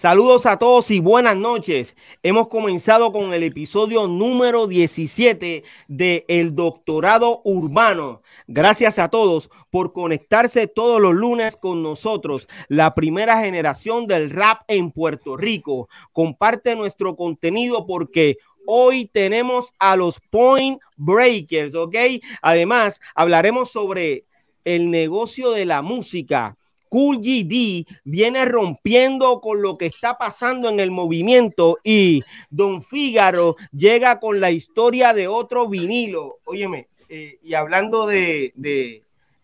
Saludos a todos y buenas noches. Hemos comenzado con el episodio número 17 de El Doctorado Urbano. Gracias a todos por conectarse todos los lunes con nosotros, la primera generación del rap en Puerto Rico. Comparte nuestro contenido porque hoy tenemos a los Point Breakers, ¿ok? Además, hablaremos sobre el negocio de la música Cool GD viene rompiendo con lo que está pasando en el movimiento y Don Fígaro llega con la historia de otro vinilo. Óyeme, eh, y hablando de,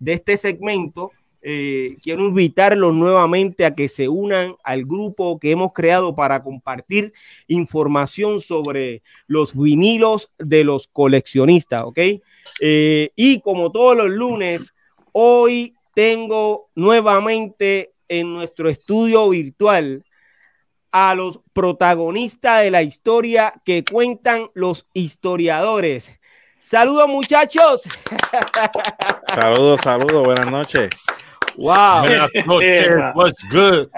este segmento, eh, quiero invitarlos nuevamente a que se unan al grupo que hemos creado para compartir información sobre los vinilos de los coleccionistas, ¿ok? Eh, y como todos los lunes, hoy tengo nuevamente en nuestro estudio virtual a los protagonistas de la historia que cuentan los historiadores. Saludos muchachos. Saludos, saludos, buenas noches. Wow. Buenas noches, what's good?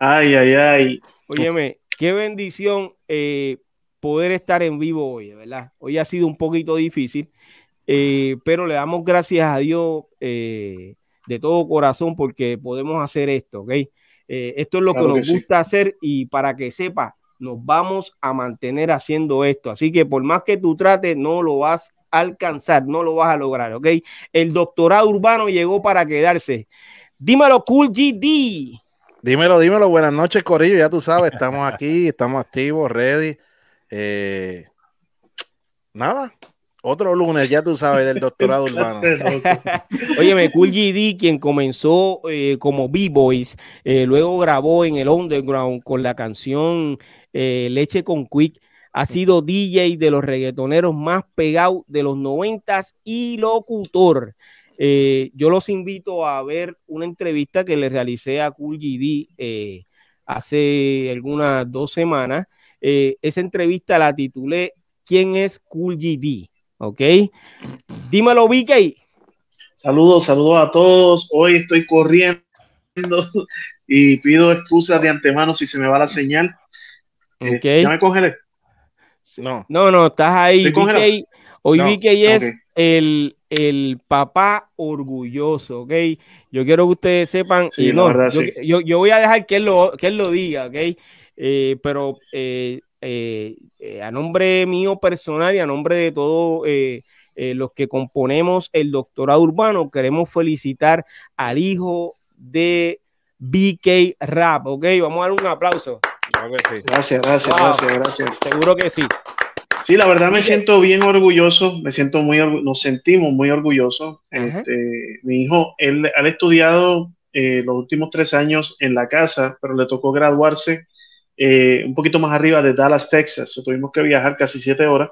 Ay, ay, ay. Óyeme, qué bendición eh, poder estar en vivo hoy, ¿verdad? Hoy ha sido un poquito difícil eh, pero le damos gracias a Dios eh, de todo corazón porque podemos hacer esto, ¿ok? Eh, esto es lo que nos gusta hacer y para que sepa, nos vamos a mantener haciendo esto. Así que por más que tú trates, no lo vas a alcanzar, no lo vas a lograr, ¿ok? El doctorado urbano llegó para quedarse. Dímelo, Cool GD. Dímelo, dímelo. Buenas noches, Corillo. Ya tú sabes, estamos aquí, estamos activos, ready. nada, otro lunes, ya tú sabes, del doctorado urbano. Óyeme, Cool GD, quien comenzó eh, como B-Boys, eh, luego grabó en el Underground con la canción eh, Leche con Quick, ha sido DJ de los reggaetoneros más pegados de los noventas y locutor. yo los invito a ver una entrevista que le realicé a Cool GD hace algunas dos semanas. esa entrevista la titulé ¿Quién es Cool GD? ¿Ok? Dímelo, VK. Saludos, saludos a todos. Hoy estoy corriendo y pido excusas de antemano si se me va la señal. Eh, okay. ¿Ya me congelé? No. No, no, estás ahí. VK. Hoy VK es el, el, papá orgulloso, ¿ok? Yo quiero que ustedes sepan, y no, yo, yo, voy a dejar que él lo, que él lo diga, ¿ok? Eh, pero eh, eh, eh, a nombre mío personal y a nombre de todos eh, los que componemos el doctorado urbano, queremos felicitar al hijo de BK Rap, ¿ok? Vamos a dar un aplauso. Gracias, gracias, gracias, gracias. Seguro que sí. Sí, la verdad me siento bien orgulloso, me siento muy, nos sentimos muy orgullosos. Este, mi hijo, él ha estudiado los últimos tres años en la casa, pero le tocó graduarse eh, un poquito más arriba de Dallas, Texas. tuvimos que viajar casi siete horas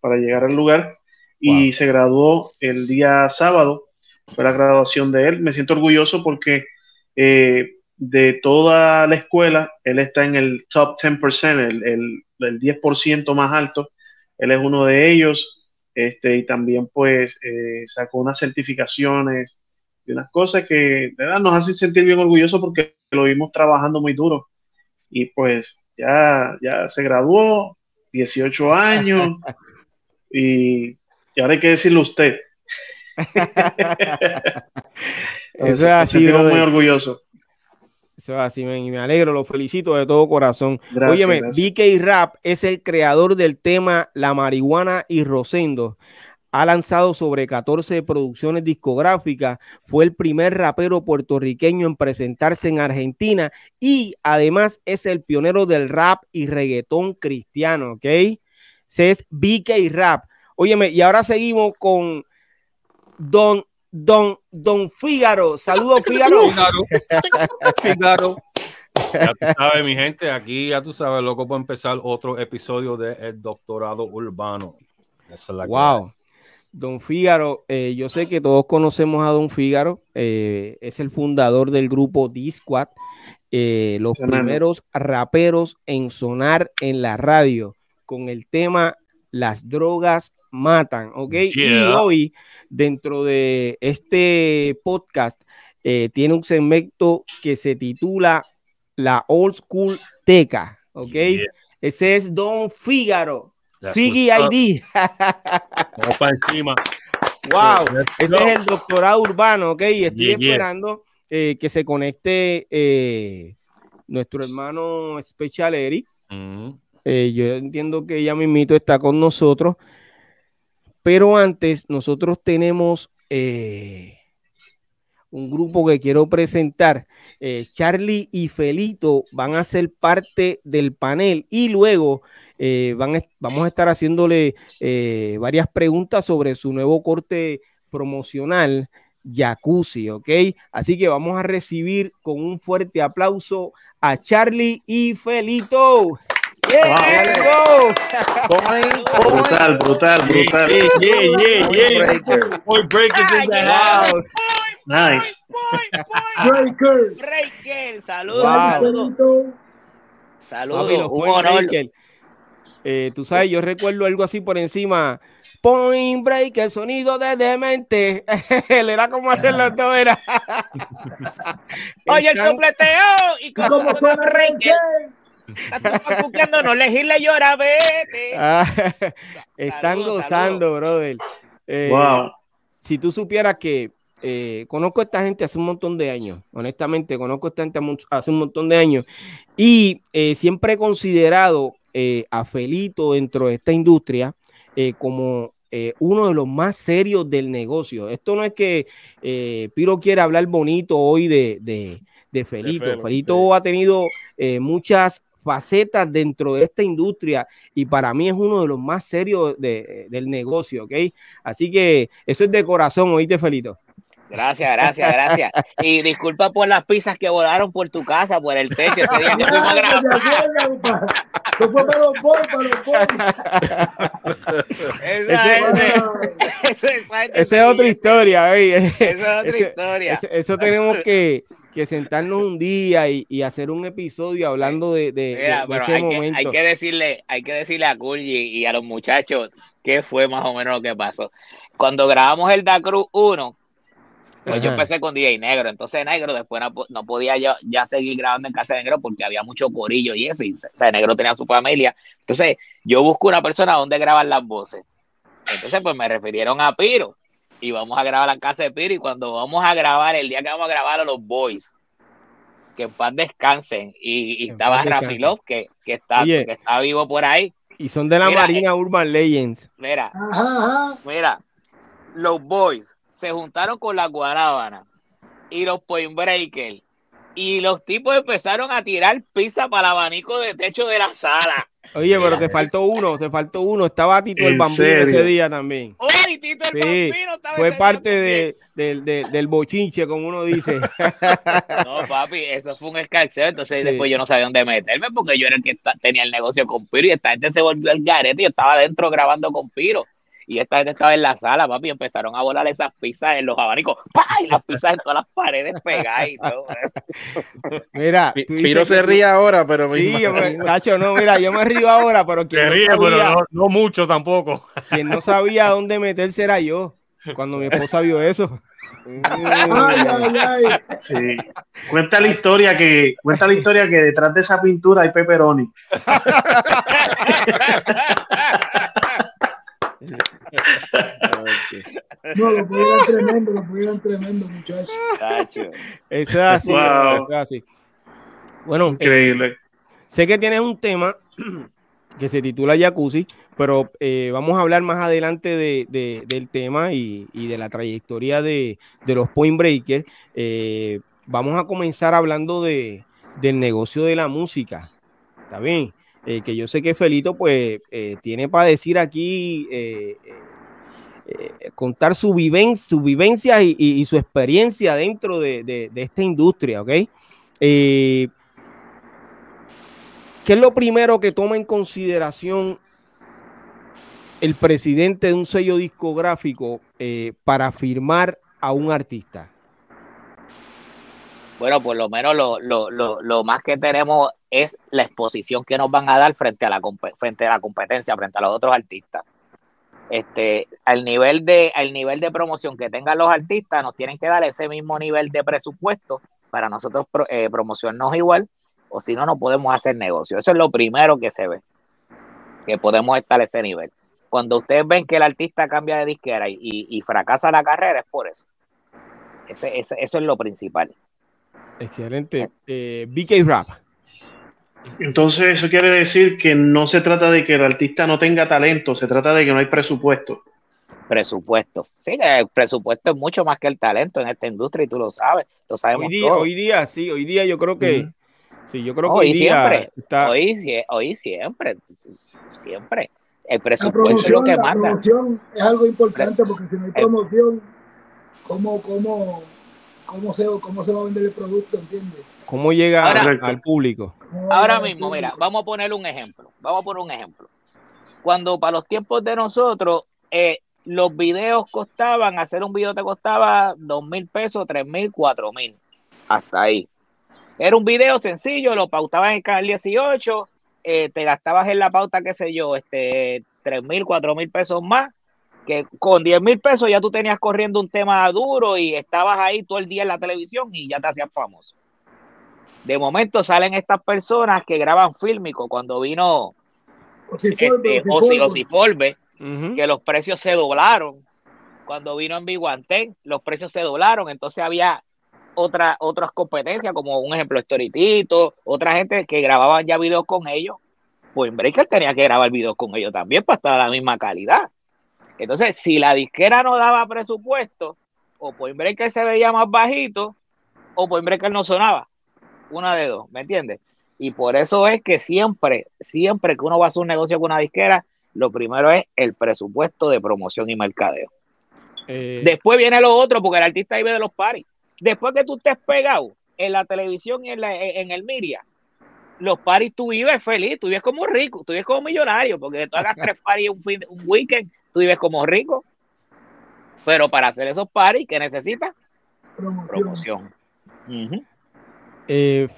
para llegar al lugar y se graduó el día sábado. Fue la graduación de él. Me siento orgulloso porque eh, de toda la escuela, él está en el top 10%, el, el, el 10% más alto. Él es uno de ellos. Este, y también pues eh, sacó unas certificaciones y unas cosas que de verdad nos hacen sentir bien orgullosos porque lo vimos trabajando muy duro y pues ya, ya se graduó, 18 años, y, ahora hay que decirle usted. Eso es así, muy orgulloso. Eso es así, y me alegro, lo felicito de todo corazón. Óyeme, BK Rap es el creador del tema La marihuana y Rosendo ha lanzado sobre 14 producciones discográficas, fue el primer rapero puertorriqueño en presentarse en Argentina y además es el pionero del rap y reggaetón cristiano, ¿ok? Se es BK Rap. Óyeme, y ahora seguimos con Don Don Don Fígaro. Saludos, Fígaro. Fígaro. Ya tú sabes, mi gente, aquí ya tú sabes, loco, para empezar otro episodio de El Doctorado Urbano. Esa es la wow. Don Fígaro, eh, yo sé que todos conocemos a Don Fígaro, eh, es el fundador del grupo D-Squad, eh, los primeros raperos en sonar en la radio con el tema Las drogas matan, ¿ok? Y hoy, dentro de este podcast, tiene un segmento que se titula la old school teca, ¿ok? Ese es Don Fígaro. Figi ID. Vamos para encima. Wow, ese es el doctorado urbano, ¿ok? Estoy esperando eh, que se conecte eh, nuestro hermano Special Eric. Mm. Eh, yo entiendo que ya mismito está con nosotros. Pero antes, nosotros tenemos un grupo que quiero presentar. Charlie y Felito van a ser parte del panel y luego eh, van vamos a estar haciéndole eh, varias preguntas sobre su nuevo corte promocional. Jacuzzi, ¿ok? Así que vamos a recibir con un fuerte aplauso a Charlie y Felito. Brutal, brutal, brutal. Yeah, yeah, yeah, Nice. Breaker. Breaker. Saludos, saludos. un honor. Eh, tú sabes, yo recuerdo algo así por encima. Point break, el sonido de demente. Él era como hacerlo todo, era. Oye, el sopleteo y como breaker. Están no le llora, vete. Ah, están gozando, brother. Eh, wow. Si tú supieras que eh, conozco a esta gente hace un montón de años, honestamente, conozco a esta gente hace un montón de años y eh, siempre he considerado eh, a Felito dentro de esta industria como uno de los más serios del negocio. Esto no es que Piro quiera hablar bonito hoy de, de, Felito. Felito ha tenido muchas facetas dentro de esta industria y para mí es uno de los más serios del negocio, ¿ok? Así que eso es de corazón, oíste, Felito. Gracias, gracias, gracias. Y disculpa por las pizzas que volaron por tu casa, por el techo ese día que fuimos a grabar. Fue para los para los Esa es otra historia, Esa es otra historia. Eso tenemos que, que sentarnos un día y, y, hacer un episodio hablando de, de, ese hay momento. Que, hay que decirle, hay que decirle a Kulji y a los muchachos qué fue más o menos lo que pasó. Cuando grabamos el Da Cruz 1, pues yo empecé con DJ Negro, entonces Negro después no, podía ya, seguir grabando en casa de Negro porque había mucho corillo y eso, y o Negro tenía su familia. Entonces yo busco una persona donde grabar las voces. Entonces pues me refirieron a Piro y vamos a grabar la casa de Piro y cuando vamos a grabar, el día que vamos a grabar a los Boys, que en paz descansen, y, estaba Rafilov, que, que, está, que está vivo por ahí. Y son de la Marina eh, Urban Legends. Mira, mira, los Boys se juntaron con la Guanábana y los Point Breakers. Y los tipos empezaron a tirar pizza para el abanico de techo de la sala. Oye, pero te faltó uno, te faltó uno. Estaba Tito el Bambino ese día también. Oye, Tito el Bambino estaba Fue parte de, del bochinche, como uno dice. No, papi, eso fue un escalceo. Entonces después yo no sabía dónde meterme porque yo era el que tenía el negocio con Piro y esta gente se volvió el garete y yo estaba adentro grabando con Piro. Y esta gente estaba en la sala, papi, y empezaron a volar esas pizzas en los abanicos. ¡Pah! Y las pizzas en todas las paredes pegadas y todo. Mira, Piro se ríe ahora, pero sí, yo me, Tacho, no, mira, yo me río ahora, pero quien ríe, pero no, mucho tampoco. Quien no sabía dónde meterse era yo, cuando mi esposa vio eso. ay, ay, ay. Sí. Cuenta la historia que cuenta la historia que detrás de esa pintura hay pepperoni. No, lo pudieron tremendo, lo pudieron tremendo, muchachos. Eso es así, así. Bueno, eh, increíble. sé que tienes un tema que se titula Jacuzzi, pero eh, vamos a hablar más adelante de, del tema y, de la trayectoria de, los Point Breakers. Eh, vamos a comenzar hablando de, del negocio de la música. ¿Está bien? Eh, que yo sé que Felito pues eh, tiene para decir aquí, eh, contar su, su vivencia y, su experiencia dentro de, esta industria, ¿ok? ¿Qué es lo primero que toma en consideración el presidente de un sello discográfico para firmar a un artista? Bueno, por lo menos lo, más que tenemos es la exposición que nos van a dar frente a la, frente a la competencia, frente a los otros artistas. Este, al nivel de, nivel de promoción que tengan los artistas, nos tienen que dar ese mismo nivel de presupuesto para nosotros eh, promocionarnos igual. o si no, no podemos hacer negocio. Eso es lo primero que se ve, que podemos estar a ese nivel. Cuando ustedes ven que el artista cambia de disquera y, fracasa la carrera, es por eso. eso es lo principal. Excelente. Eh, BK Rap. Entonces, eso quiere decir que no se trata de que el artista no tenga talento, se trata de que no hay presupuesto. Presupuesto. Sí, el presupuesto es mucho más que el talento en esta industria y tú lo sabes, lo sabemos hoy día, Hoy día, sí, hoy día yo creo que, sí, yo creo que hoy, día siempre, está... hoy, hoy siempre, siempre. El presupuesto es lo que la manda. promoción es algo importante porque si no hay promoción, ¿cómo, cómo, cómo, se, cómo se va a vender el producto? ¿Entiendes? ¿Cómo llega al público? Ahora mismo, mira, vamos a poner un ejemplo. Vamos a poner un ejemplo. Cuando para los tiempos de nosotros, eh, los videos costaban, hacer un video te costaba dos mil pesos, tres mil, cuatro mil. Hasta ahí. Era un video sencillo, lo pautabas en el canal 18, eh, te gastabas en la pauta, qué sé yo, este, tres mil, cuatro mil pesos más, que con diez mil pesos ya tú tenías corriendo un tema duro y estabas ahí todo el día en la televisión y ya te hacías famoso. De momento salen estas personas que graban fílmico cuando vino este, Ozzy Folbe, que los precios se doblaron. Cuando vino en Biguantén, los precios se doblaron, entonces había otra, otras competencias, como un ejemplo, Storitito, otra gente que grababan ya videos con ellos. Pues Breaker tenía que grabar videos con ellos también para estar a la misma calidad. Entonces, si la disquera no daba presupuesto, o Point Breaker se veía más bajito, o Point Breaker no sonaba. Una de dos, ¿me entiendes? Y por eso es que siempre, siempre que uno va a hacer un negocio con una disquera, lo primero es el presupuesto de promoción y mercadeo. Eh, Después viene lo otro, porque el artista vive de los paris. Después que tú estés pegado en la televisión y en, en el Miria, los paris tú vives feliz, tú vives como rico, tú vives como millonario, porque tú hagas tres paris un, fin, un weekend, tú vives como rico. Pero para hacer esos paris, ¿qué necesitas? Promoción. Eh.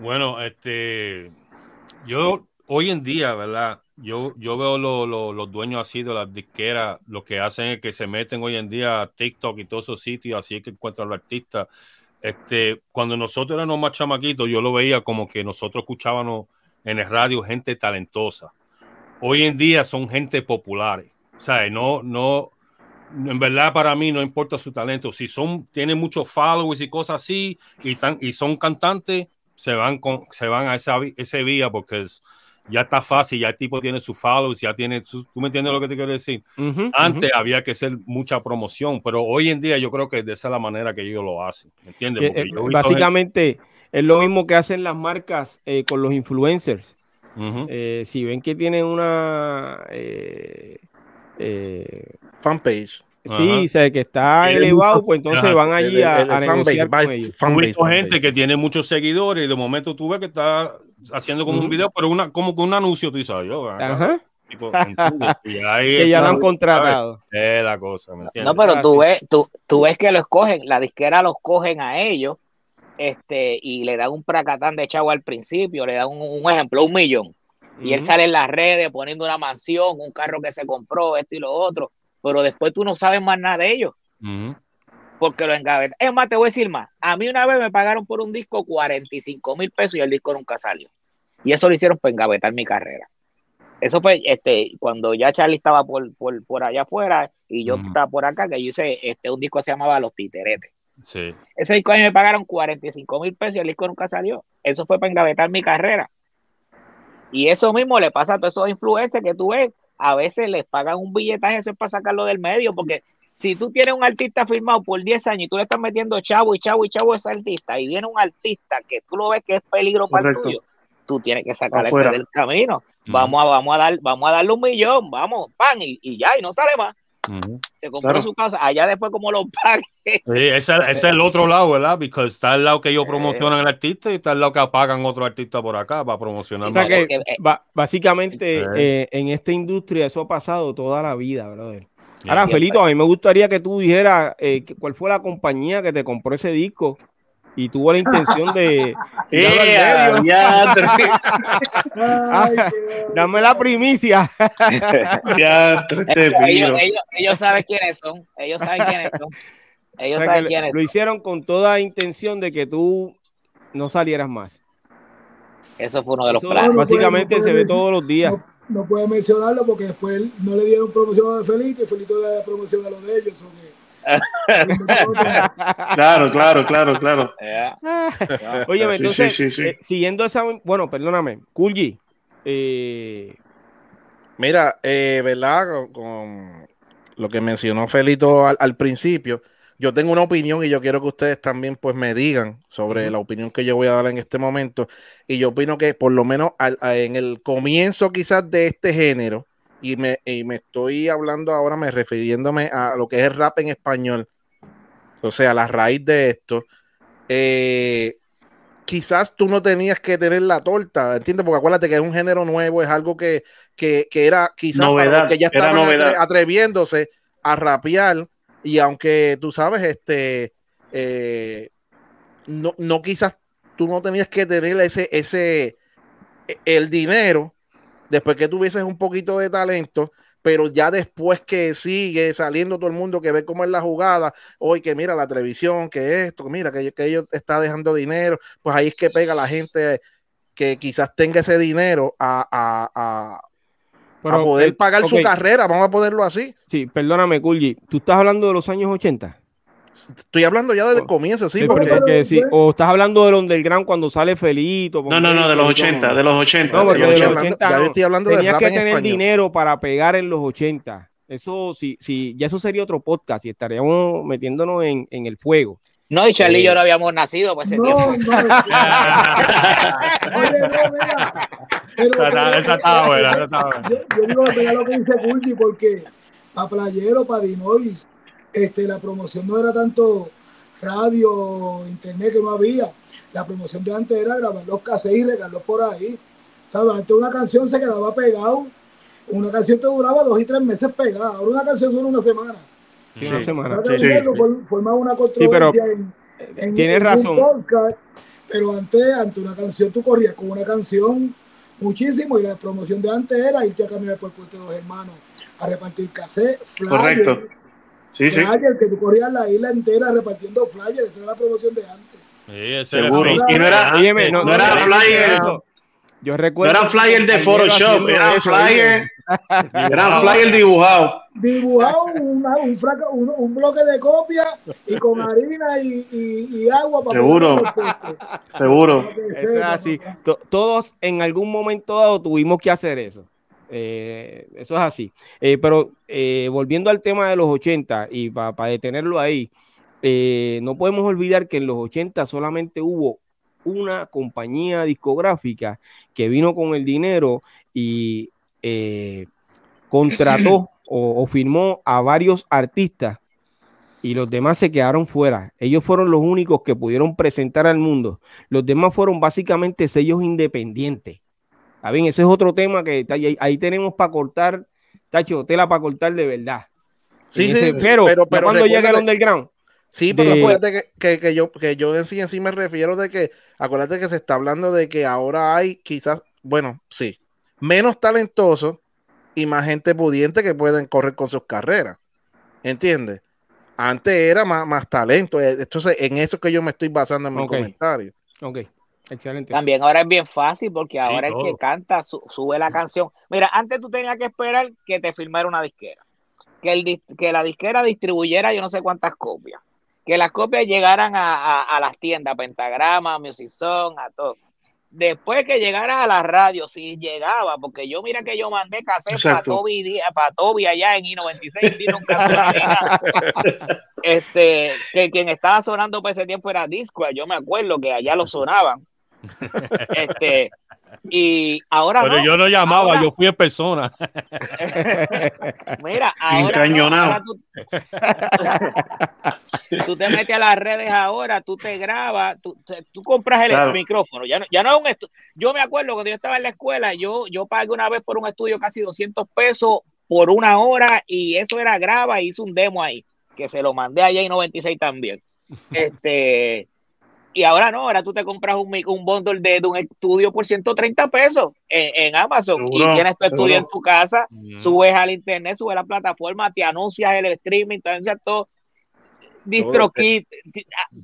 Bueno, este, yo hoy en día, ¿verdad? Yo, yo veo los dueños así de las disqueras, lo que hacen es que se meten hoy en día a TikTok y todos esos sitios, así es que encuentran los artistas. Este, cuando nosotros éramos más chamaquitos, yo lo veía como que nosotros escuchábamos en el radio gente talentosa. Hoy en día son gente populares. O sea, no, no, en verdad para mí no importa su talento. Si son, tienen muchos followers y cosas así, y, tan, y son cantantes, se van, con, se van a esa, ese vía porque es, ya está fácil, ya el tipo tiene sus followers, ya tiene, tú me entiendes lo que te quiero decir. Antes había que hacer mucha promoción, pero hoy en día yo creo que de esa es la manera que ellos lo hacen, ¿me entiendes? Eh, básicamente es lo mismo que hacen las marcas eh, con los influencers. Eh, si ven que tienen una fanpage. Sí, sé que está elevado, pues entonces van allí a, a negociar con ellos. gente que tiene muchos seguidores y de momento tú ves que está haciendo como un video, pero una, como con un anuncio, tú sabes, yo. Ajá. que ya lo han contratado. Es la cosa, ¿me entiendes? No, pero tú ves, tú, tú ves que lo escogen, la disquera los cogen a ellos este, y le dan un pracatán de chavo al principio, le dan un, ejemplo, un millón. Y él sale en las redes poniendo una mansión, un carro que se compró, esto y lo otro, pero después tú no sabes más nada de ellos. Porque lo engavetan. Es más, te voy a decir más. A mí una vez me pagaron por un disco 45 mil pesos y el disco nunca salió. Y eso lo hicieron para engavetar mi carrera. Eso fue este, cuando ya Charlie estaba por, por, allá afuera y yo estaba por acá, que yo hice este, un disco que se llamaba Los Titeretes. Sí. Ese disco a mí me pagaron 45 mil pesos y el disco nunca salió. Eso fue para engavetar mi carrera. Y eso mismo le pasa a todos esos influencers que tú ves. A veces les pagan un billetaje, eso es para sacarlo del medio, porque si tú tienes un artista firmado por 10 años y tú le estás metiendo chavo y chavo y chavo a ese artista y viene un artista que tú lo ves que es peligro para el tuyo, tú tienes que sacarle del camino. Vamos, a, vamos, a dar, vamos a darle un millón, vamos, pan, y, ya, y no sale más. Se compró su casa, allá después como lo pague. Sí, ese, es el otro lado, ¿verdad? Porque está el lado que ellos promocionan al artista y está el lado que pagan otro artista por acá para promocionar. O sea que, básicamente eh, en esta industria eso ha pasado toda la vida, ¿verdad? Ahora, Felito, a mí me gustaría que tú dijeras eh, cuál fue la compañía que te compró ese disco y tuvo la intención de. dame la primicia. ellos, saben quiénes son. Ellos saben quiénes son. Ellos saben quiénes Lo hicieron con toda intención de que tú no salieras más. Eso fue uno de los Eso planes. básicamente no puede- se ve todos los días. No, no puede mencionarlo porque después no le dieron promoción a Felito y Felito le da promoción a los de ellos. o Claro, claro, claro, claro. Oye, Sí, entonces, sí, sí, sí. eh, siguiendo esa, bueno, perdóname, Kulji, eh, Mira, eh, ¿verdad? Con, con lo que mencionó Felito al, al principio, yo tengo una opinión y yo quiero que ustedes también pues me digan sobre la opinión que yo voy a dar en este momento. Y yo opino que por lo menos al- a- en el comienzo quizás de este género, y me, y me estoy hablando ahora, me refiriéndome a lo que es el rap en español, o sea, la raíz de esto, eh, quizás tú no tenías que tener la torta, ¿entiendes? Porque acuérdate que es un género nuevo, es algo que, que, que era quizás para Novedad, los que ya estaban atre- atreviéndose a rapear y aunque tú sabes, este, eh, no, no quizás tú no tenías que tener ese, ese, el dinero después que tuvieses un poquito de talento, pero ya después que sigue saliendo todo el mundo que ve cómo es la jugada, hoy que mira la televisión, que esto, mira que, que ellos está dejando dinero, pues ahí es que pega la gente que quizás tenga ese dinero a, a- a- a poder eh, pagar su carrera, vamos a ponerlo así. Sí, perdóname, Kulji, tú estás hablando de los años 80. Estoy hablando ya desde el Oh, comienzo, sí, Sí, porque porque- sí, o estás hablando del underground cuando sale Felito. No, no, no, de los 80, de los 80. No, porque de los hablando- 80 ya no. yo estoy hablando de Tenías que en tener español. dinero para pegar en los 80. Eso sí, sí, ya eso sería otro podcast y estaríamos metiéndonos en, en el fuego. No, y Charlie y Eh, yo no habíamos nacido por ese No, tiempo. no. Oye, no, mira. Pero- Esa está- esa está buena, esa está buena. Yo, yo digo verdad lo que dice Culti porque para Playero, para Dinois, este, la promoción no era tanto radio, internet que no había. La promoción de antes era grabar los cassettes y regalarlos por ahí. ¿Sabes? Antes una canción se quedaba pegado. Una canción te duraba dos y tres meses pegada. Ahora una canción solo una semana. Sí, Sí. una semana. Sí, sí. formaba una Sí, pero controversia en, en- tienes en un razón. podcast, pero antes, ante una canción, tú corrías con una canción muchísimo y la promoción de antes era irte a caminar por el puente de dos hermanos a repartir cassette, flyers, Correcto. Sí, sí. flyers, que tú corrías la isla entera repartiendo flyers, esa era la promoción de antes. Sí, ese era Seguro. el Y no era- Óyeme, no, no era no, flyer. eso. Yo No recuerdo. eran flyer de Photoshop, eran eso, flyer, oye. eran flyer dibujados. Dibujado una- un, fraca- un, un bloque de copia y con harina y, y- y agua para Seguro. Seguro. Eso es así. Todos en algún momento dado tuvimos que hacer eso. Eh, eso es así. Eh, pero eh, volviendo al tema de los 80 y para detenerlo ahí, no podemos olvidar que en los 80 solamente hubo una compañía discográfica que vino con el dinero y contrató o, o firmó a varios artistas y los demás se quedaron fuera. Ellos fueron los únicos que pudieron presentar al mundo. Los demás fueron básicamente sellos independientes. ¿Está bien? Ese es otro tema que ahí, ahí tenemos para cortar, tacho, tela para cortar de verdad. Sí, sí, pero, pero, pero cuando llega el underground, Sí, pero de- acuérdate que, que, que yo, que yo en sí en sí me refiero de que, acuérdate que se está hablando de que ahora hay quizás, bueno, sí, menos talentosos y más gente pudiente que pueden correr con sus carreras. ¿Entiendes? Antes era más, más talento. eh, Entonces, en eso que yo me estoy basando en mi Ok. comentario. ok, excelente. También ahora es bien fácil porque ahora el que canta su- sube la canción. Mira, antes tú tenías que esperar que te firmara una disquera. Que, el, dis- que la disquera distribuyera yo no sé cuántas copias. Que las copias llegaran a, a- a las tiendas, Pentagrama, Music Zone, a todo. Después que llegara a la radio, si llegaba, porque yo mira que yo mandé cassette para. Toby, Díaz- pa' Toby allá en I-96, y nunca este, que quien estaba sonando por ese tiempo era Disco, yo me acuerdo que allá lo sonaban. Este, y ahora Pero no, yo no llamaba, ahora- yo fui en persona. Mira, ahora, no, Encañonado. ahora tú, tú te metes a las redes ahora, tú te grabas, tú, tú compras el Claro. micrófono. Ya no, ya no es un estu- Yo me acuerdo cuando yo estaba en la escuela, yo, yo pagué una vez por un estudio casi 200 pesos por una hora y eso era graba y hice un demo ahí, que se lo mandé allá en 96 también. Este, y ahora no, ahora tú te compras un, un bundle de, de un estudio por 130 pesos en, en Amazon y tienes tu estudio en tu casa subes al internet, subes a la plataforma, te anuncias el streaming, te anuncias todo. DistroKid,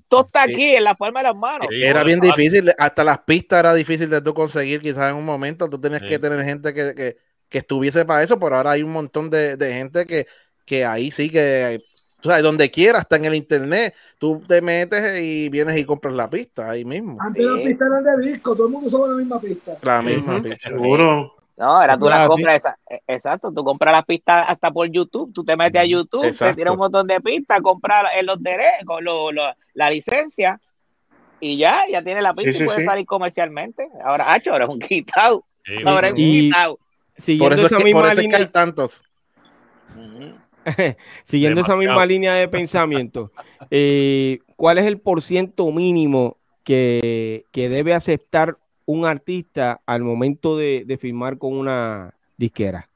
todo está aquí en la palma de las manos. Era bien difícil, hasta las pistas era difícil de tú conseguir quizás en un momento, tú tenías que tener gente que, que, que, estuviese para eso, pero ahora hay un montón de, de gente que, que ahí sí que o sea, donde quieras, hasta en el internet, tú te metes y vienes y compras la pista ahí mismo. Antes la pista era de disco, todo el mundo usaba la misma pista. La misma pista. Seguro. No, era tú la compras, esa, e, exacto, tú compras las pistas hasta por YouTube, tú te metes a YouTube, te tiras un montón de pistas, compras los derechos, lo, la licencia y ya, ya tiene la pista y puede salir comercialmente. Ahora, hacho, ahora es un quitado. ahora es un quitado. Por eso, es que, por eso es que hay tantos. Siguiendo esa misma línea de pensamiento, eh, ¿cuál es el porciento mínimo que, debe aceptar un artista al momento de, firmar con una disquera?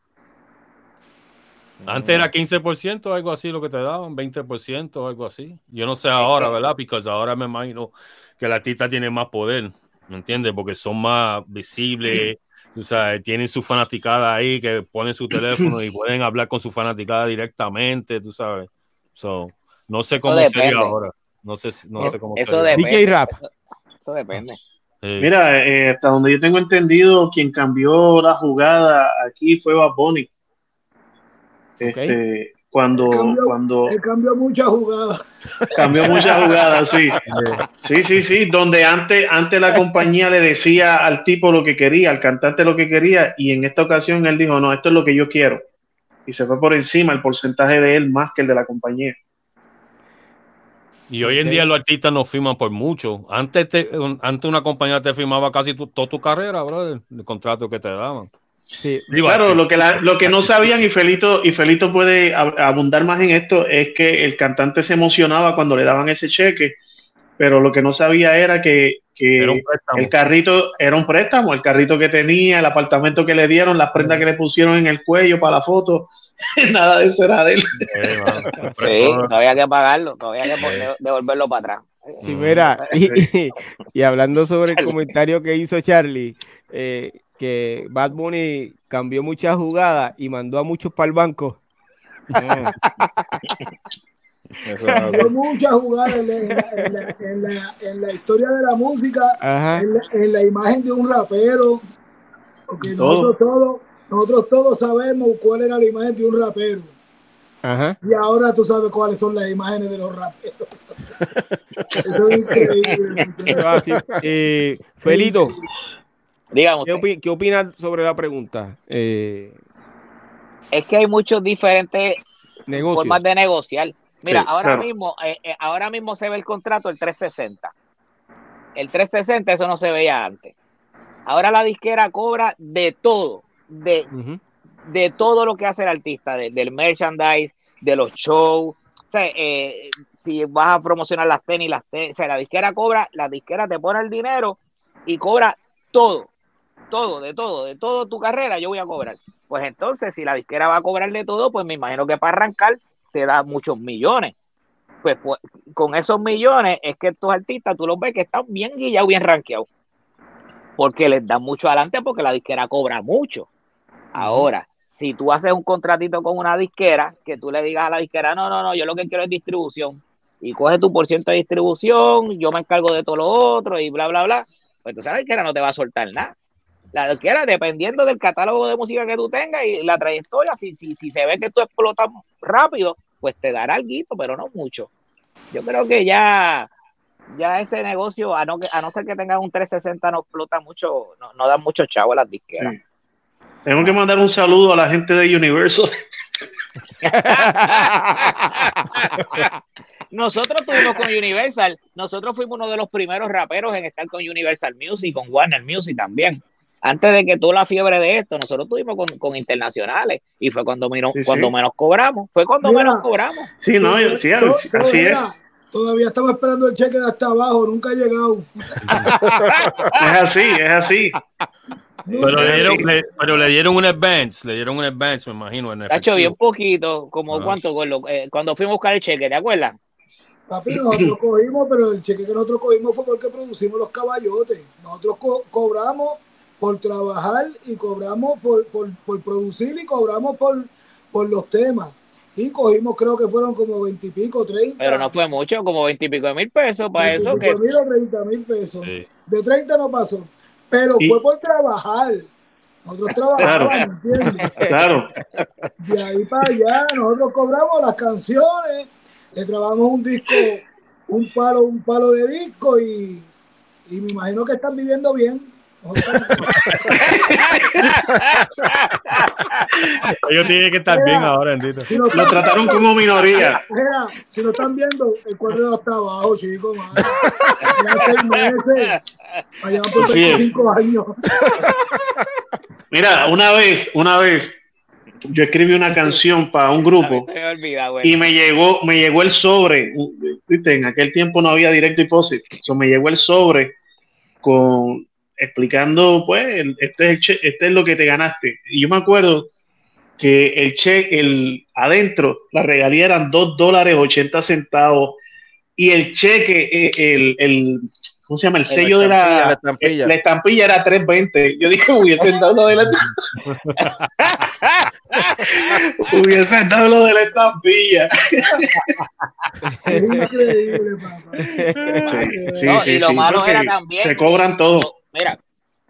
Antes era 15%, algo así lo que te daban, 20%, algo así. Yo no sé ahora, ¿verdad? Porque ahora me imagino que el artista tiene más poder, ¿me entiendes? Porque son más visibles, o sea, tienen su fanaticada ahí que ponen su teléfono y pueden hablar con su fanaticada directamente, tú sabes. So, no sé cómo sería ahora. No sé, no sé cómo eso Depende. DJ Rap. Eso, depende. Mira, eh, hasta donde yo tengo entendido, quien cambió la jugada aquí fue Bad Bunny. Este, cuando, cambió, cuando cambió muchas jugadas. Cambió muchas jugadas, sí. Sí, sí, sí. Donde antes, antes la compañía le decía al tipo lo que quería, al cantante lo que quería, y en esta ocasión él dijo, no, esto es lo que yo quiero. Y se fue por encima el porcentaje de él más que el de la compañía. Y hoy en día los artistas no firman por mucho. Antes, antes una compañía te firmaba casi toda tu carrera, brother, el contrato que te daban. Sí, claro, lo que, lo que no sabían y Felito, y Felito puede abundar más en esto es que el cantante se emocionaba cuando le daban ese cheque, pero lo que no sabía era que, el carrito era un préstamo, el carrito que tenía, el apartamento que le dieron, las prendas que le pusieron en el cuello para la foto, nada de eso era de él. Sí, no había que pagarlo, no había que devolverlo para atrás. Sí, mira, y, y hablando sobre el comentario que hizo Charlie, eh, que Bad Bunny cambió muchas jugadas y mandó a muchos para el banco. Cambió muchas jugadas en la, historia de la música, en la, imagen de un rapero, porque nosotros todos, nosotros todos sabemos cuál era la imagen de un rapero. Y ahora tú sabes cuáles son las imágenes de los raperos. Eso es increíble. Eh, Felito, Digamos. ¿Qué, opinas sobre la pregunta? Eh, es que hay muchos diferentes formas de negociar. Mira, ahora mismo, eh, eh, ahora mismo se ve el contrato el 360. El 360 eso no se veía antes. Ahora la disquera cobra de todo, de, de todo lo que hace el artista, del merchandise, de los shows. O sea, si vas a promocionar las tenis, las tenis, o sea, la disquera cobra, la disquera te pone el dinero y cobra todo todo, de todo, de todo tu carrera, yo voy a cobrar. Pues entonces, si la disquera va a cobrar de todo, pues me imagino que para arrancar te da muchos millones. Pues, pues con esos millones es que estos artistas tú los ves que están bien guillados, bien rankeados. Porque les dan mucho adelante porque la disquera cobra mucho. Ahora, si tú haces un contratito con una disquera, que tú le digas a la disquera, no, no, no, yo lo que quiero es distribución, y coge tu por ciento de distribución, yo me encargo de todo lo otro, y bla, bla, bla, pues entonces la disquera no te va a soltar nada. La disquera, dependiendo del catálogo de música que tú tengas y la trayectoria, si, si, si se ve que tú explotas rápido, pues te dará algo, pero no mucho. Yo creo que ya, ya ese negocio, a no, a no ser que tengas un 360, no explota mucho, no, no da mucho chavo a las disqueras. Tengo que mandar un saludo a la gente de Universal. nosotros tuvimos con Universal, nosotros fuimos uno de los primeros raperos en estar con Universal Music, con Warner Music también antes de que toda la fiebre de esto, nosotros tuvimos con, internacionales y fue cuando, menos, cuando menos cobramos. Fue cuando menos cobramos. Sí, no, sí, así es. Todavía estamos esperando el cheque de hasta abajo, nunca ha llegado. es así, es así. Pero le, dieron, le, pero le dieron un advance, le dieron un advance, me imagino. En ha hecho bien poquito, como ah. cuánto, eh, cuando fuimos a buscar el cheque, ¿te acuerdas? Papi, nosotros cogimos, pero el cheque que nosotros cogimos fue porque producimos los caballotes. Nosotros cobramos por trabajar y cobramos por, por, producir y cobramos por, por los temas. y cogimos, creo que fueron como veintipico, treinta. Pero no fue mucho, como veintipico de mil pesos para eso. Que... mil o treinta mil pesos. De 30 no pasó. Pero fue por trabajar. Nosotros trabajamos, ¿entiendes? Claro. De ahí para allá, nosotros cobramos las canciones, le trabajamos un disco, un palo, un palo de disco y, y me imagino que están viviendo bien. Ellos tienen que estar bien ahora, bendito. Si lo trataron como minoría. si lo están viendo, el cuadro está abajo, chicos. Ya seis meses. Allá por 25 años. Mira, una vez, una vez, yo escribí una canción para un grupo y me llegó, me llegó el sobre. ¿viste? En aquel tiempo no había directo y so me llegó el sobre con explicando, pues, este es, este es lo que te ganaste. Y yo me acuerdo que el cheque, el adentro, la regalía eran 2 dólares 80 centavos y el cheque, eh, el, el, ¿cómo se llama? El sello de la, la estampilla. la estampilla era 320. Yo dije, hubiese dado lo de la hubiese dado lo de la estampilla. es increíble, papá. Sí, sí, y lo malo era también. Se cobran todo mira,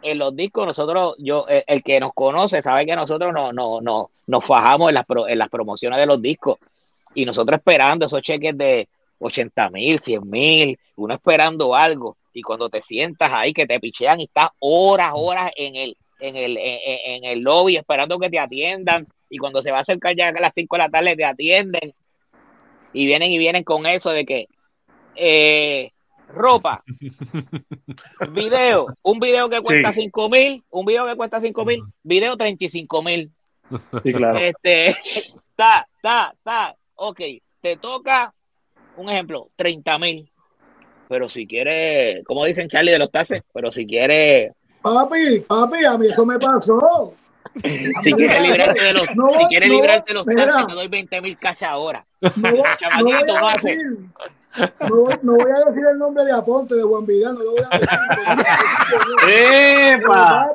en los discos nosotros, yo, el, que nos conoce sabe que nosotros no, no, no, nos fajamos en las, promociones de los discos. Y nosotros esperando esos cheques de 80 mil, 100 mil, uno esperando algo. Y cuando te sientas ahí que te pichean y estás horas, horas en el, en el, en, el lobby esperando que te atiendan. Y cuando se va a acercar ya a las 5 de la tarde te atienden. Y vienen y vienen con eso de que eh, ropa, video, un video que cuesta 5 mil, un video que cuesta 5 mil, video 35 mil. Sí, claro. Este, ta, ta, ta, ok, te toca, un ejemplo, 30 mil. Pero si quieres, como dicen Charlie de los tases, pero si quieres... Papi, papi, a mí eso me pasó. si quieres librarte de los, si quieres librarte de los tases, te doy 20 mil cash ahora. No, no, no hace. No, no, voy a decir el nombre de Aponte, de Juan Vidal, no lo voy a decir. ¡Epa!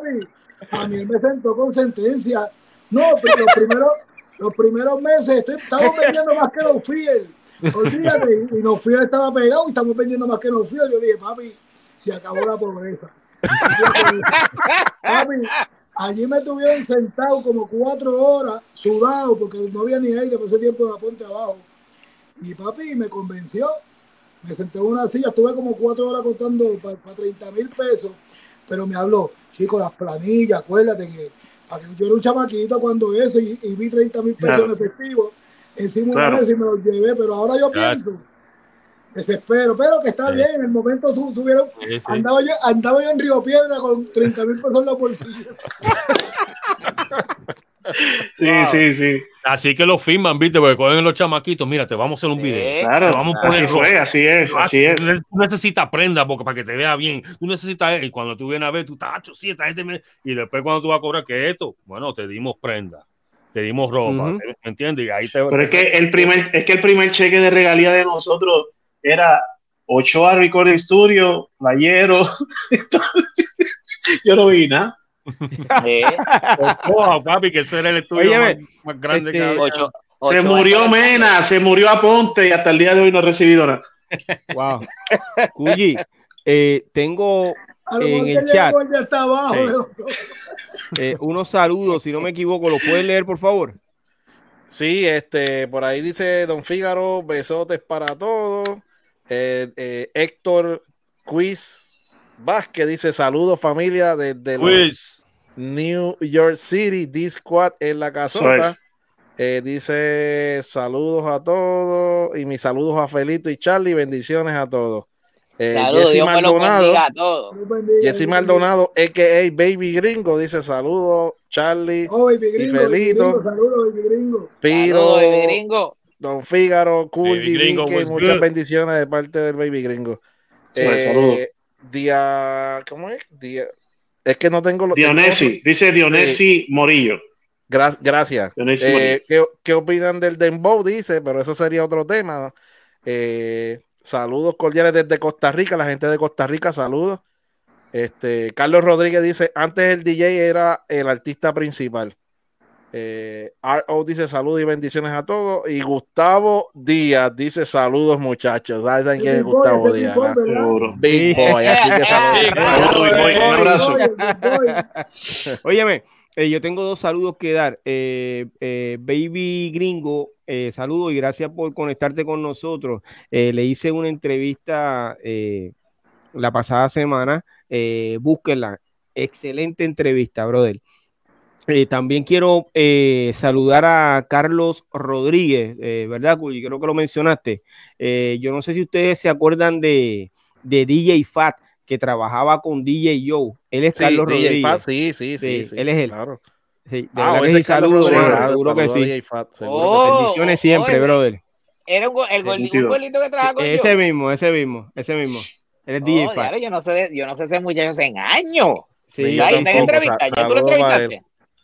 a mí él me sentó con sentencia. No, pero los primeros, los primeros meses estoy, estamos vendiendo más que los Fiel. Olvídate, y los Fiel estaba pegado y estamos vendiendo más que los Fiel. Yo dije, papi, se acabó la pobreza. papi, allí me tuvieron sentado como cuatro horas, sudado, porque no había ni aire por ese tiempo de Aponte abajo y papi me convenció. Me senté en una silla, estuve como cuatro horas contando para 30 mil pesos, pero me habló, chico, las planillas, acuérdate que, yo era un chamaquito cuando eso y, vi 30 mil pesos en efectivo encima una vez y me los llevé, pero ahora yo pienso, desespero, pero que está bien, en el momento subieron, Andaba, yo, andaba yo en Río Piedra con 30 mil pesos en la bolsilla. Sí, sí, sí. Así que lo firman, ¿viste? Porque cogen los chamaquitos, mira, te vamos a hacer un video. Claro, vamos a así fue, así es, así es. Tú necesitas prenda porque para que te vea bien. Tú necesitas, y cuando tú vienes a ver, tú estás, sí, esta gente me... Y después cuando tú vas a cobrar, ¿qué es esto? Bueno, te dimos prenda, te dimos ropa, ¿me entiendes? Y ahí te... Pero es que el primer, es que el primer cheque de regalía de nosotros era Ochoa Recording Studio, Playero. Yo no vi nada. Papi, que ese era el estudio más, grande que este, Se murió Mena, se murió Aponte y hasta el día de hoy no ha recibido nada. Wow. Cuyi, eh, tengo en el chat eh, unos saludos, si no me equivoco, ¿los puedes leer, por favor? Sí, este, por ahí dice Don Fígaro, besotes para todos. Eh, Héctor Quiz Vázquez dice saludos familia desde New York City, D-Squad en la casota. Eh, dice saludos a todos y mis saludos a Felito y Charlie, bendiciones a todos. Eh, Jesse Maldonado, Jesse Maldonado, a.k.a. Baby Gringo, dice saludos Charlie oh, y Felito. saludos, Baby Gringo. Piro, Gringo. Don Fígaro, Cool, muchas bendiciones de parte del Baby Gringo. Eh, día, ¿cómo es? Día, es que no tengo los. Dionesi, dice Dionesi Morillo. gracias. Eh, ¿qué, ¿qué, opinan del Dembow? Dice, pero eso sería otro tema. Eh, saludos cordiales desde Costa Rica, la gente de Costa Rica, saludos. Este, Carlos Rodríguez dice: antes el DJ era el artista principal. Eh, RO dice saludos y bendiciones a todos. Y Gustavo Díaz dice saludos, muchachos. ¿Saben quién es Gustavo Díaz? Big Boy. Así que saludos. Un abrazo. Óyeme, eh, yo tengo dos saludos que dar. Eh, eh, Baby Gringo, eh, saludos y gracias por conectarte con nosotros. Eh, le hice una entrevista eh, la pasada semana. Eh, búsquenla. Excelente entrevista, brother. Eh, también quiero eh, saludar a Carlos Rodríguez, eh, ¿verdad, Culi? Creo que lo mencionaste. Eh, yo no sé si ustedes se acuerdan de, de DJ Fat, que trabajaba con DJ Joe. Él es Sí, Carlos DJ Rodríguez. Fat, sí, sí, sí, Sí, él es él. Claro. Sí, de Ah, verdad que ese sí, Rodríguez, brother, seguro que sí. DJ Fat, seguro que Oh, sí. Bendiciones siempre, oye, brother. Era un, el gordi- un Nítido. gordito que trabaja con Ese yo. mismo, ese mismo, ese mismo. Él es DJ Oh, Fat. diablo, yo no sé, yo no sé ese muchacho en años. Sí, yo Ahí está en tampoco. ¿Ya tú lo entrevistaste?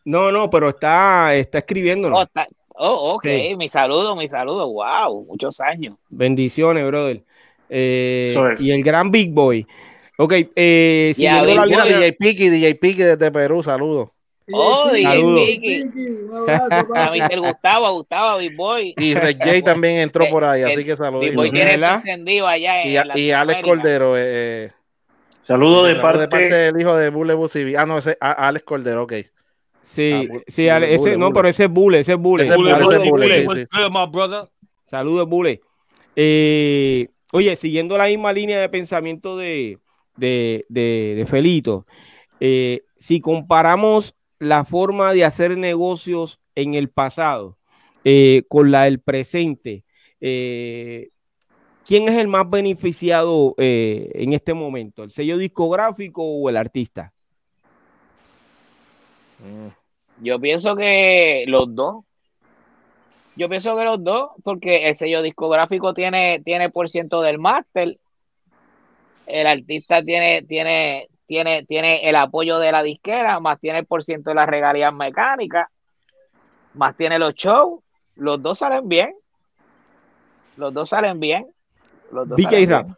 No, no, pero está, está Oh, escribiéndolo. está- oh, ok. Sí. Mi saludo, mi saludo. Wow, muchos años. Bendiciones, brother. Eh, Eso es. y el gran Big Boy. Ok, eh, siguiendo Big la Boy. DJ Piki, DJ Piki desde Perú, saludos. Oh, DJ abrazo, A. Mr. Gustavo, Gustavo, Big Boy. Y Red J también entró Eh, por ahí, eh, así que Big saludos. Boy tiene encendido allá en Y, y Alex. Cordero, eh, Saludos de saludos parte, del hijo de Bule Busibi. Ah, no, ese a- Alex Cordero, ok. Sí, Ah, sí, bule, ese, bule, no, bule. pero ese es Bule, ese es Bule. Ese Saludos, Bule. Eh, oye, siguiendo la misma línea de pensamiento de, de, de, de Felito, eh, si comparamos la forma de hacer negocios en el pasado eh, con la del presente, eh, ¿quién es el más beneficiado eh, en este momento? ¿El sello discográfico o el artista? Mm. Yo pienso que los dos. Yo pienso que los dos, porque el sello discográfico tiene, tiene por ciento del máster. El artista tiene, tiene, tiene, tiene el apoyo de la disquera, más tiene el por ciento de las regalías mecánicas, más tiene los shows. Los dos salen bien. Los dos salen bien. Los dos BK salen Rap. bien.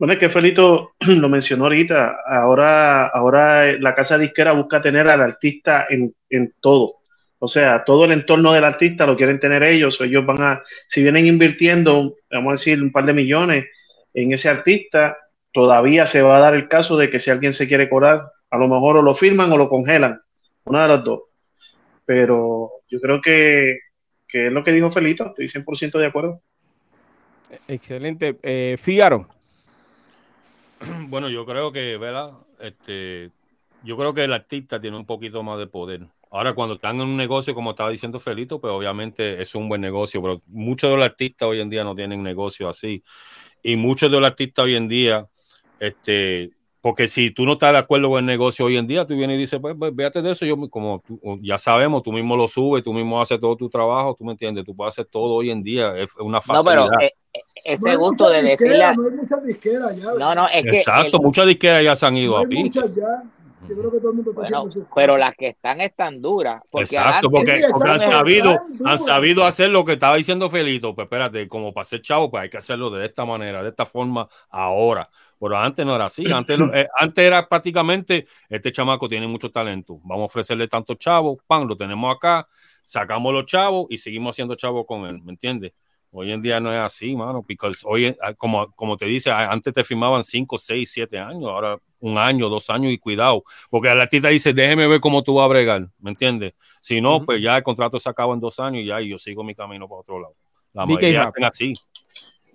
Bueno, es que Felito lo mencionó ahorita. Ahora, ahora la casa disquera busca tener al artista en, todo. O sea, todo el entorno del artista lo quieren tener ellos. o Ellos van a, si vienen invirtiendo, vamos a decir, un par de millones en ese artista, todavía se va a dar el caso de que si alguien se quiere cobrar, a lo mejor o lo firman o lo congelan. Una de las dos. Pero yo creo que, que es lo que dijo Felito. Estoy 100% de acuerdo. Excelente. Eh. Bueno, yo creo que, ¿verdad? Este, yo creo que el artista tiene un poquito más de poder. Ahora, cuando están en un negocio, como estaba diciendo Felito, pues obviamente es un buen negocio, pero muchos de los artistas hoy en día no tienen negocio así. Y muchos de los artistas hoy en día, este, porque si tú no estás de acuerdo con el negocio hoy en día, tú vienes y dices, pues, pues véate de eso, yo como tú- ya sabemos, tú mismo lo subes, tú mismo haces todo tu trabajo, tú me entiendes, tú puedes hacer todo hoy en día, es una No, facilidad. pero eh, eh, No ese gusto de disqueras, decirle. No hay muchas disqueras ya. No, no, es que. Exacto, el- muchas disqueras ya se han ido No a pique. Yo creo que todo el mundo está Bueno, pero las que están están duras. Porque Exacto, porque, Sí, porque han sabido, han sabido hacer lo que estaba diciendo Felito, pues espérate, como para ser chavo, pues hay que hacerlo de esta manera, de esta forma ahora. Pero antes no era así, antes, eh, antes era prácticamente, este chamaco tiene mucho talento, vamos a ofrecerle tantos chavos, pan, lo tenemos acá, sacamos los chavos y seguimos haciendo chavos con él, ¿me entiendes? Hoy en día no es así, mano, porque hoy, eh, como, como te dice, antes te firmaban 5, 6, 7 años, ahora un año, dos años y cuidado, porque el artista dice, déjeme ver cómo tú vas a bregar, ¿me entiendes? Si no, pues ya el contrato se acaba en dos años y ya y yo sigo mi camino para otro lado. La mayoría hacen así.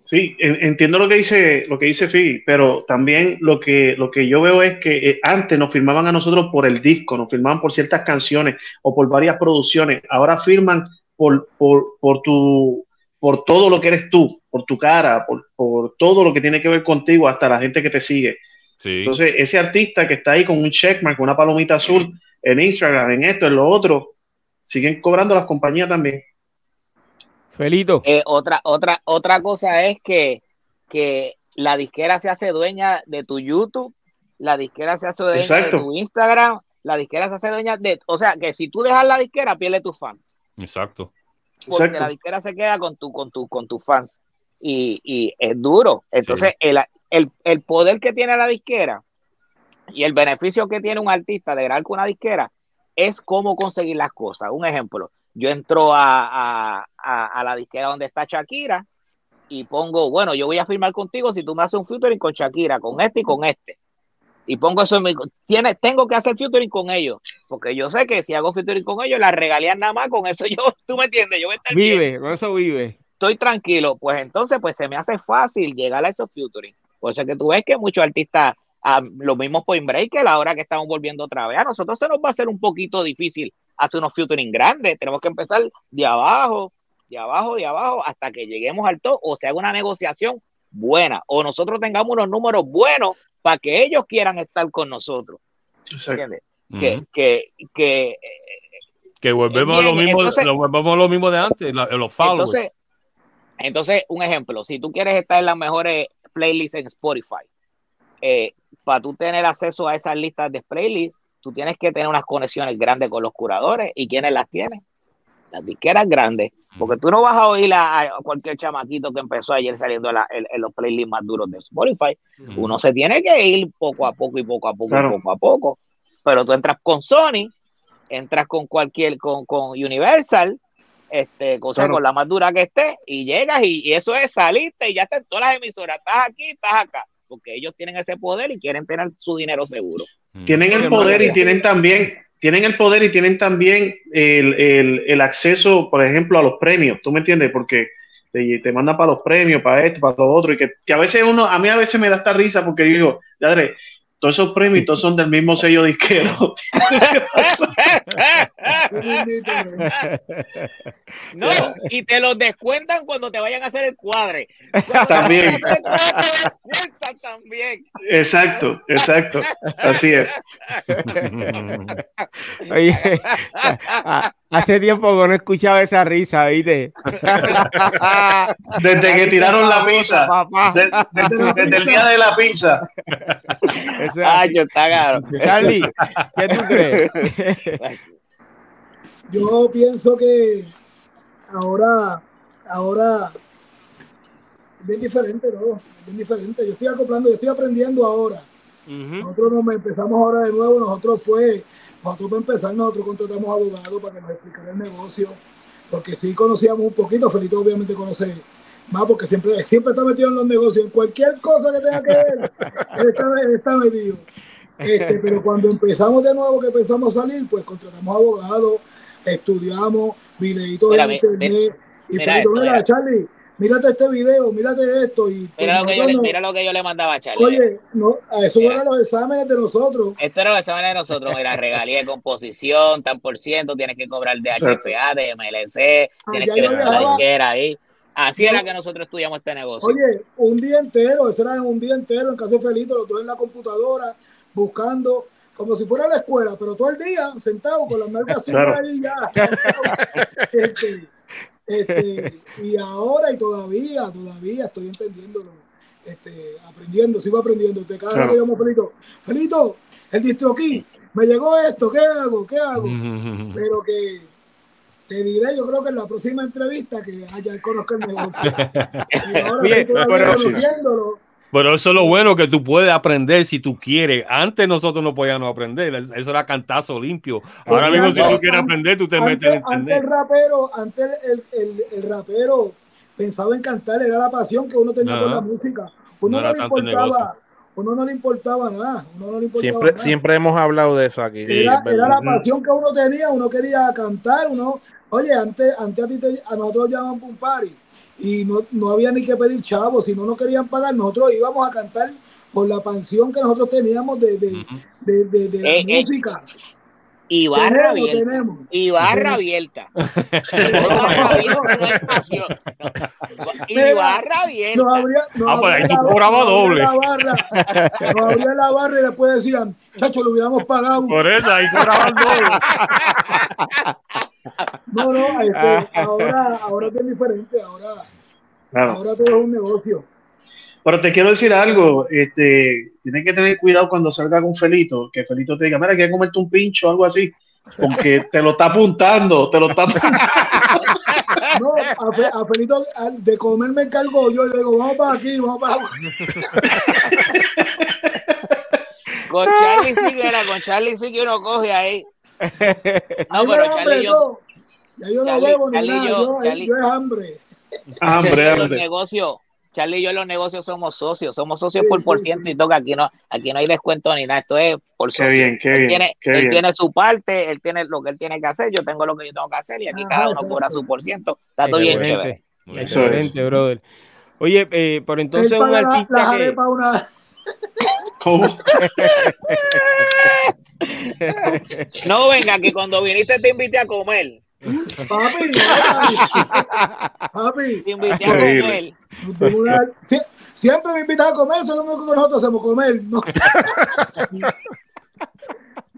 Sí, en- entiendo lo que dice, lo que dice Fi, pero también lo que, lo que yo veo es que eh, antes nos firmaban a nosotros por el disco, nos firmaban por ciertas canciones o por varias producciones. Ahora firman por, por, por tu, por todo lo que eres tú, por tu cara, por, por todo lo que tiene que ver contigo, hasta la gente que te sigue. Sí. Entonces, ese artista que está ahí con un checkmark, con una palomita azul en Instagram, en esto, en lo otro, siguen cobrando las compañías también. Felito. Eh, otra, otra, otra cosa es que, que la disquera se hace dueña de tu YouTube, la disquera se hace dueña Exacto. de tu Instagram, la disquera se hace dueña de, o sea, que si tú dejas la disquera, pierde tus fans, Exacto. porque Exacto. la disquera se queda con tu, con tu, con tus fans y, y es duro. Entonces, el, el, el poder que tiene la disquera y el beneficio que tiene un artista de grabar con una disquera es cómo conseguir las cosas. Un ejemplo, yo entro a, a, la disquera donde está Shakira y pongo, bueno, yo voy a firmar contigo si tú me haces un featuring con Shakira, con este y con este. Y pongo eso en mi, tiene, tengo que hacer featuring con ellos, porque yo sé que si hago featuring con ellos, la regalías nada más con eso yo, tú me entiendes, yo voy a estar Vive, con eso vive. Estoy tranquilo, pues entonces pues se me hace fácil llegar a esos featuring. Por eso que tú ves que muchos artistas, ah, los mismos Point Breaker, ahora que estamos volviendo otra vez, a nosotros se nos va a hacer un poquito difícil hacer unos featuring grandes, tenemos que empezar de abajo, de abajo, de abajo, hasta que lleguemos al top o se haga una negociación buena o nosotros tengamos unos números buenos para que ellos quieran estar con nosotros. ¿Entiendes? que, que, que, volvemos, a lo mismo, volvemos lo mismo de antes, los followers. Entonces, entonces, un ejemplo, si tú quieres estar en las mejores playlists en Spotify, eh, para tú tener acceso a esas listas de playlists, tú tienes que tener unas conexiones grandes con los curadores. ¿Y quiénes las tienen? Las disqueras grandes. Porque tú no vas a oír a, cualquier chamaquito que empezó ayer saliendo en, los playlists más duros de Spotify. Uno se tiene que ir poco a poco y poco a poco y poco a poco. Pero tú entras con Sony, entras con cualquier, con, con Universal, este, cosa con la más dura que esté, y llegas y, eso es saliste y ya están todas las emisoras, estás aquí, estás acá, porque ellos tienen ese poder y quieren tener su dinero seguro. Tienen el poder y tienen también tienen el poder y tienen también el, acceso, por ejemplo, a los premios, ¿tú me entiendes? Porque te, te mandan para los premios, para esto, para lo otro, y que, a veces uno, a mí a veces me da esta risa porque digo, ya todos esos premios todos son del mismo sello disquero. no, y te los descuentan cuando te vayan a hacer el cuadre. también. también. Exacto, exacto. Así es. Oye, hace tiempo que no escuchaba esa risa, ¿viste? Desde que tiraron la pizza. Desde, el día de la pizza. Ay, está caro. Charlie, ¿qué tú crees? Yo pienso que ahora, ahora es bien diferente, ¿no? Es bien diferente. Yo estoy acoplando, yo estoy aprendiendo ahora. Nosotros nos empezamos ahora de nuevo, nosotros fue, nosotros para empezar, nosotros contratamos abogados para que nos explicara el negocio, porque sí conocíamos un poquito, Felito obviamente conoce más porque siempre, siempre está metido en los negocios, en cualquier cosa que tenga que ver, él está, metido. Este, pero cuando empezamos de nuevo, que empezamos a salir, pues contratamos abogados, estudiamos videitos en internet. y mira, mira, Charlie, mírate este video, mírate esto. Y mira, lo que yo le, mira lo que yo le mandaba a Charlie. Oye, no, a eso eran los exámenes de nosotros. Esto era los exámenes de nosotros. Mira, regalía de composición, tan por ciento, tienes que cobrar de HPA, de MLC, ah, tienes que dejar la ahí. Así era que nosotros estudiamos este negocio. Oye, un día entero, eso era un día entero en Café Felito, los dos en la computadora, buscando como si fuera la escuela, pero todo el día sentado con las nalgas claro. ahí ya. Este, este, y ahora y todavía, todavía estoy entendiéndolo, este, aprendiendo, sigo aprendiendo. Te cada vez que llamo Felito, Felito, el distro aquí, me llegó esto, ¿qué hago? ¿Qué hago? Pero que te diré, yo creo que en la próxima entrevista que haya conozca el negocio. Y ahora estoy conociéndolo pero eso es lo bueno que tú puedes aprender si tú quieres. Antes nosotros no podíamos aprender, eso era cantazo limpio. Ahora mismo si tú quieres aprender, tú te metes en internet. Antes el rapero, antes el, el, el, rapero pensaba en cantar, era la pasión que uno tenía con la música. Uno no, le importaba, uno no le importaba nada. Uno no le importaba siempre, nada. siempre hemos hablado de eso aquí. Era, era, la pasión que uno tenía, uno quería cantar, uno, oye, antes, antes a, ti te, a nosotros llaman un party y no, no había ni que pedir chavos, si no nos querían pagar, nosotros íbamos a cantar por la pensión que nosotros teníamos de, de, de, de, de la eh, eh, música. Y barra abierta. Y barra abierta. y barra abierta. No habría, no ah, pues ahí tú cobrabas doble. La barra, no habría la barra y después decían, chacho, lo hubiéramos pagado. Por eso, ahí cobraban doble. No, no, este, ahora, ahora es diferente, ahora, ahora todo es un negocio. Pero te quiero decir algo, este, tienes que tener cuidado cuando salga con Felito, que Felito te diga, mira, ¿quieres comerte un pincho o algo así? Porque te lo está apuntando, te lo está apuntando. No, a, a Felito de comer me encargo yo y le digo, vamos para aquí, vamos para Con Charlie sí, con Charlie sí que uno coge ahí No, pero Charlie y yo. Ya yo no Charlie- bebo ni Charlie y nada, yo- yo, Charlie- yo es hambre. Hambre, los hambre. negocios, Charlie y yo en los negocios somos socios, somos socios Sí, por por sí. ciento y toca aquí no, aquí no hay descuento ni nada, esto es por Qué socio. bien, qué él bien, tiene, qué él bien. tiene su parte, él tiene lo que él tiene que hacer, yo tengo lo que yo tengo que hacer y aquí Ajá, cada uno cobra su por ciento. Está todo bien Excelente. chévere. Excelente, brother. Oye, eh, por entonces un la- artista las que... arepas una. ¿Cómo? No venga, que cuando viniste te invité a comer. Papi, no, papi. Te invité a comer. Sie- Siempre me invitan a comer, eso es lo único que nosotros hacemos, comer. No,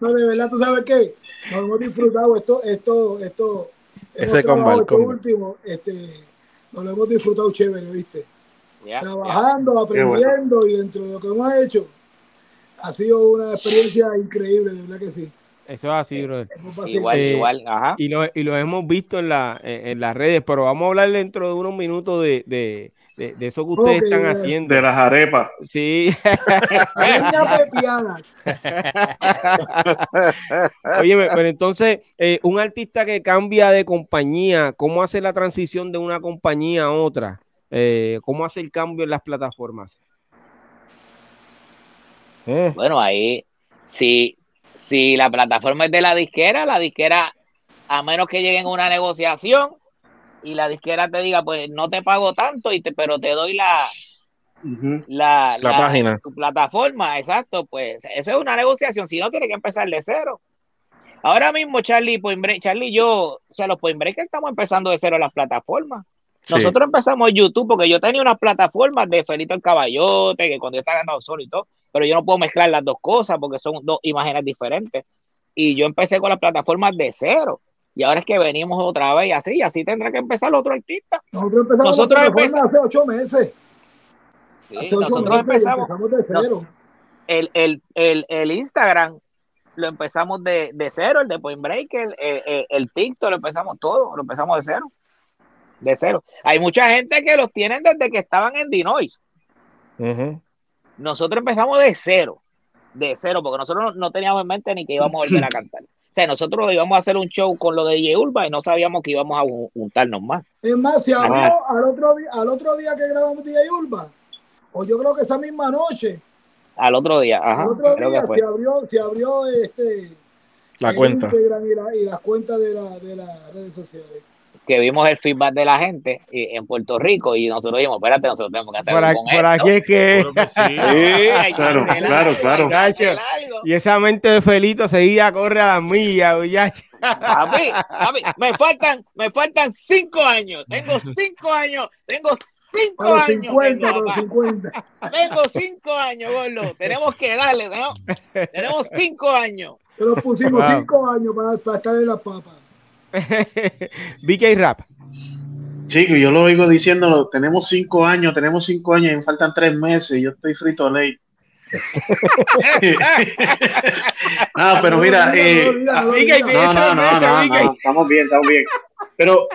no de verdad, ¿tú sabes qué? Nos hemos disfrutado esto, esto, esto. Ese combo, combo. último, este, nos lo hemos disfrutado chévere, ¿viste? Trabajando, aprendiendo y dentro de lo que hemos hecho, ha sido una experiencia increíble, de verdad que sí. Eso es así, brother. Hemos pasado- Igual, Eh, igual, ajá. Y lo, y lo hemos visto en, la, en, en las redes, pero vamos a hablar dentro de unos minutos de, de, de, de eso que ustedes están ya. haciendo. De las arepas. Sí. Oye, pero entonces, eh, un artista que cambia de compañía, ¿cómo hace la transición de una compañía a otra? Eh, ¿Cómo hace el cambio en las plataformas? Mm. Bueno, ahí, si, si la plataforma es de la disquera, la disquera, a menos que lleguen a una negociación y la disquera te diga, pues no te pago tanto, y te, pero te doy la, la, La página. tu plataforma, exacto, pues esa es una negociación, si no tiene que empezar de cero. Ahora mismo, Charlie, Charlie y yo, o sea, los Point Breakers estamos empezando de cero las plataformas. Sí. Nosotros empezamos en YouTube porque yo tenía unas plataformas de Felito el Caballote, que cuando yo estaba ganando solo y todo, pero yo no puedo mezclar las dos cosas porque son dos imágenes diferentes. Y yo empecé con las plataformas de cero. Y ahora es que venimos otra vez y así, y así tendrá que empezar el otro artista. Nosotros empezamos Nosotros empezamos- hace ocho meses. Sí, Hace ocho nosotros meses empezamos, empezamos de cero. el, el, el, el Instagram lo empezamos de, de cero, el de Point Breaker, el, el, el TikTok lo empezamos todo, lo empezamos de cero. De cero. Hay mucha gente que los tienen desde que estaban en Dinois. Nosotros empezamos de cero, de cero, porque nosotros no, no teníamos en mente ni que íbamos a volver a cantar. O sea, nosotros íbamos a hacer un show con lo de DJ Urba y no sabíamos que íbamos a jun- juntarnos más. Es más, se abrió Ajá. al otro, día, al otro día que grabamos DJ Urba, o yo creo que esa misma noche, Al otro día, ajá, al otro creo día que fue. se abrió, se abrió este, La cuenta. Instagram y, la- y las cuentas de, la, de las redes sociales. Que vimos el feedback de la gente eh, en Puerto Rico y nosotros dijimos, espérate, nosotros tenemos que hacer Por, algo aquí, con por esto. aquí es que... Seguro que sí. Sí, hay que Claro, hacer claro, algo, claro. hay que hacer algo. Y esa mente de Felito seguía corre a las millas, muchacho. Papi, papi, me faltan, me faltan cinco años. Tengo cinco años, tengo cinco años. 50, tengo, para los papá. 50. Tengo cinco años, gordo. Tenemos que darle, tenemos, tenemos cinco años. Pero pusimos Wow. cinco años para, para estar en las papas. BK Rap. Chico, yo lo oigo diciendo, tenemos cinco años, tenemos cinco años y me faltan tres meses yo estoy frito ley. no, pero mira, eh, no, no, no, no, estamos bien, estamos bien. Pero,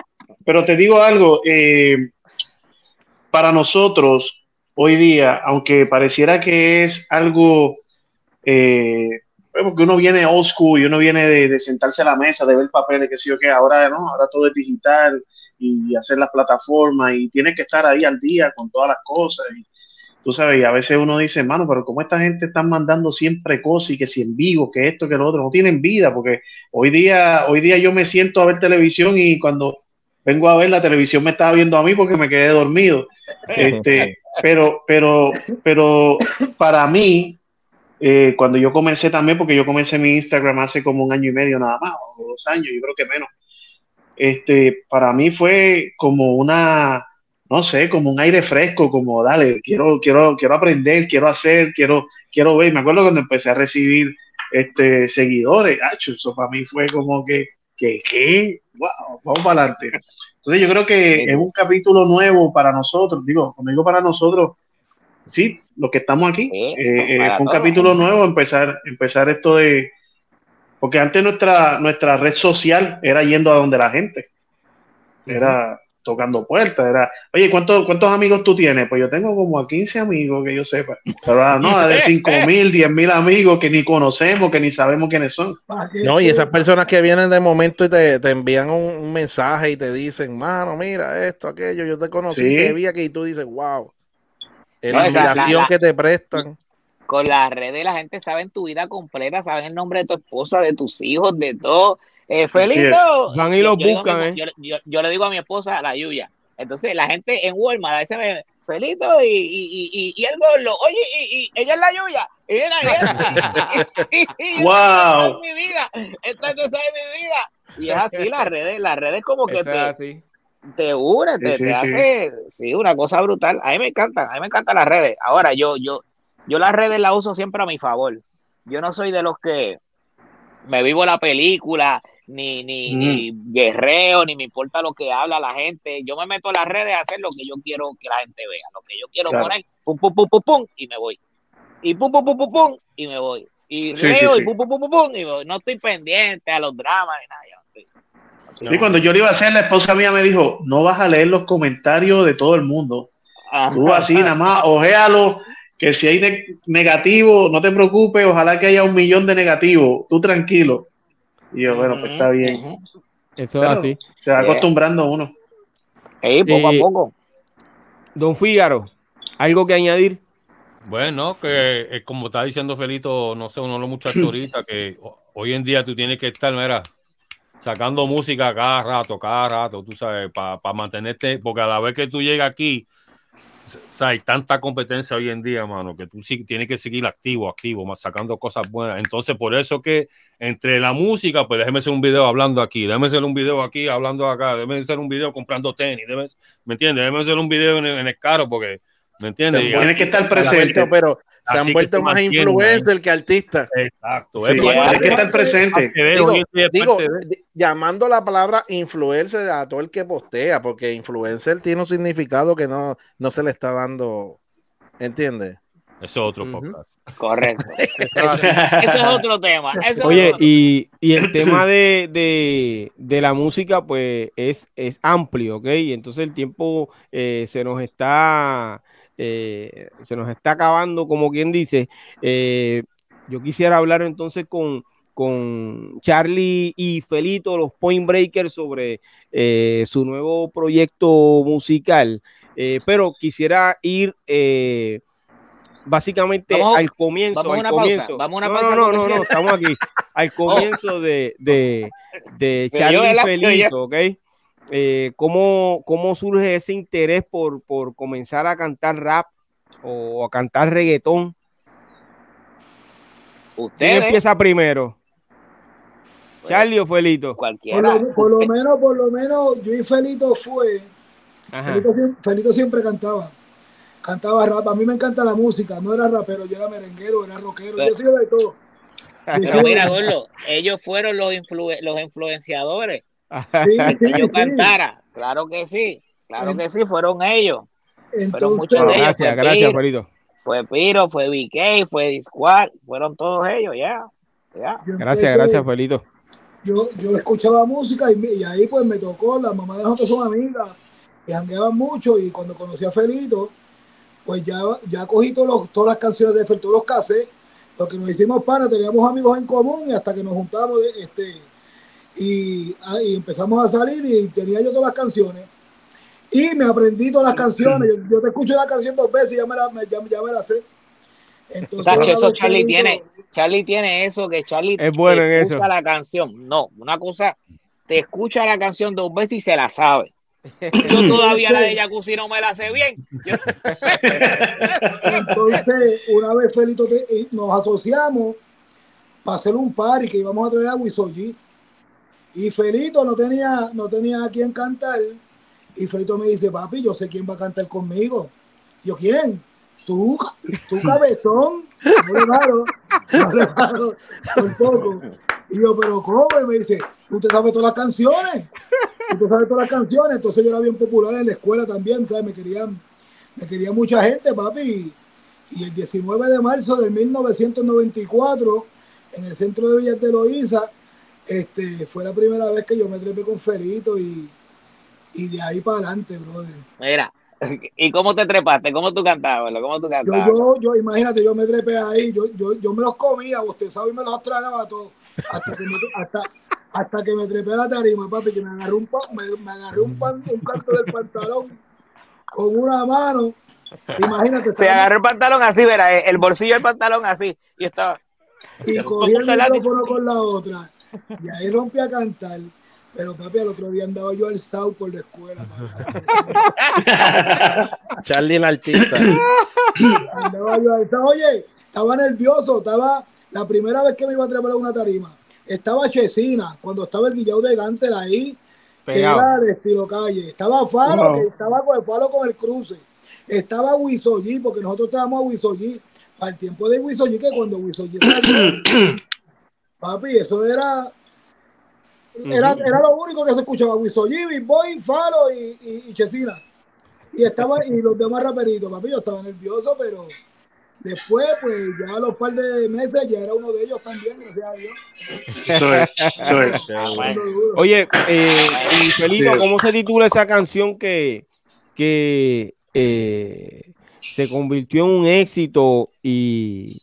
pero te digo algo, eh, para nosotros hoy día, aunque pareciera que es algo, eh, porque uno viene old school y uno viene de, de sentarse a la mesa, de ver papeles, que sé yo qué, ahora no, ahora todo es digital y hacer las plataformas y tiene que estar ahí al día con todas las cosas. Y, tú sabes, y a veces uno dice, hermano, pero como esta gente está mandando siempre cosas y que si en vivo, que esto, que lo otro, no tienen vida, porque hoy día, hoy día yo me siento a ver televisión y cuando vengo a ver la televisión me estaba viendo a mí porque me quedé dormido. Este, pero, pero, pero para mí, eh, cuando yo comencé también, porque yo comencé mi Instagram hace como un año y medio nada más, o dos años, yo creo que menos. Este, para mí fue como una, no sé, como un aire fresco, como dale, quiero, quiero, quiero aprender, quiero hacer, quiero, quiero ver. Me acuerdo cuando empecé a recibir este seguidores, acho, eso para mí fue como que, que, ¿qué? Wow, vamos para adelante. Entonces yo creo que es un capítulo nuevo para nosotros, digo, cuando digo para nosotros, sí, los que estamos aquí, Sí, eh, eh, fue un todos. capítulo nuevo empezar, empezar esto de, porque antes nuestra, nuestra red social era yendo a donde la gente, era, tocando puertas. Era, oye, ¿cuántos, ¿cuántos amigos tú tienes? Pues yo tengo como a 15 amigos que yo sepa. Pero no, de 5 mil, 10 mil amigos que ni conocemos, que ni sabemos quiénes son. No, y esas personas que vienen de momento y te, te envían un, mensaje y te dicen, mano, mira esto, aquello, yo te conocí, te vi aquí y tú dices, wow. La admiración que te prestan con las redes la gente sabe en tu vida completa, saben el nombre de tu esposa, de tus hijos, de todo. Eh, Felito. Van y lo buscan, eh. yo, le digo a mi esposa, la Yuya. Entonces la gente en Walmart a veces me Felito y, y, y, y el gordo, oye, y, ella es la Yuya, y ella es wow. mi vida, esta es mi vida. Y es así, las redes, las redes como que te, te une, te, te hace, sí, una cosa brutal. A mí me encantan, a mí me encantan las redes. Ahora, yo, yo, yo las redes las uso siempre a mi favor. Yo no soy de los que me vivo la película, ni, ni, ni guerreo, ni me importa lo que habla la gente. Yo me meto en las redes a hacer lo que yo quiero que la gente vea, lo que yo quiero poner, pum, pum, pum, pum, pum, y me voy. Y pum, pum, pum, pum, pum, y me voy. Y leo y pum, pum, pum, pum, pum, y No estoy pendiente a los dramas ni nada. Sí, cuando yo lo iba a hacer, la esposa mía me dijo, no vas a leer los comentarios de todo el mundo. Tú así nada más, ojéalo que si hay negativo, no te preocupes, ojalá que haya un millón de negativos, tú tranquilo. Y yo, bueno, pues está bien. Eso es así. Se va acostumbrando uno. poco a eh, poco. Don Fígaro, ¿algo que añadir? Bueno, que eh, como está diciendo Felito, no sé, uno de los muchachos ahorita, que hoy en día tú tienes que estar, mira, sacando música cada rato, cada rato, tú sabes, para mantenerte, porque a la vez que tú llegas aquí, o hay tanta competencia hoy en día, mano, que tú sí tienes que seguir activo, activo, más sacando cosas buenas. Entonces, por eso que entre la música, pues déjeme hacer un video hablando aquí, déjeme hacer un video aquí hablando acá, déjeme hacer un video comprando tenis, ¿me entiendes? Déjeme hacer un video en el, carro porque, ¿me entiendes? Tiene que estar presente, pero se han vuelto más influencers que artistas. Exacto. hay que estar presente. Digo, llamando la palabra influencer a todo el que postea, porque influencer tiene un significado que no, no se le está dando. ¿Entiendes? Eso es otro podcast. Correcto. eso, es otro tema. Oye, Y, y, el tema de, de, de, la música, pues es, es amplio, ¿ok? Y entonces el tiempo eh, se nos está eh, se nos está acabando, como quien dice. Eh, yo quisiera hablar entonces con, con Charlie y Felito, los Point Breakers, sobre eh, su nuevo proyecto musical. pero quisiera ir básicamente al comienzo. Vamos al comienzo. Vamos una no, no, no, no, estamos aquí. al oh. comienzo de, de, de Charlie y Felito, ¿ok? Eh, ¿cómo, ¿cómo, surge ese interés por, por, comenzar a cantar rap o a cantar reggaetón? ¿Quién empieza primero? Pues, ¿Charlie o Felito? Cualquiera. Por lo, menos, por lo menos, yo y Felito fue. Felito, siempre cantaba. Cantaba rap. A mí me encanta la música. No era rapero, yo era merenguero, era rockero. yo soy de todo. Pero mira, Gordo, ellos fueron los, los influenciadores yo cantara, claro que sí, claro que sí, fueron ellos. Entonces, muchos de gracias, gracias, Piro. Fue Piro, fue BK, fue Disquad, fueron todos ellos, ya. Gracias, gracias, Felito. Yo, yo escuchaba música y, ahí pues me tocó, las mamás de nosotros son amigas, y jangueaban mucho y cuando conocí a Felito, pues ya, ya cogí todos todas las canciones de Felito, todos los cassettes, porque nos hicimos pana, teníamos amigos en común y hasta que nos juntamos, este, Ah, y, empezamos a salir y tenía yo todas las canciones. Y me aprendí todas las canciones. Yo, te escucho la canción dos veces y ya me la, ya, me la sé. Entonces, eso Charlie tiene, Charlie tiene eso que Charlie es bueno en escucha la canción. No, una cosa, te escucha la canción dos veces y se la sabe. Yo todavía la de Jacuzzi no me la sé bien. Entonces, una vez Felito nos asociamos para hacer un party que íbamos a traer a Wisoji y Felito no tenía, no tenía a quién cantar. Y Felito me dice, papi, yo sé quién va a cantar conmigo. Yo, ¿quién? Tú, tú cabezón. No le paro, no le paro, por poco. Y yo, pero ¿cómo? Y me dice, usted sabe todas las canciones. Usted sabe todas las canciones. Entonces yo era bien popular en la escuela también, ¿sabes? Me querían, me quería mucha gente, papi. Y el 19 de marzo del 1994, en el centro de Villas de Loíza, este, fue la primera vez que yo me trepé con Ferito y, y de ahí para adelante, brother. Mira, ¿y cómo te trepaste? ¿Cómo tú cantabas? ¿Cómo tú cantabas? Yo, yo, yo, imagínate, yo me trepé ahí, yo, yo, yo me los comía, usted sabe, y me los tragaba todos. Hasta que me, hasta, hasta que me trepé a la tarima, papi, que me agarré un, pa- me, me agarré un, pan, un canto del pantalón con una mano. Imagínate, Se estaba- agarró el pantalón así, verá, el bolsillo del pantalón así, y estaba. y cogí el micrófono con la otra. Y ahí rompí a cantar. Pero papi, al otro día andaba yo al SAU por la escuela. Charlie el artista. Andaba yo al SAU. Oye, estaba nervioso. Estaba la primera vez que me iba a trepar a una tarima. Estaba Chesina, cuando estaba el Guillao de Gantel ahí, que Pegado. era de estilo calle. Estaba Wow. que estaba con el Falo con el cruce. Estaba Wisoyi, porque nosotros estábamos a Wisoyi. Para el tiempo de Wisoyi, que cuando Wisoyi salió, papi, eso era era, era lo único que se escuchaba, Wisoyi, Big Boy, Falo y, y, y Chesina. Y estaba, y los demás raperitos, papi, yo estaba nervioso, pero después, pues ya a los par de meses ya era uno de ellos también, gracias a Dios. Eso es, eso es. Bueno, Dando duro. Oye, eh, y Sí. ¿cómo se titula esa canción que, que eh, se convirtió en un éxito y,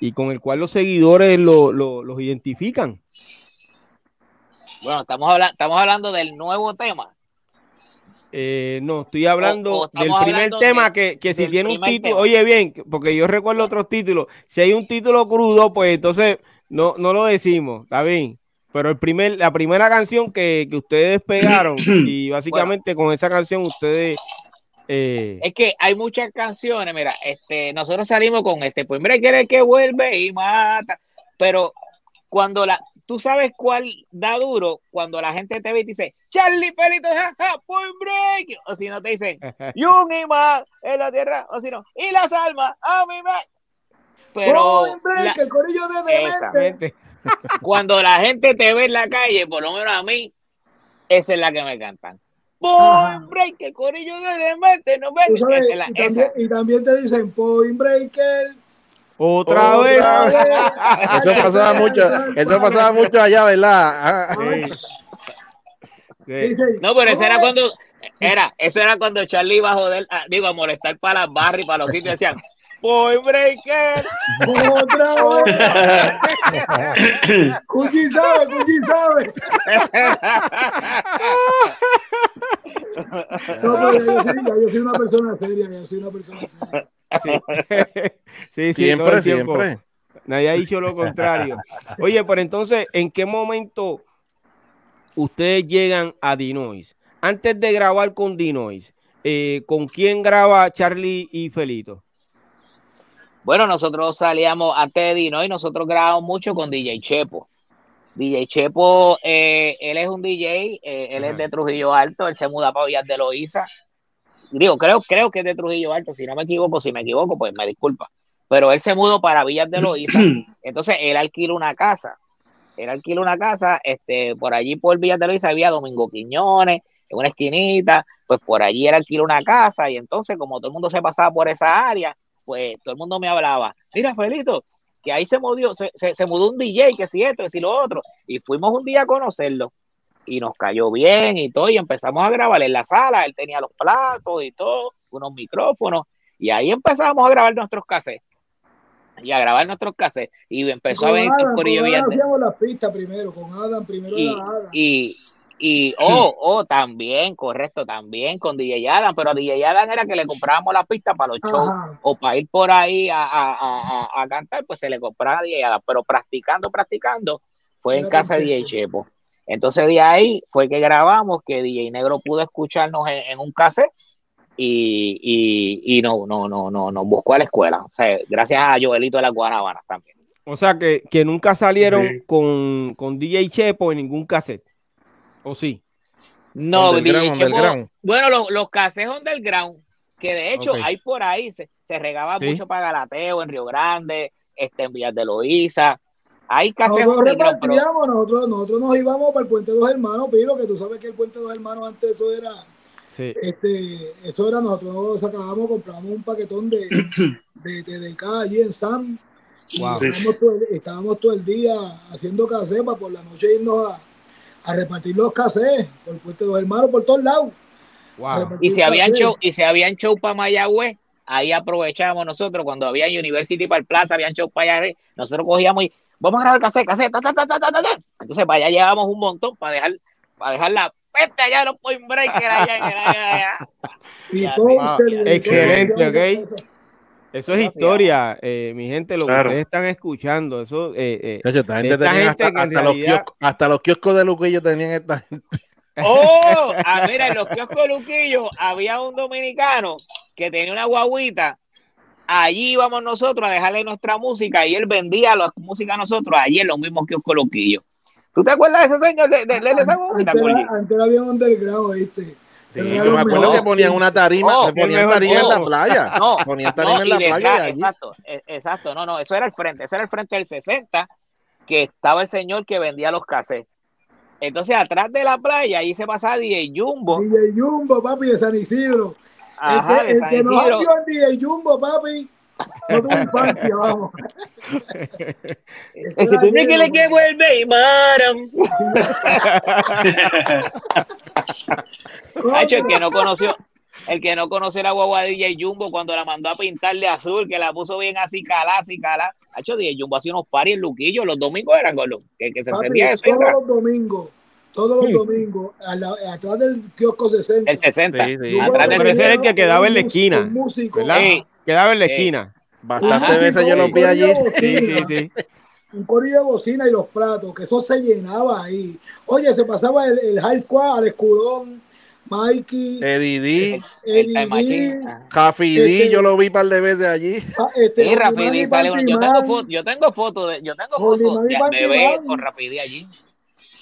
y con el cual los seguidores lo, lo- los identifican? Bueno, estamos, habla- estamos hablando del nuevo tema. Eh, no, estoy hablando O- o del primer hablando tema de- que, que si tiene un título, tema. oye bien, porque yo recuerdo otros títulos, si hay un título crudo, pues entonces no, no lo decimos, está bien. Pero el primer, la primera canción que, que ustedes pegaron y básicamente con esa canción ustedes eh, Es que hay muchas canciones, mira, este, nosotros salimos con este, pues mira, quiere que vuelve y mata, pero cuando la, tú sabes cuál da duro, cuando la gente te ve y te dice, Charlie Pelito, jaja, point break, o si no te dicen, y un imán en la tierra, o si no, y las almas, a mí me... Pero Point break, la- el corillo de Esa. Demente. cuando la gente te ve en la calle, por lo menos a mí, esa es la que me cantan. Point break, el corillo de demente, no. Tú sabes, la- y, también, y también te dicen Point Breaker. otra otra vez. vez. Eso pasaba mucho, eso pasaba mucho allá, ¿verdad? Sí. No, pero ese era "Oye, cuando era, eso era cuando Charlie iba a joder, digo, a molestar para las barras y para los sitios decían, Boy Breaker. Otra vez. Cuchi sabe, Cuchi sabe. No, pero yo, soy, yo una persona seria, ya soy una persona seria. Sí, sí, todo Siempre, siempre. Nadie ha dicho lo contrario. Oye, pero entonces, ¿en qué momento ustedes llegan a Dinois? Antes de grabar con Dinois, eh, ¿con quién graba Charlie y Felito? Bueno, nosotros salíamos antes de Dino y nosotros grabamos mucho con DJ Chepo. DJ Chepo, eh, él es un DJ, eh, él es de Trujillo Alto, él se muda para Villas de Loíza. Digo, creo, creo que es de Trujillo Alto, si no me equivoco, si me equivoco, pues me disculpa. Pero él se mudó para Villas de Loíza, entonces él alquila una casa. Él alquila una casa, este, por allí por Villas de Loíza había Domingo Quiñones, en una esquinita, pues por allí él alquila una casa y entonces como todo el mundo se pasaba por esa área, pues todo el mundo me hablaba, mira Felito, que ahí se mudó, se, se, se mudó un DJ, que si esto, que si lo otro, y fuimos un día a conocerlo, y nos cayó bien y todo, y empezamos a grabar en la sala, él tenía los platos y todo, unos micrófonos, y ahí empezamos a grabar nuestros cassettes, y a grabar nuestros cassettes, y empezó a Con venir Adam, por con Adam las pistas primero, con Adam, primero y, Adam. y, y oh, oh, también, correcto, también con DJ Adam, pero a DJ Adam era que le comprábamos la pista para los shows Ajá. o para ir por ahí a, a, a, a- a cantar, pues se le compraba a DJ Adam, pero practicando, practicando, fue en casa de DJ Chepo. Chepo. Entonces de ahí fue que grabamos, que DJ Negro pudo escucharnos en, en un cassette y, y, y no, no, no, no, nos buscó a la escuela. O sea, gracias a Joelito de las Guanabanas también. O sea, que, que nunca salieron Sí. con, con DJ Chepo en ningún cassette. ¿O sí? No, Underground, underground. bueno, los, los cassettes underground, que de hecho Ok. hay por ahí, se, se regaba Sí. mucho para Galateo, en Río Grande, este, en Villas de Loíza. Hay cassettes Nosotros underground, pero nosotros, nosotros nos íbamos para el Puente Dos Hermanos, Piro, que tú sabes que el Puente Dos Hermanos antes eso era, Sí. este, eso era, nosotros sacábamos, comprábamos un paquetón de, de, de, de cada allí en Sam. Y Wow. estábamos, todo el, estábamos todo el día haciendo casepa por la noche irnos a, a repartir los casés por puesto de los hermanos por todos lados. Wow. Y si habían show, y si habían show para Mayagüez, ahí aprovechábamos nosotros cuando había University para el Plaza, habían show para allá, nosotros cogíamos y vamos a grabar cassette, cassette, ta, ta, ta, ta, ta, ta. Entonces para allá llevábamos un montón para dejar, para dejar la peste allá los point breakers allá, allá, allá. Excelente, ok. Eso es historia, eh, mi gente, lo claro. que ustedes están escuchando. Eso, eh, eh, esta gente esta tenía gente hasta, hasta, realidad... los kioscos, hasta, los kioscos, de Luquillo tenían esta gente. Oh, ah, mira, en los kioscos de Luquillo había un dominicano que tenía una guaguita. Allí íbamos nosotros a dejarle nuestra música y él vendía la música a nosotros allí en los mismos kioscos de Luquillo. ¿Tú te acuerdas de ese señor? De, de, de, de esa guaguita, antes, antes había un underground, ¿viste? Sí, yo me acuerdo que ponían una tarima, no, ponían tarima no, en la playa. No, ponían tarima no, en la playa. exacto, exacto, no, no, eso era el frente, ese era el frente del 60, que estaba el señor que vendía los cassettes. Entonces, atrás de la playa, ahí se pasaba DJ Jumbo. DJ Jumbo, papi, de San Isidro. Ajá, el que, de San el que nos Isidro. dio el DJ Jumbo, papi. No tuvo infancia, vamos. Es que tú me quieres que vuelve y maram. Hacho, el que no conoció, el que no conoció la guagua de DJ Jumbo cuando la mandó a pintar de azul, que la puso bien así calá, así calá. Hacho, DJ Jumbo hacía unos paris en Luquillo, los domingos eran con que, que se encendía eso. todos los domingos, todos los domingos, a la- atrás del kiosco 60. El 60. Sí, sí. Atrás del Pero ese era el que quedaba en la esquina, músico, ¿verdad? Sí. Quedaba en la Sí. esquina. Bastantes Ajá. veces yo los vi allí. Sí, sí, sí. un corillo de bocina y los platos, que eso se llenaba ahí. Oye, se pasaba el, el High Squad al escudón, Mikey, Eddie D, El Eddie Time Machine. D. Jafi D, Este- yo lo vi un par de veces allí. ah, este, Sí, sale uno. Yo tengo fotos, yo tengo fotos de, yo tengo fotos de bebé con Rafidi allí.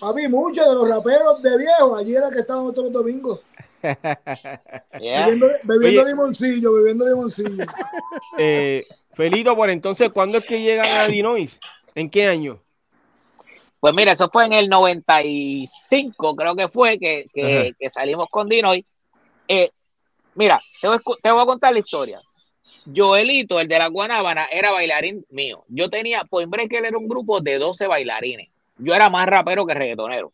Papi, muchos de los raperos de viejo, allí era que estaban todos los domingos, Yeah. bebiendo, bebiendo Oye. limoncillo, bebiendo limoncillo. Eh, Felito, por entonces, ¿cuándo es que llegan a Dinois? ¿En qué año? Pues mira, eso fue en el 95, creo que fue, que, que, que salimos con Dinoy. Eh, mira, te voy, a escu- te voy a contar la historia. Joelito, el de la Guanábana, era bailarín mío. Yo tenía, Point Breaker era un grupo de 12 bailarines. Yo era más rapero que reggaetonero.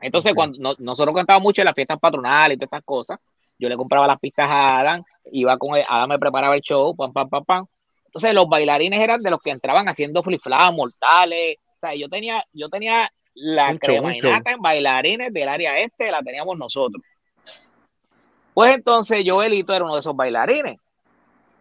Entonces, cuando no- nosotros cantábamos mucho en las fiestas patronales y todas estas cosas, yo le compraba las pistas a Adam, iba con él, Adam me preparaba el show, pam, pam, pam, pam. Entonces, los bailarines eran de los que entraban haciendo flip mortales. O sea, yo tenía, yo tenía la show, un cremainata en bailarines del área este, la teníamos nosotros. Pues entonces, Joelito era uno de esos bailarines.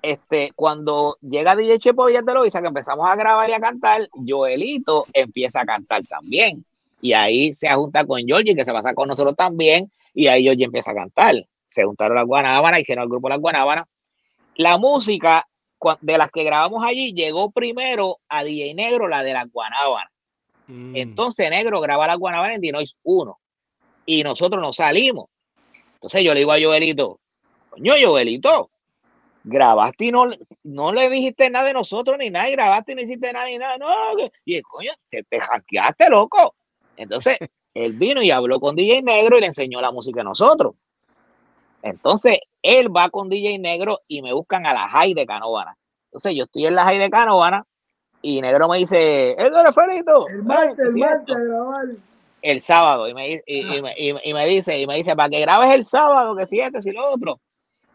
Este, cuando llega DJ Chepo Villataloiza, que empezamos a grabar y a cantar, Joelito empieza a cantar también. Y ahí se junta con Georgie, que se pasa con nosotros también, y ahí Georgie empieza a cantar. Se juntaron las Guanábanas, hicieron el grupo Las Guanábanas. La música de las que grabamos allí llegó primero a DJ Negro, la de las Guanábanas. Mm. Entonces Negro graba las Guanábanas en Dinois 1 y nosotros nos salimos. Entonces yo le digo a Joelito, coño Joelito, grabaste y no, le- no le dijiste nada de nosotros ni nada, y grabaste y no hiciste nada ni nada. No, y el coño, te, te hackeaste, loco. Entonces él vino y habló con DJ Negro y le enseñó la música a nosotros. Entonces él va con DJ Negro y me buscan a la High de Canovana. Entonces yo estoy en la High de Canovana y Negro me dice, ¿eso eres Felito? El "Ay, martes, es el cierto" martes el sábado y me, y, y y- y me dice y me dice para que grabes el sábado que si este si lo otro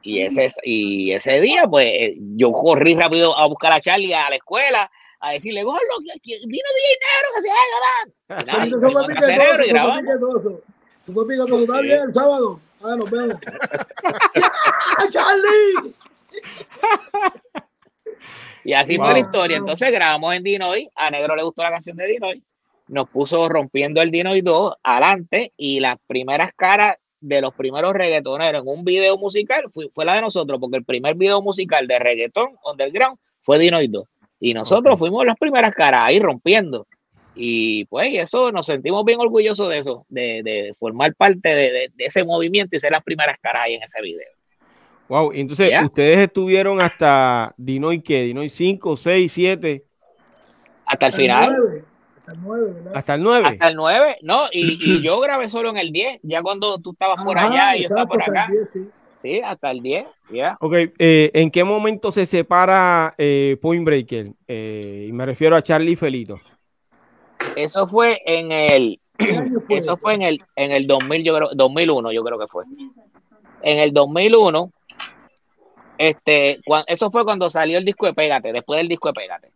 y ese y ese día pues eh, yo corrí rápido a buscar a Charlie a la escuela a decirle gordo que, que vino DJ Negro que se fuimos a piquetoso, Negro y grabamos. Eso fue piquetoso. Está bien el sábado. Ah, nos vemos. ¡Ya, Charlie! y así Wow. fue la historia entonces grabamos en Dinoy a Negro le gustó la canción de Dinoy nos puso rompiendo el Dinoy 2 adelante y las primeras caras de los primeros reggaetoneros en un video musical fue, fue la de nosotros, porque el primer video musical de reggaetón underground fue Dinoy 2. Y nosotros fuimos las primeras caras ahí rompiendo. Y pues eso nos sentimos bien orgullosos de eso, de, de formar parte de, de- de ese movimiento y ser las primeras caras ahí en ese video. Wow, entonces Ya. ustedes estuvieron hasta Dinoy qué, Dinoy 5, 6, 7, Hasta el Hasta el final, nueve, Hasta el 9, ¿verdad? hasta el 9. hasta el 9, no, y, y yo grabé solo en el 10, ya cuando tú estabas por Ajá, allá y yo estaba por acá. el 10, sí. Sí, hasta el 10, ya. Ok, eh, ¿en qué momento se separa eh, Point Breaker? Eh, y me refiero a Charlie y Felito. Eso fue en el Eso fue en el, en el 2000, yo creo, 2001, yo creo que fue. En el 2001, este, eso fue cuando salió el disco de Pégate, después del disco de Pégate.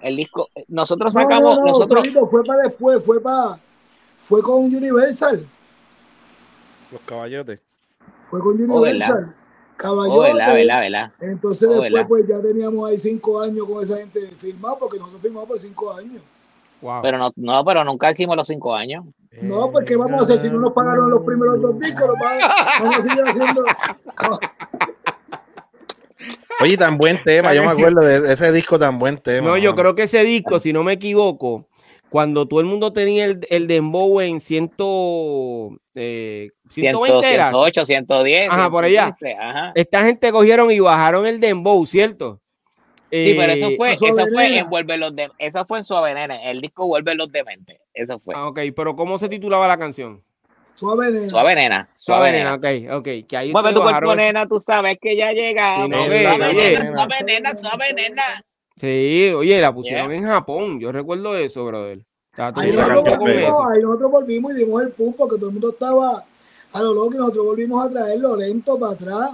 El disco, nosotros sacamos, nosotros. fue para después, fue para, fue con Universal. Los caballotes. Fue con oh, Universal. Oh, verdad, verdad, verdad. Entonces oh, después pues ya teníamos ahí cinco años con esa gente firmado, porque nosotros firmamos por cinco años. Pero no, no, pero nunca hicimos los cinco años. No, porque vamos a hacer, si no nos pagaron los primeros dos discos, vamos a seguir haciendo. Oye, tan buen tema, yo me acuerdo de ese disco tan buen tema. No, yo creo que ese disco, si no me equivoco, cuando todo el mundo tenía el, el dembow en ciento, eh, 120 108, 110. Ajá, por allá. Esta gente cogieron y bajaron el dembow, ¿cierto? Sí, pero eso eh, fue, eso fue en Vuelve los de, eso fue en Suave Nena, el disco Vuelve los Dementes, eso fue. Ah, ok, pero ¿cómo se titulaba la canción? Suave Nena. Suave Nena. Suave, Nena, ok, ok. Que ahí Mueve tu cuerpo, nena, tú sabes que ya llega. Sí, suave, nena, suave Nena, Suave Nena. Sí, oye, la pusieron en Japón, yo recuerdo eso, brother. Ahí nosotros, volvimos, ahí nosotros volvimos y dimos el pum porque todo el mundo estaba a lo loco y nosotros volvimos a traerlo lento para atrás.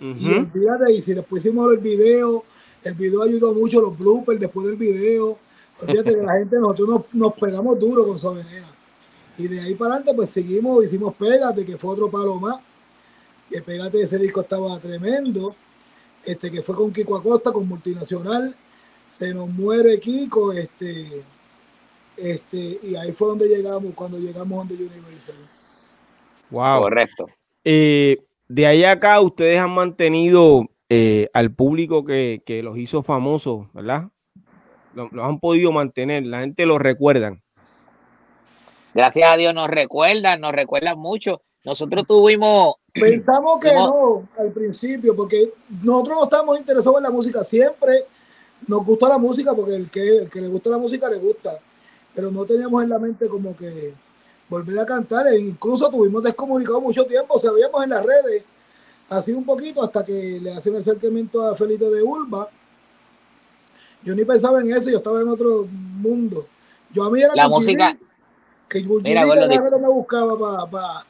Y fíjate, y si después hicimos el video, el video ayudó mucho, los bloopers después del video. Fíjate que la gente, nosotros nos, nos pegamos duro con Sobenera. Y de ahí para adelante, pues seguimos, hicimos Pégate, que fue otro palo más. Que Pégate, ese disco estaba tremendo. Este, que fue con Kiko Acosta, con Multinacional. Se nos muere Kiko, este, este, y ahí fue donde llegamos, cuando llegamos donde Universal. Wow. Correcto. Eh, de ahí acá, ustedes han mantenido eh, al público que, que, los hizo famosos, ¿verdad? Los lo han podido mantener, la gente los recuerdan gracias a Dios nos recuerdan, nos recuerdan mucho. Nosotros tuvimos... Pensamos que no al principio, porque nosotros no estamos interesados en la música, siempre nos gusta la música, porque el que, el que le gusta la música le gusta, pero no teníamos en la mente como que volver a cantar, e incluso tuvimos descomunicado mucho tiempo, sabíamos en las redes, así un poquito, hasta que le hacen el acercamiento a Felito de Urba. Yo ni pensaba en eso, yo estaba en otro mundo. Yo a mí era la música, que Mira, bueno, me buscaba para...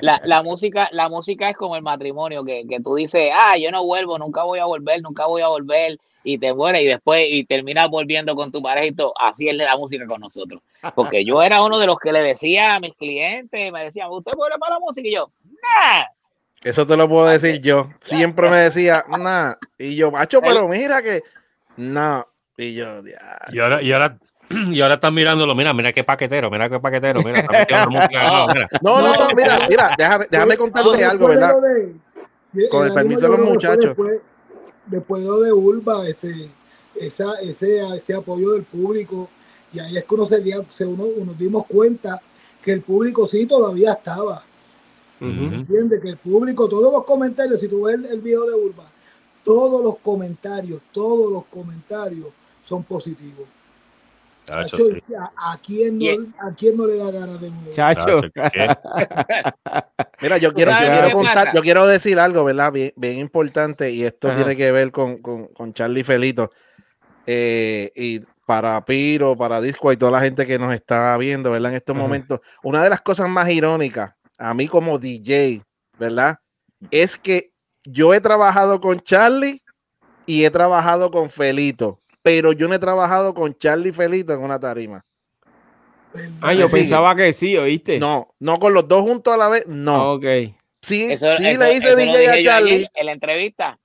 La, la, música, la música es como el matrimonio, que, que, tú dices, ah, yo no vuelvo, nunca voy a volver, nunca voy a volver, y te mueres y después y terminas volviendo con tu pareja y todo. Así es la música con nosotros. Porque yo era uno de los que le decía a mis clientes, me decían, ¿usted vuelve para la música? Y yo, nah. Eso te lo puedo decir yo. Siempre me decía, nah. Y yo, macho, pero mira que, no. Y yo, y ahora, y ahora y ahora están mirándolo, mira, mira qué paquetero, mira qué paquetero, mira, No, no, no, mira, mira, déjame, déjame contarte algo, ¿verdad? Con el permiso de los muchachos. Después, de lo de Urba, este, esa, ese, ese apoyo del público, y ahí es que uno se, uno, nos dimos cuenta que el público sí todavía estaba. ¿Entiendes? Que el público, todos los comentarios, si tú ves el, el video de Urba, todos los comentarios, todos los comentarios son positivos. ¿A, quién no, le da ganas de mover? Chacho. Mira, yo quiero, contar, yo quiero decir algo, ¿verdad? Bien, bien importante, y esto tiene que ver con, con, con Charlie Felito. Eh, y para Piro, para Disco y toda la gente que nos está viendo, ¿verdad? En estos momentos, una de las cosas más irónicas, a mí como DJ, ¿verdad? Es que yo he trabajado con Charlie y he trabajado con Felito pero yo no he trabajado con Charlie Felito en una tarima. Ah, yo pensaba que sí, ¿oíste? No, no con los dos juntos a la vez, no. Ok. Sí, sí le hice DJ a Charlie. En la entrevista.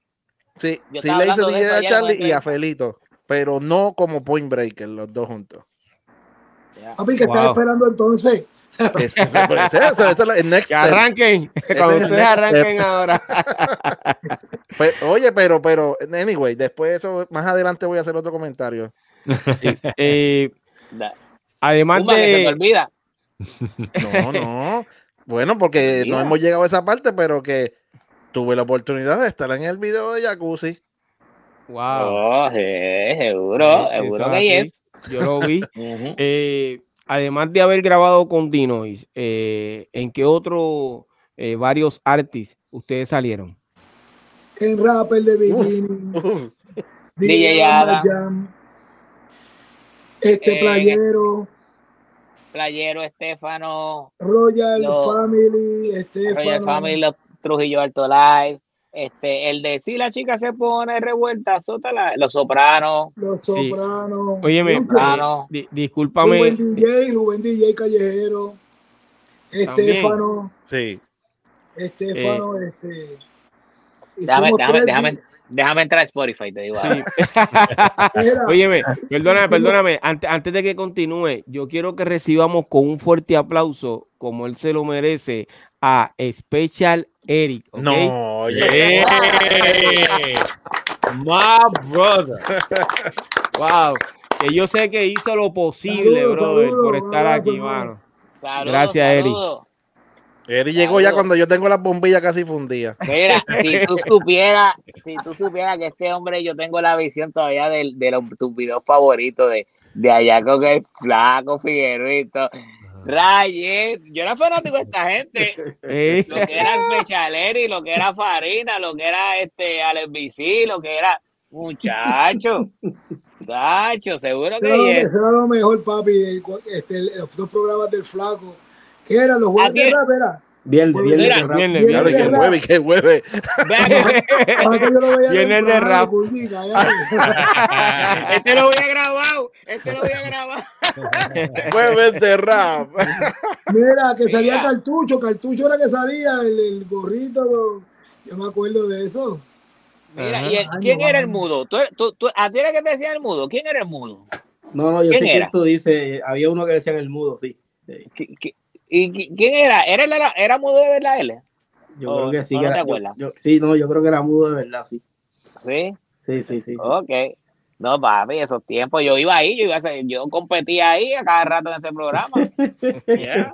Sí, sí le hice DJ a Charlie y a Felito, pero no como Point Breaker, los dos juntos. Papi, que wow. estás esperando entonces. Es, eso, eso, es el next que arranquen, cuando ustedes arranquen ahora. Pues, oye, pero, pero, anyway, después eso, más adelante voy a hacer otro comentario. Sí. Eh, además de. Que se olvida. No, no. Bueno, porque no hemos llegado a esa parte, pero que tuve la oportunidad de estar en el video de Jacuzzi. Wow. Oh, seguro, seguro que es. Yo lo vi. eh, además de haber grabado con Dinois, eh, ¿en qué otro eh, varios artistas ustedes salieron? En Rapper de Beginning, DJ Adam, este eh, playero. Playero, Estefano, Royal Lo- Family, Estefano. Royal Family, los Trujillo Alto Live, este, el de si la chica se pone revuelta, sótala, los Sopranos, Los Sí. Sopranos. Óyeme, Mucho. Ah, eh, discúlpame. Rubén DJ, Rubén DJ Callejero. Estefano, Sí. Estefano, este. déjame, déjame, déjame, déjame entrar a Spotify, te digo. Mira, Óyeme, perdóname, perdóname. Antes, antes de que continúe, yo quiero que recibamos con un fuerte aplauso, como él se lo merece, a Special Eric. No. Yeah. My brother. Wow. Que yo sé que hizo lo posible, Saludos, brother, por estar aquí, mano. Gracias, Eric. Eri llegó ya cuando yo tengo las bombillas casi fundidas. Mira, si tú supieras, si tú supieras que este hombre, yo tengo la visión todavía de, de los, tus videos favoritos de, de allá con el flaco Figueruito. Rayet, yo era fanático de esta gente, Eh, lo que era Spechaleri, lo que era Farina, lo que era este Alex lo que era muchacho. Muchacho, seguro Eso que eso era lo mejor, papi. Este, los dos programas del Flaco. ¿Qué eran? Los Aquí- de rap, era. Viernes, Claro, y que hueve, y que hueve. Que Viernes de rap. Cállate. este lo voy a grabar, este lo voy a grabar. Hueve de rap. Mira, que salía cartucho, cartucho era que salía, el, el gorrito, yo me acuerdo de eso. Mira, Ajá. ¿y el- quién era el mudo? ¿Tú, tú, tú- ¿A ti era que te decían el mudo? ¿Quién era el mudo? No, no, yo ¿Quién sé quién era? tú dices. Había uno que decía en el mudo, sí. Sí. ¿Qui- qui- ¿Y qui- quién era? ¿Era, la- era mudo de verdad él? Yo Oh, creo que sí. ¿o que no te yo- sí, no, yo creo que era mudo de verdad, sí. Sí, Sí, sí, sí. ok. No, papi, esos tiempos yo iba ahí, yo iba a hacer- yo competía ahí a cada rato en ese programa. Yeah.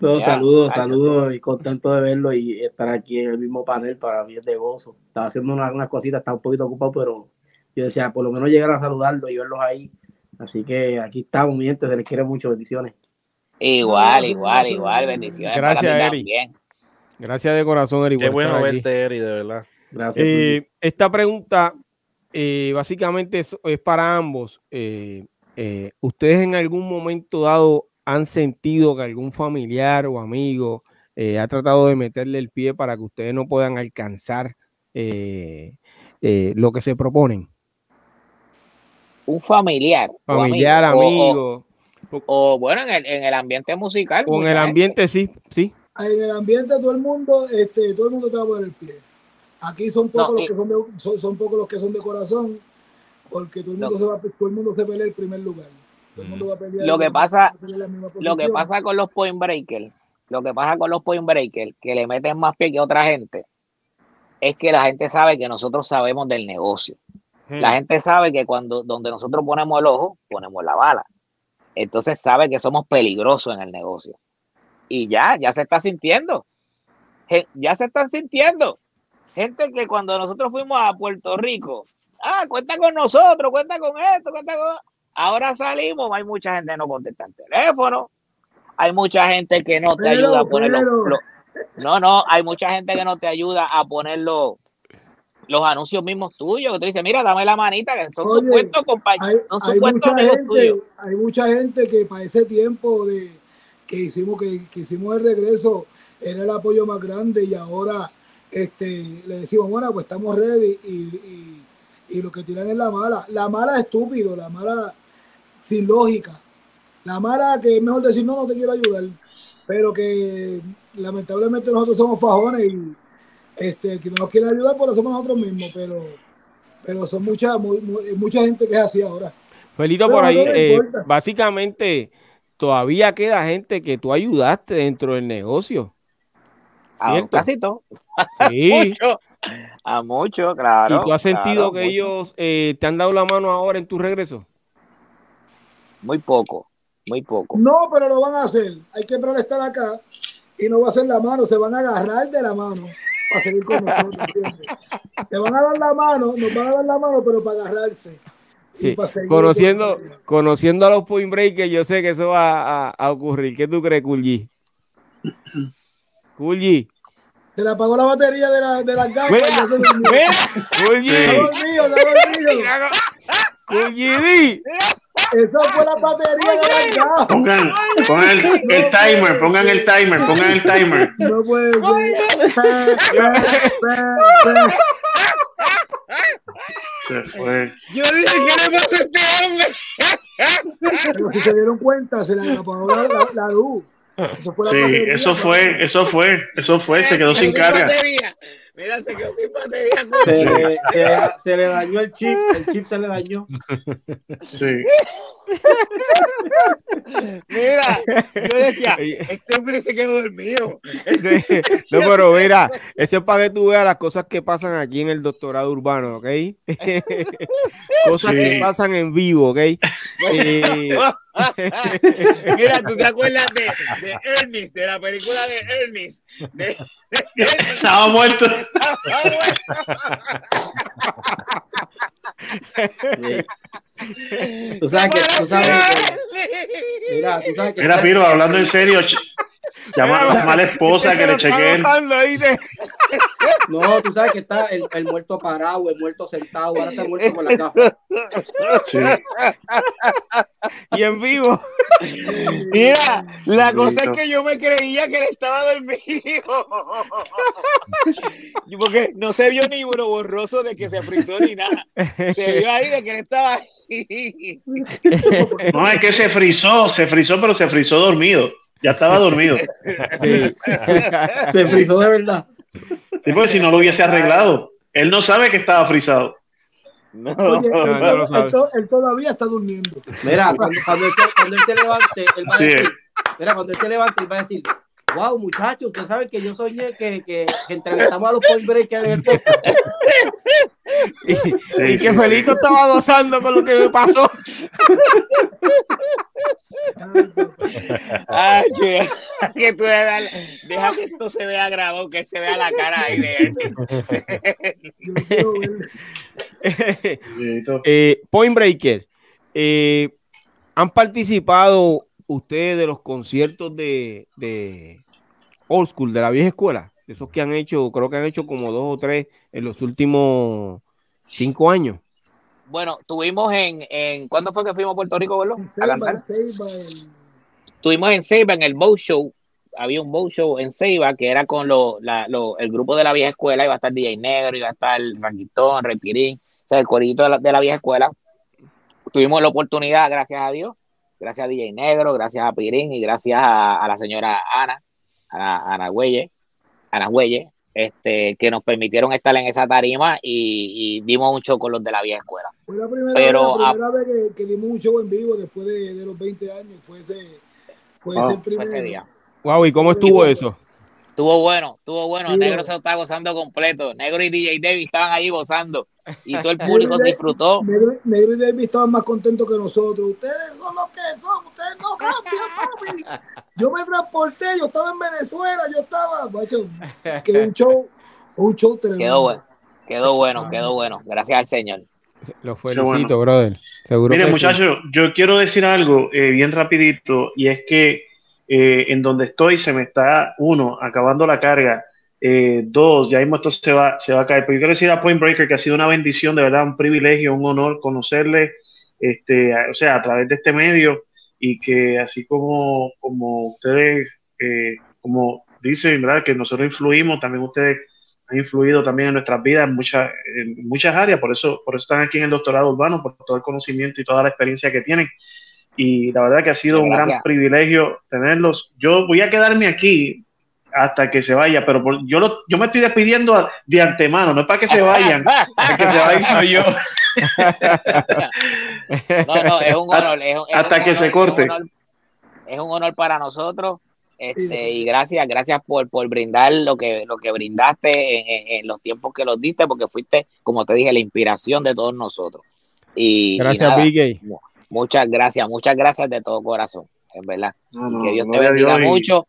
No, saludos, ay, saludos y contento de verlo y estar aquí en el mismo panel para mí es de gozo. Estaba haciendo unas, unas cositas, estaba un poquito ocupado, pero yo decía, por lo menos llegar a saludarlo y verlos ahí. Así que aquí estamos, mi gente, se les quiere mucho, bendiciones. Igual, igual, igual, bendiciones. para Gracias, mí también. Gracias de corazón, Eric. Qué bueno aquí. verte, Eri, de verdad. Gracias. Eh, esta pregunta eh, básicamente es, es para ambos. Eh, eh, ¿Ustedes en algún momento dado han sentido que algún familiar o amigo eh, ha tratado de meterle el pie para que ustedes no puedan alcanzar eh, eh, lo que se proponen? Un familiar. o Familiar, amigo, o- amigo. O, o, bueno, en el, en el ambiente musical. O en el gente. ambiente, sí, sí. En el ambiente todo el mundo, este, todo el mundo te va a poner el pie. Aquí son pocos No, los y- que son de, son, son pocos los que son de corazón, porque todo el mundo No. se va, todo el mundo se pelea el primer lugar. Todo el mundo va a pelear. Lo que pasa- Lo que pasa con los point breakers, lo que pasa con los point breakers, que le meten más pie que otra gente, es que la gente sabe que nosotros sabemos del negocio. Hmm. La gente sabe que cuando donde nosotros ponemos el ojo, ponemos la bala. Entonces sabe que somos peligrosos en el negocio. Y ya, ya se está sintiendo. Ya se están sintiendo. Gente que cuando nosotros fuimos a Puerto Rico, ah, cuenta con nosotros, cuenta con esto, cuenta con... Ahora salimos, hay mucha gente que no contesta el teléfono, hay mucha gente que no te ayuda a poner los- pero. los- No, no, hay mucha gente que no te ayuda a poner los, anuncios mismos tuyos. Que tú dices, mira, dame la manita, que son Oye, supuestos compañeros, son supuestos amigos gente, tuyos. hay mucha gente que para ese tiempo de que hicimos que, que hicimos el regreso era el apoyo más grande y ahora este le decimos bueno pues estamos ready y, y, y lo que tiran es la mala la mala es estúpido la mala sin lógica la mala que es mejor decir no no te quiero ayudar pero que lamentablemente nosotros somos fajones y este el que no nos quiere ayudar pues lo somos nosotros mismos pero pero son mucha muy- muy- mucha gente que es así ahora Felito, Pero por ahí, no eh, básicamente, todavía queda gente que tú ayudaste dentro del negocio. A ¿Cierto? casi todo. Sí. Mucho. A mucho, claro. ¿Y tú has sentido claro, que mucho. ellos eh, te han dado la mano ahora en tu regreso? Muy poco, muy poco. No, pero lo van a hacer. Hay que estar acá y no va a ser la mano, se van a agarrar de la mano para seguir con nosotros. ¿entiendes? Te van a dar la mano, nos van a dar la mano, pero para agarrarse. Sí. para Conociendo, con- conociendo a los point breakers, yo sé que eso va a, a ocurrir. ¿Qué tú crees, Kulji? Kulji. Se le apagó la batería de la, de las gafas. Mira. Kulji. Kulji. Eso fue la batería de verdad. Pongan, pongan el, el timer, pongan el timer, pongan el timer. No puede ser. Se fue. Yo dije, ¿qué le pasa a este hombre? Pero si se dieron cuenta, se le apagó la, la- la luz. Eso fue la Sí, batería. eso fue, eso fue, eso fue, se quedó sin carga. batería. Mira, se quedó sin batería. Se le, se- se le dañó el chip, el chip se le dañó. Sí. Mira, yo decía, este hombre se quedó dormido. Sí. No, pero mira, eso es para que tú veas las cosas que pasan aquí en el doctorado urbano, ¿ok? cosas Sí. que pasan en vivo, ¿ok? Eh, Mira, ¿tú te acuerdas de, de Ernest, de la película de Ernest? De, de Ernest. Estaba muerto. Sí. Tú sabes que, tú sabes que, mira, tú sabes que Mira, Piro, hablando en serio, llama a la mala esposa que le chequeen. no, tú sabes que está el, el muerto parado, el muerto sentado, ahora está muerto con la gafa. Sí. y en vivo. Mira, la cosa es que yo me creía que él estaba dormido. Porque no se vio ni uno borroso de que se frizó ni nada. Se vio ahí de que él estaba ahí. No, es que se frizó, se frizó, pero se frizó dormido. Ya estaba dormido. Sí. Se frizó de verdad. Sí, porque si no lo hubiese arreglado. Él no sabe que estaba frizado. No. Oye, él, no lo él- sabes. él to- él todavía está durmiendo. Mira, cuando, cuando, él, se, cuando él se levante, él va a Sí. decir, mira, cuando él se levante, él va a decir, wow, muchachos, ustedes saben que yo soñé que, que, que entrevistamos a los point breakers en el podcast. Y, Sí, y que sí, Felito estaba gozando con lo que me pasó. Ay, que, que tú deja, deja que esto se vea grabado, que se vea la cara ahí de. Eh, Point Breaker, eh, ¿han participado ustedes de los conciertos de, de Old School, de la vieja escuela? Esos que han hecho, creo que han hecho como dos o tres en los últimos cinco años. Bueno, tuvimos en, en ¿cuándo fue que fuimos a Puerto Rico, verlo? A cantar. Estuvimos en Ceiba en el Bow Show. Había un Bow Show en Ceiba que era con lo, la- lo- el grupo de la vieja escuela. Iba a estar DJ Negro, iba a estar Ranquitón, Rey Pirín, o sea, el corito de la, de la vieja escuela. Tuvimos la oportunidad, gracias a Dios, gracias a DJ Negro, gracias a Pirín y gracias a, a la señora Ana, a Ana Güelle, Ana Güelle, este, que nos permitieron estar en esa tarima y, y dimos un show con los de la vieja escuela. Fue la primera, Pero, vez, la primera vez que, que dimos un show en vivo después de, de los 20 años. Fue ese, fue Ah, ese el Fue ese día. Wow, ¿y cómo estuvo eso? Estuvo bueno, estuvo bueno. Sí, Negro bueno. se lo estaba gozando completo. Negro y DJ David estaban ahí gozando. Y todo el público disfrutó. Negro, Negro y David estaban más contentos que nosotros. Ustedes son los que son, ustedes no cambian, papi. Yo me transporté, yo estaba en Venezuela, yo estaba, macho, que un show, un show tremendo. Quedó bueno. Quedó bueno, quedó bueno. Gracias al Señor. Lo bueno. felicito, brother. Seguro sí. muchachos, yo quiero decir algo eh, bien rapidito y es que eh, en donde estoy se me está, uno, acabando la carga, eh, dos, ya mismo esto se va, se va a caer. Pero yo quiero decir a Point Breaker que ha sido una bendición, de verdad, un privilegio, un honor conocerle, este, o sea, a través de este medio y que así como, como ustedes, eh, como dicen, ¿verdad? Que nosotros influimos, también ustedes han influido también en nuestras vidas en muchas, en muchas áreas, por eso, por eso están aquí en el doctorado urbano, por todo el conocimiento y toda la experiencia que tienen. Y la verdad que ha sido un gran Gracias. privilegio tenerlos. Yo voy a quedarme aquí hasta que se vaya, pero por- yo, lo- yo me estoy despidiendo de antemano, no es para que se vayan, el que se vayan soy yo. No, no, es un honor. es un- es Hasta un que honor, se es corte. un honor- Es un honor para nosotros. Este, Sí. y gracias, gracias por, por brindar lo que, lo que brindaste en, en- en los tiempos que los diste, porque fuiste, como te dije, la inspiración de todos nosotros. Y, y Gracias, nada, Big mu- muchas gracias, muchas gracias de todo corazón, es verdad. No, Y no, que Dios te bendiga Dios mucho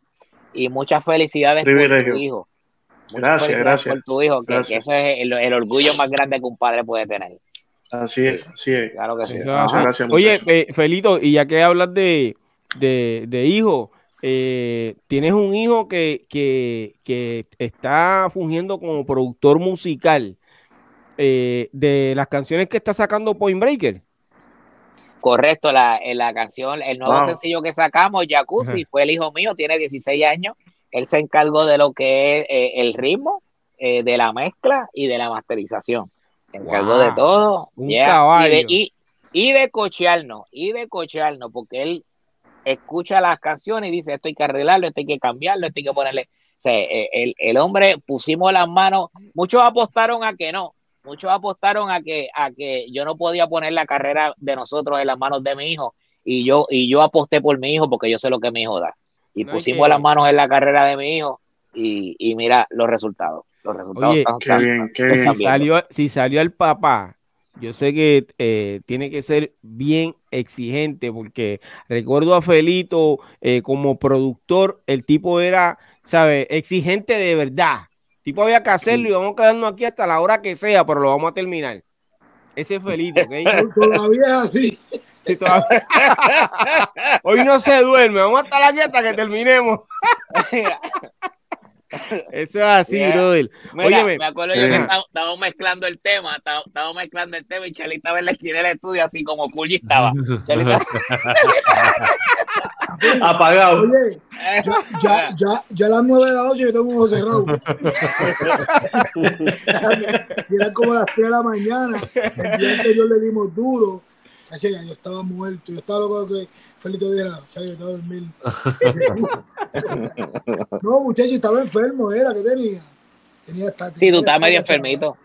y muchas felicidades por tu hijo. Muchas Gracias, gracias. por tu hijo, que, Gracias. que eso es el, el orgullo más grande que un padre puede tener. Así es, así es. Claro que sí. Eso Muchas es así. gracias, Oye, eh, Felito, y ya que hablas de, de, de hijo, eh, tienes un hijo que, que, que está fungiendo como productor musical eh, de las canciones que está sacando Point Breaker. Correcto, la, en la canción, el nuevo Wow. sencillo que sacamos, Jacuzzi, fue el hijo mío, tiene 16 años. Él se encargó de lo que es eh, el ritmo, eh, de la mezcla y de la masterización. Se encargó Wow. de todo. Un yeah, caballo. Y de, y, y de cochearnos, y de cochearnos, porque él escucha las canciones y dice, esto hay que arreglarlo, esto hay que cambiarlo, esto hay que ponerle... O sea, eh, el, el hombre pusimos las manos, muchos apostaron a que no, muchos apostaron a que, a que yo no podía poner la carrera de nosotros en las manos de mi hijo y yo, y yo aposté por mi hijo porque yo sé lo que mi hijo da. Y No, pusimos que- las manos en la carrera de mi hijo y, y mira los resultados. Los resultados Oye, están- Qué bien, qué están bien. si salió, si salió el papá, yo sé que eh, tiene que ser bien exigente porque recuerdo a Felito eh, como productor, el tipo era, ¿sabes? Exigente de verdad. Tipo había que hacerlo y vamos a quedarnos aquí hasta la hora que sea, pero lo vamos a terminar. Ese es Felito, ¿ok? Todavía es así. Sí, todavía- Hoy no se duerme, vamos a estar aquí hasta que terminemos. Eso es así, Yeah. brother. Mira, me acuerdo yo que estábamos mezclando el tema, estábamos mezclando el tema y Charlie estaba en la esquina del estudio así como Culli estaba. Apagado. Oye, ya, ya, ya, a las nueve de la noche yo tengo un ojo cerrado. Y Eran como las tres de la mañana. El día anterior le dimos duro. Yo estaba muerto. Yo estaba loco de que Felito dijera, yo estaba a dormir. No, muchacho, estaba enfermo, era, ¿qué tenía? Tenía esta- Sí, tú estabas medio enfermito.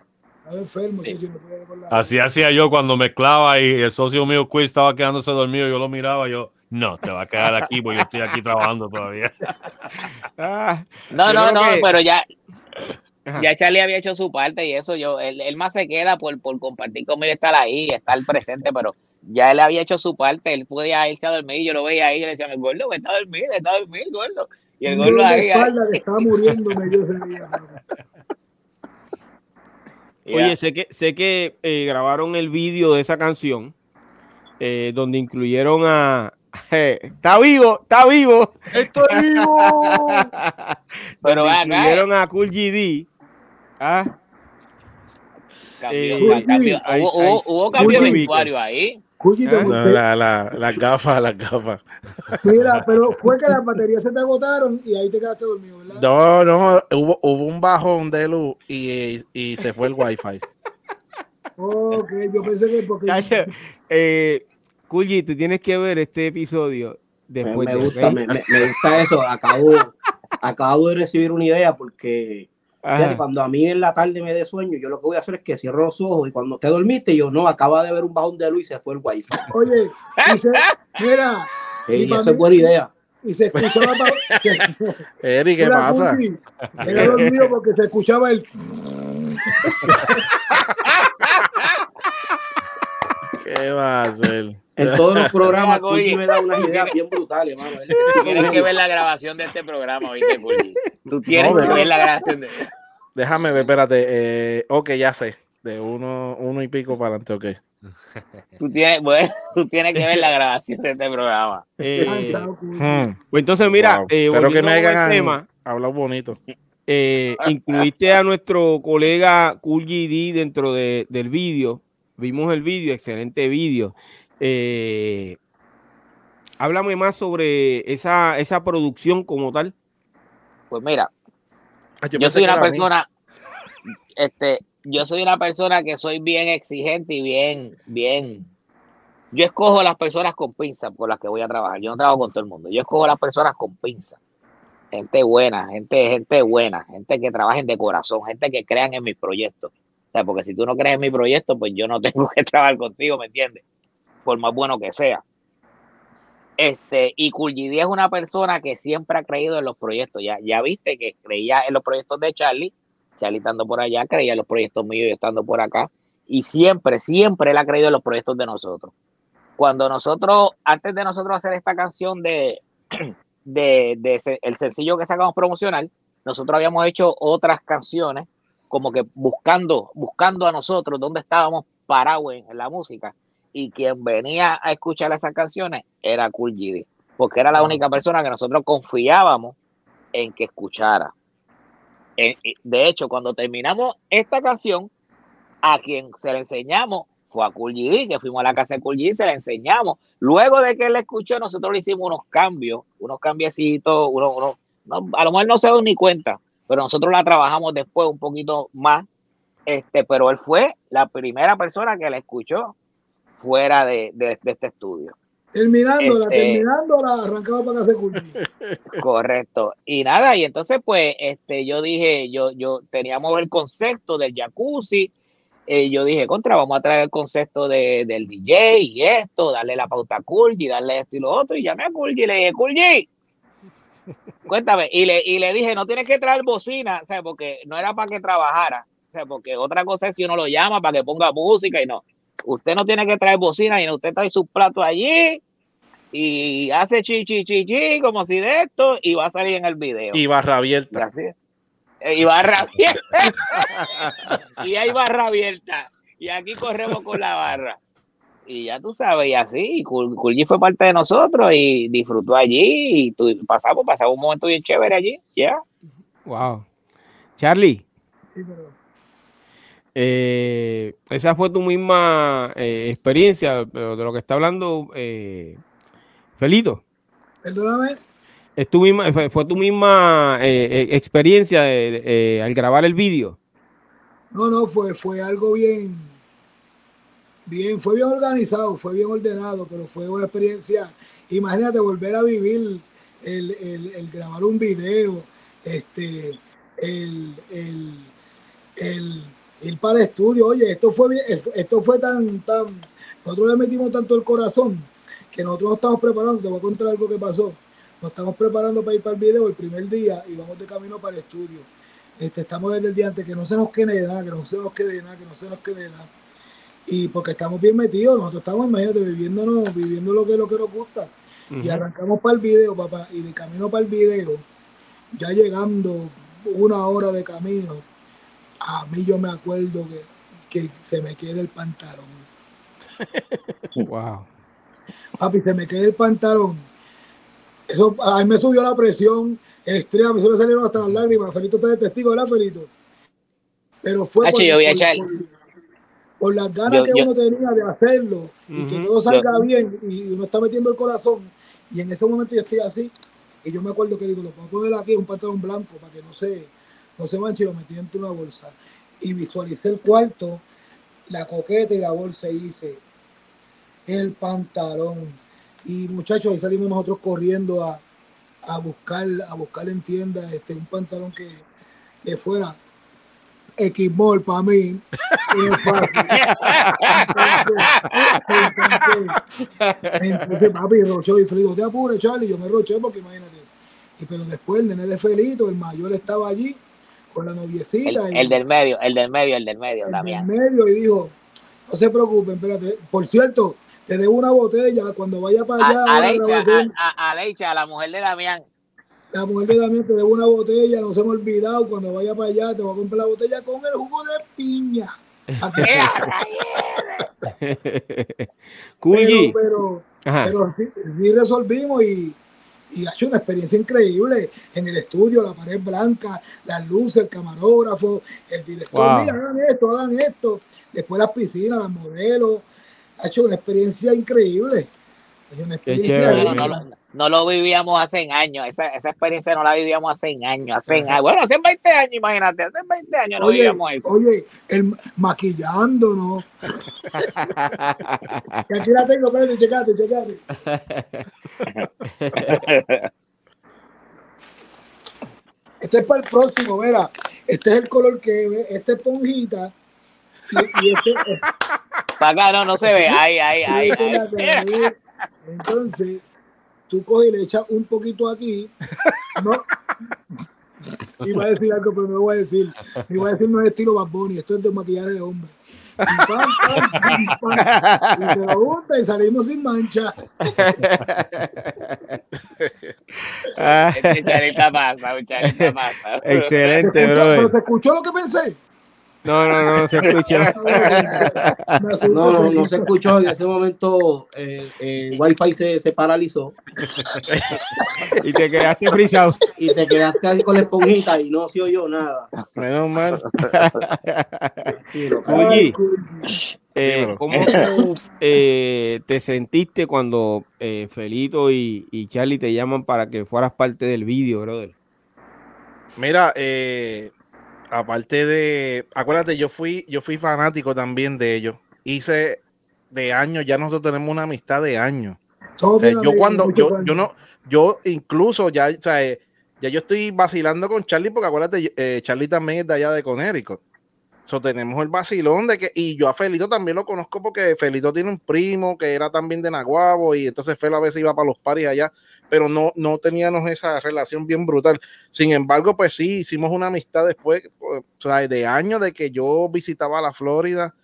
Estaba enfermo, Sí. chacho, no podía con la- Así hacía yo cuando mezclaba y el socio mío Quiz estaba quedándose dormido. Yo lo miraba, yo, no, te va a quedar aquí porque yo estoy aquí trabajando todavía. Ah, No, Yo no, no, que- pero ya, Ajá. ya Charlie había hecho su parte y eso, yo, él, él más se queda por, por compartir conmigo, estar ahí, estar presente, pero ya él había hecho su parte, él podía irse a dormir, yo lo veía ahí y le decía, el gordo, vete a dormir, vete a dormir, gordo. Y el gordo ahí, ahí, espalda que estaba muriéndome yo ese día. ya. Oye, sé que, sé que eh, grabaron el vídeo de esa canción eh, donde incluyeron a. está vivo, está vivo. ¡Estoy vivo! Pero Donde ven acá, incluyeron a Cool GD. Ah, Cambió, Eh, cambió. hubo, hubo, hubo cambio de vestuario ahí. Cuchi, te ¿Eh? No, monté- la, la, las gafas, las gafas. Mira, pero fue que las baterías se te agotaron y ahí te quedaste dormido, ¿verdad? No, no, hubo, hubo un bajón de luz y, y se fue el wifi. Ok, yo pensé que porque. chacho, eh, G, tú tienes que ver este episodio después me de- gusta, me- me gusta eso. Acabo, acabo de recibir una idea porque Cuando a mí en la tarde me dé sueño, yo lo que voy a hacer es que cierro los ojos y cuando te dormiste, yo no, acaba de ver un bajón de luz y se fue el wifi. Oye, se- mira, Sí, Y eso es buena idea. y se escuchaba. se- Eri, ¿qué pasa? Era dormido porque se escuchaba el. ¿Qué va a hacer? En todos los programas. Cuchi me da unas ideas bien brutales, mano. Él es Tú un tienes que ver la grabación de este programa, ¿viste, Culli? Tú tienes No, que ver la grabación de... Déjame ver, espérate. Eh, ok, ya sé. De uno, uno y pico para adelante, ok. Tú tienes, bueno, tú tienes que ver la grabación de este programa. Eh, Hmm, pues entonces, mira, wow. eh, Espero que me hayan tema, hablado bonito. eh, incluiste a nuestro colega Cool GD dentro de- del vídeo. Vimos el vídeo, excelente vídeo. Eh, háblame más sobre esa, esa producción como tal. Pues mira, Ah, yo soy una persona, este, yo soy una persona que soy bien exigente y bien, bien. Yo escojo las personas con pinzas por las que voy a trabajar. Yo no trabajo con todo el mundo. Yo escojo las personas con pinzas. Gente buena, gente, gente buena, gente que trabajen de corazón, gente que crean en mis proyectos. O sea, porque si tú no crees en mi proyecto, pues yo no tengo que trabajar contigo, ¿me entiendes? Por más bueno que sea. Este, y Kulgidi es una persona que siempre ha creído en los proyectos. Ya, ya viste que creía en los proyectos de Charlie, Charlie estando por allá, creía en los proyectos míos y estando por acá. Y siempre, siempre él ha creído en los proyectos de nosotros. Cuando nosotros, antes de nosotros hacer esta canción de, de, de el sencillo que sacamos promocional, nosotros habíamos hecho otras canciones como que buscando, buscando a nosotros dónde estábamos parados en la música. Y quien venía a escuchar esas canciones era Cool porque era la única persona que nosotros confiábamos en que escuchara. En- y de hecho, cuando terminamos esta canción, a quien se la enseñamos fue a Cool que fuimos a la casa de Cool se la enseñamos. Luego de que él escuchó, nosotros le hicimos unos cambios, unos cambiecitos, uno, uno, no, a lo mejor no se da ni cuenta, pero nosotros la trabajamos después un poquito más. Este, pero él fue la primera persona que la escuchó fuera de, de, de este estudio. Terminándola, Este- terminándola, arrancaba para casa de. Correcto. Y nada, y entonces pues este yo dije, yo yo teníamos el concepto del jacuzzi, eh, yo dije, contra, vamos a traer el concepto de, del DJ y esto, darle la pauta a Kulji, darle esto y lo otro, y llamé a Kulji y le dije, Kulji, cuéntame, y le, y le dije, no tienes que traer bocina, o sea, porque no era para que trabajara, o sea, porque otra cosa es si uno lo llama para que ponga música y no, usted no tiene que traer bocina y usted trae sus platos allí y hace chi chi chi chi como si de esto y va a salir en el video. Y barra abierta. Gracias. Eh, Y barra abierta. y hay barra abierta. Y aquí corremos con la barra. Y ya tú sabes, y así, G fue parte de nosotros y disfrutó allí y pasamos, pasamos un momento bien chévere allí, ya. Wow. Charlie, Sí, pero- eh, esa fue tu misma eh, experiencia pero de lo que está hablando eh, Felito. Perdóname, Es tu misma, fue, fue tu misma eh, experiencia de- al grabar el vídeo. no, no, fue, fue algo bien, bien, fue bien organizado, fue bien ordenado, pero fue una experiencia, imagínate volver a vivir el, el- el grabar un video, este, el, el ir para el estudio, oye, esto fue bien, esto fue tan, tan, nosotros le metimos tanto el corazón que nosotros nos estamos preparando, te voy a contar algo que pasó, nos estamos preparando para ir para el video el primer día y vamos de camino para el estudio. Este, estamos desde el día antes, que no se nos quede nada, que no se nos quede nada, que no se nos quede nada. Y porque estamos bien metidos, nosotros estamos, imagínate, viviéndonos, viviendo lo que, lo que nos gusta. Y arrancamos para el video, papá, y de camino para el video, ya llegando una hora de camino, a mí yo me acuerdo que, que se me queda el pantalón. Wow. Papi, se me queda el pantalón. Eso, a mí me subió la presión extrema, a mí se me salieron hasta las lágrimas. Felito está de testigo, ¿verdad, Felito? Pero fue Hacho, yo voy a por, echar- por- por las ganas Yo- que yo- uno tenía de hacerlo y que todo salga bien y uno está metiendo el corazón. Y en ese momento yo estoy así. Y yo me acuerdo que digo, lo puedo poner aquí, un pantalón blanco para que no se, no se manche y lo metí dentro de una bolsa. Y visualicé el cuarto, la coqueta y la bolsa y hice el pantalón. Y muchachos, ahí salimos nosotros corriendo a, a buscar, a buscar en tienda este, un pantalón que, que fuera Xmall para mí. Entonces, entonces, papi, rochó y Felido, te apures, Charlie. Yo me roché porque imagínate. Y, pero después el nene de Felito, el mayor estaba allí con la noviecita. El, y- el del medio, el del medio, el del medio, Damián. el medio y dijo, no se preocupen, espérate. Por cierto, te debo una botella cuando vaya para allá. A, a grabación, a, a- Aleicha, la mujer de Damián. la mujer de Damián te debo una botella, no se me ha olvidado. Cuando vaya para allá, te voy a comprar la botella con el jugo de piña. Pero, pero sí, sí resolvimos y, y ha hecho una experiencia increíble en el estudio, la pared blanca, las luces, el camarógrafo, el director, Wow. mira, hagan esto, hagan esto, después las piscinas, las modelos, ha hecho una experiencia increíble. Ha hecho una Qué experiencia chévere. No, lo- vivíamos hace años, esa, esa experiencia no la vivíamos hace años, hace años. Bueno, hace 20 años, imagínate, hace 20 años no Oye, vivíamos eso. oye, el maquillándonos. Que aquí la tengo, espérate, checate, checate. Este es para el próximo, mira. Este es el color que ve, este es esponjita. Y, y este es Para acá no, no se ve, ahí, ahí, ahí. Entonces, tú coges y le echas un poquito aquí. No. Iba a decir algo, pero no lo voy a decir. Iba a decir no es estilo Bad Bunny, esto es de maquillaje de hombre. Y, y se lo y salimos sin mancha. Ah, Este charita pasa, un charita pasa. ¿Se Excelente, escuchó, pero. ¿se escuchó lo que pensé? No, no, no, no se escuchó. No, no, no se escuchó. En ese momento eh, el Wi-Fi se, se paralizó y te quedaste frisado. y te quedaste ahí con la esponjita y no se oyó nada. Menos mal. Oye, eh. ¿cómo tú eh, te sentiste cuando eh, Felito y, y Charlie te llaman para que fueras parte del vídeo, brother? Mira, eh, aparte de, acuérdate, yo fui, yo fui fanático también de ellos. Hice de años, ya nosotros tenemos una amistad de años. O sea, yo cuando, yo, yo no, yo incluso ya, o sea, eh, ya yo estoy vacilando con Charlie, porque acuérdate, eh, Charlie también es de allá de Conérico. So, tenemos el vacilón de que, y yo a Felito también lo conozco porque Felito tiene un primo que era también de Naguabo, y entonces Felo a veces iba para los paris allá, pero no, no teníamos esa relación bien brutal. Sin embargo, pues sí, hicimos una amistad después, o sea, de años de que yo visitaba la Florida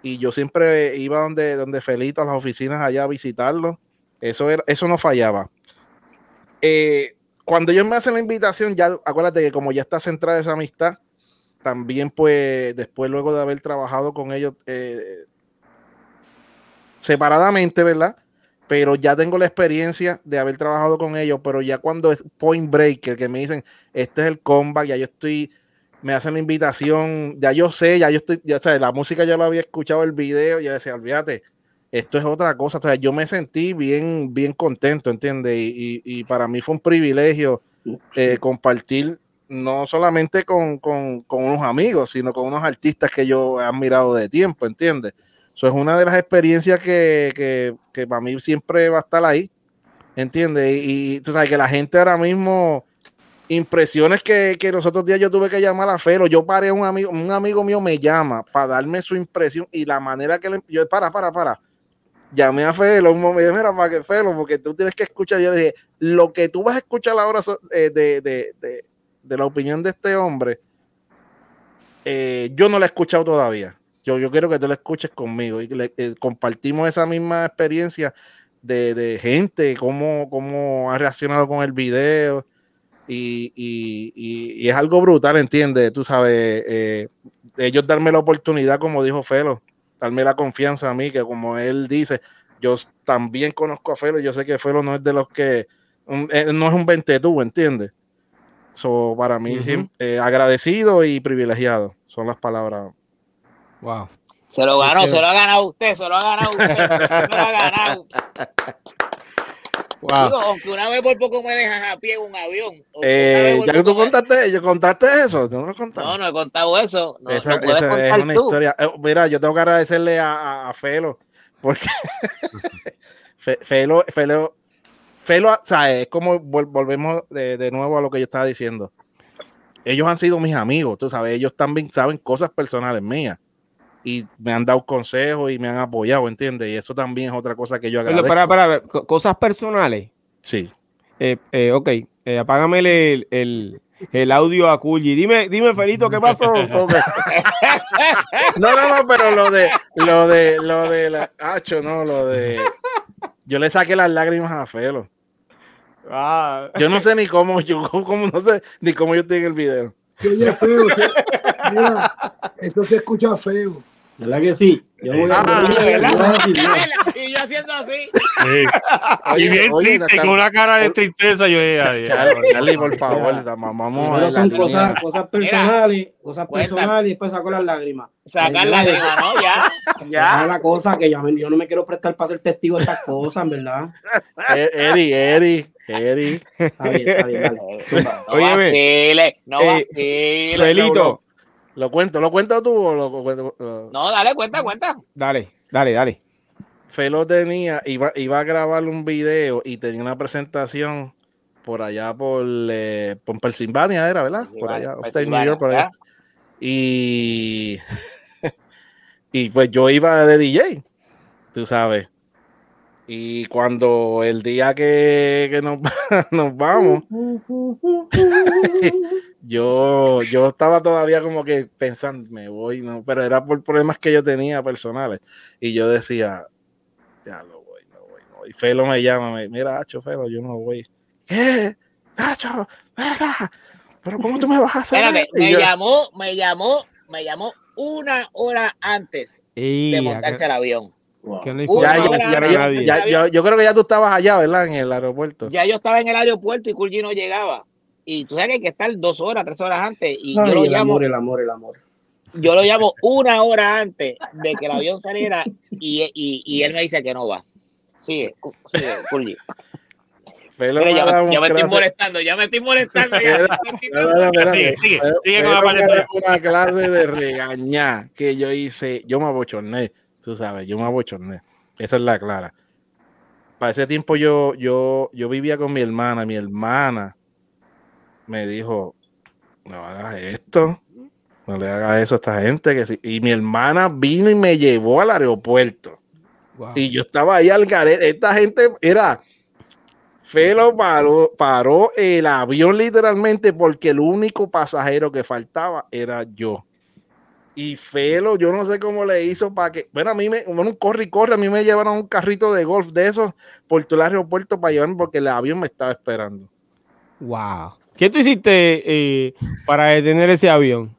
y yo siempre iba donde, donde Felito, a las oficinas allá a visitarlo. Eso, eso no fallaba. Eh, cuando ellos me hacen la invitación, ya acuérdate que como ya está centrada esa amistad, también pues después luego de haber trabajado con ellos eh, separadamente, ¿verdad? Pero ya tengo la experiencia de haber trabajado con ellos, pero ya cuando es Point Breaker, que me dicen, este es el comeback, ya yo estoy, me hacen la invitación, ya yo sé, ya yo estoy, ya sabes, la música ya lo había escuchado, el video, ya decía, olvídate, esto es otra cosa, o sea, yo me sentí bien, bien contento, ¿entiendes? Y, y- y para mí fue un privilegio eh, compartir no solamente con, con- con unos amigos, sino con unos artistas que yo he admirado de tiempo, ¿entiendes? Eso es una de las experiencias que, que, que para mí siempre va a estar ahí, ¿entiendes? Y, tú sabes que la gente ahora mismo, impresiones que, que los otros días yo tuve que llamar a Felo, yo paré a un amigo, un amigo mío me llama para darme su impresión y la manera que le, yo, para, para, para, llamé a Felo un momento, mira, para que Felo, porque tú tienes que escuchar, yo dije, lo que tú vas a escuchar ahora eh, de, de la opinión de este hombre, eh, yo no la he escuchado todavía. Yo, yo quiero que tú la escuches conmigo y le- eh, compartimos esa misma experiencia de, de gente, cómo, cómo ha reaccionado con el video. Y, y- y- es algo brutal, ¿entiendes? Tú sabes, eh, ellos darme la oportunidad, como dijo Felo, darme la confianza a mí, que como él dice, yo también conozco a Felo, yo sé que Felo no es de los que, no es un ventetú, ¿entiendes? So, para mí, eh, agradecido y privilegiado son las palabras. Wow. Se lo ganó, se lo ha ganado usted, se lo ha ganado usted, se lo ha ganado. Wow. Digo, aunque una vez por poco me dejan a pie en un avión. una Eh, ya que tú contaste, yo contaste eso, ¿tú no lo contaste? No, no he contado eso. No, esa, puedes esa es contar una tú. historia. Eh, mira, yo tengo que agradecerle a, a- a Felo, porque Fe- Felo, Felo, Felo, o sea, es como vol- volvemos de, de nuevo a lo que yo estaba diciendo. Ellos han sido mis amigos, tú sabes, ellos también saben cosas personales mías y me han dado consejos y me han apoyado, ¿entiendes? Y eso también es otra cosa que yo Pero, agradezco. para, para, ver, co- cosas personales. Sí. Eh, eh, ok, eh, apágame el, el, el audio a Culli. Dime, dime, Felito, ¿qué pasó? No, no, no, pero lo de, lo de, lo de la, Acho, no, lo de, yo le saqué las lágrimas a Felo. Ah, Yo no sé ni cómo, yo cómo, no sé ni cómo yo estoy en el video. Que oye feo. se- mira, esto se escucha feo. ¿Verdad que sí? Yo Sí. voy a, Ah. Y yo haciendo así. Sí. Oye, y bien oye, triste, con una cara de tristeza. Yo dije, "Ay, Charlie, por favor, sea, vamos, vamos a Primero ver la son cosas, cosas personales, cosas cuenta. personales y después saco las lágrimas. Sacar grima, ¿no? Ya, ya. la cosa que yo, yo no me quiero prestar para ser testigo de estas cosas, verdad. Eh, Eri, Eri, Eri. Está bien, está bien, dale. No Óyeme, vacile, no eh, vacile. ¿Lo cuento? ¿Lo cuento tú o lo cuento? lo- No, dale, cuenta, cuenta. dale, dale, dale. Felo tenía, iba, iba a grabar un video y tenía una presentación por allá por, eh, por Pensilvania, era, ¿verdad? Por allá, Upstate New York, por allá. Y, y pues yo iba de DJ, tú sabes. Y cuando el día que, que nos, nos vamos, yo, yo estaba todavía como que pensando, me voy, no, pero era por problemas que yo tenía personales. Y yo decía, ya lo voy, no voy, no voy. Y Felo me llama, me, mira, Hacho, Felo, yo no voy. ¿Qué? Hacho, venga, pero ¿cómo tú me vas a hacer? Espérate, Y me yo- llamó, me llamó, me llamó una hora antes Y de montarse al avión. yo creo que ya tú estabas allá, ¿verdad? En el aeropuerto. Ya yo estaba en el aeropuerto y Kulji no llegaba. Y tú sabes que hay que estar dos horas, tres horas antes. Y yo Ay, lo el llamo, amor, el amor, el amor. Yo lo llamo una hora antes de que el avión saliera y, y, y él me dice que no va. Sigue, sigue, Mira, me ya, me, ya me un estoy molestando, ya me estoy molestando. Ya. Sigue, sigue, sigue con la una clase de regañar que yo hice, yo me abochorné, tú sabes, yo me abochorné. Esa es la clara. Para ese tiempo yo, yo, yo vivía con mi hermana, mi hermana me dijo, no hagas esto, no le hagas eso a esta gente. Que sí". Y mi hermana vino y me llevó al aeropuerto. Wow. Y yo estaba ahí al garete. Esta gente era. Felo paró, paró el avión literalmente porque el único pasajero que faltaba era yo. Y Felo, yo no sé cómo le hizo para que. Bueno, a mí me. Bueno, un corre y corre. A mí me llevaron un carrito de golf de esos por todo el aeropuerto para llevarme porque el avión me estaba esperando. Wow. ¿Qué tú hiciste eh, para detener ese avión?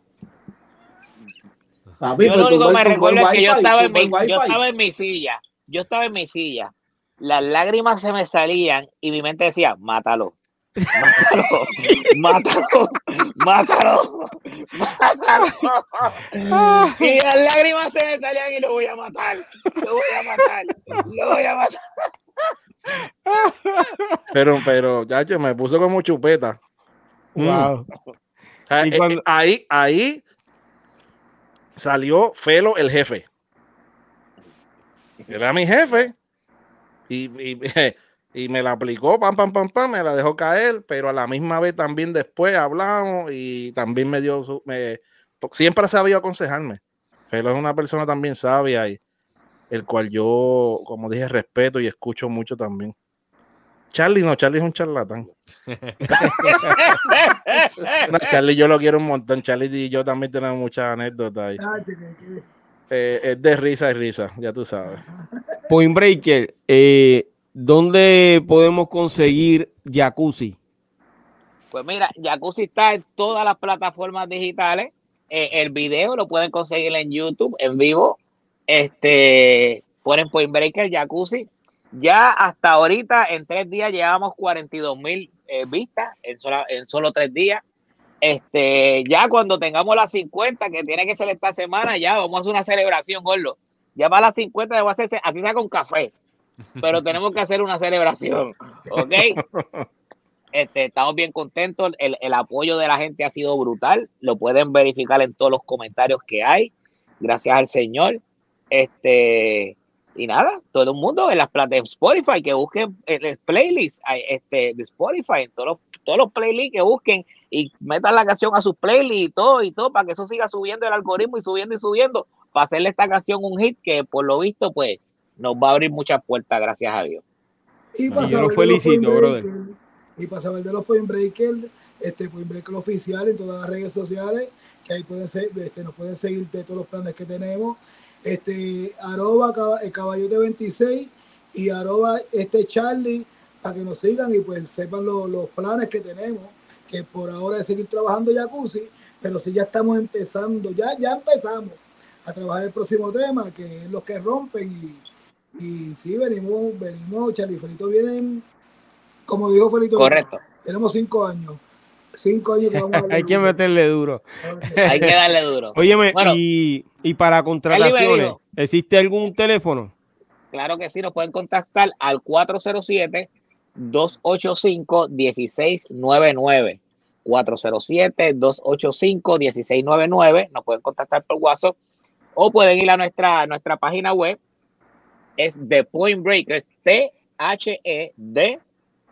Papi, Yo lo único que me recuerdo es que yo estaba, en mi, buen yo wifi. estaba en mi silla. Yo estaba en mi silla. Las lágrimas se me salían y mi mente decía, mátalo. Mátalo, mátalo, mátalo, mátalo. Y las lágrimas se me salían y lo voy a matar, lo voy a matar, lo voy a matar. Pero, pero, chacho, me puso como chupeta. Mm. Wow. Ah, Y eh, cuando- eh, ahí, ahí salió Felo el jefe. Era mi jefe. Y, y, me la aplicó, pam, pam, pam, pam, me la dejó caer, pero a la misma vez también después hablamos y también me dio su, me, siempre ha sabido aconsejarme. Felo es una persona también sabia y el cual yo, como dije, respeto y escucho mucho también. Charlie no, Charlie es un charlatán. No, Charlie yo lo quiero un montón. Charlie y yo también tenemos muchas anécdotas. ahí. Ah, Eh, es de risa y risa, ya tú sabes. Point Breaker, eh, ¿dónde podemos conseguir jacuzzi? Pues mira, Jacuzzi está en todas las plataformas digitales. Eh, el video lo pueden conseguir en YouTube en vivo. Este, ponen Point Breaker Jacuzzi. Ya hasta ahorita, en tres días, llevamos 42 mil eh, vistas en, sola- en solo tres días. Este, ya cuando tengamos las 50, que tiene que ser esta semana, ya vamos a hacer una celebración, gordo. Ya para las 50 debo hacerse, así sea con café, pero tenemos que hacer una celebración, ¿ok? Este, estamos bien contentos, el, el apoyo de la gente ha sido brutal, lo pueden verificar en todos los comentarios que hay, gracias al Señor. Este, y nada, todo el mundo en las plataformas Spotify, que busquen el, el playlist este, de Spotify, en todos los, todos los playlists que busquen y metan la canción a sus playlists y todo, y todo, para que eso siga subiendo el algoritmo y subiendo y subiendo, para hacerle esta canción un hit que por lo visto, pues, nos va a abrir muchas puertas, gracias a Dios. Y para yo lo saber de los felicito, brother. Breaker, Y para saber de los Point Breaker, este Point Breaker oficial en todas las redes sociales, que ahí pueden ser, este, nos pueden seguir de todos los planes que tenemos. Este, arroba el caballote 26 y arroba este Charlie, para que nos sigan y pues sepan lo- los planes que tenemos, que por ahora es seguir trabajando jacuzzi, pero sí ya estamos empezando, ya, ya empezamos a trabajar el próximo tema, que es los que rompen y, y sí, venimos, venimos, Charlie Felito vienen, como dijo Felito, Correcto. tenemos cinco años. Cinco años que vamos a hablar Hay que de- meterle duro. Hay que darle duro. Óyeme, Bueno. y, y para contrataciones. ¿existe algún teléfono? Claro que sí, nos pueden contactar al 407-285-1699. 407-285-1699. Nos pueden contactar por WhatsApp o pueden ir a nuestra, nuestra página web. Es The Point Breakers, T-H-E-D,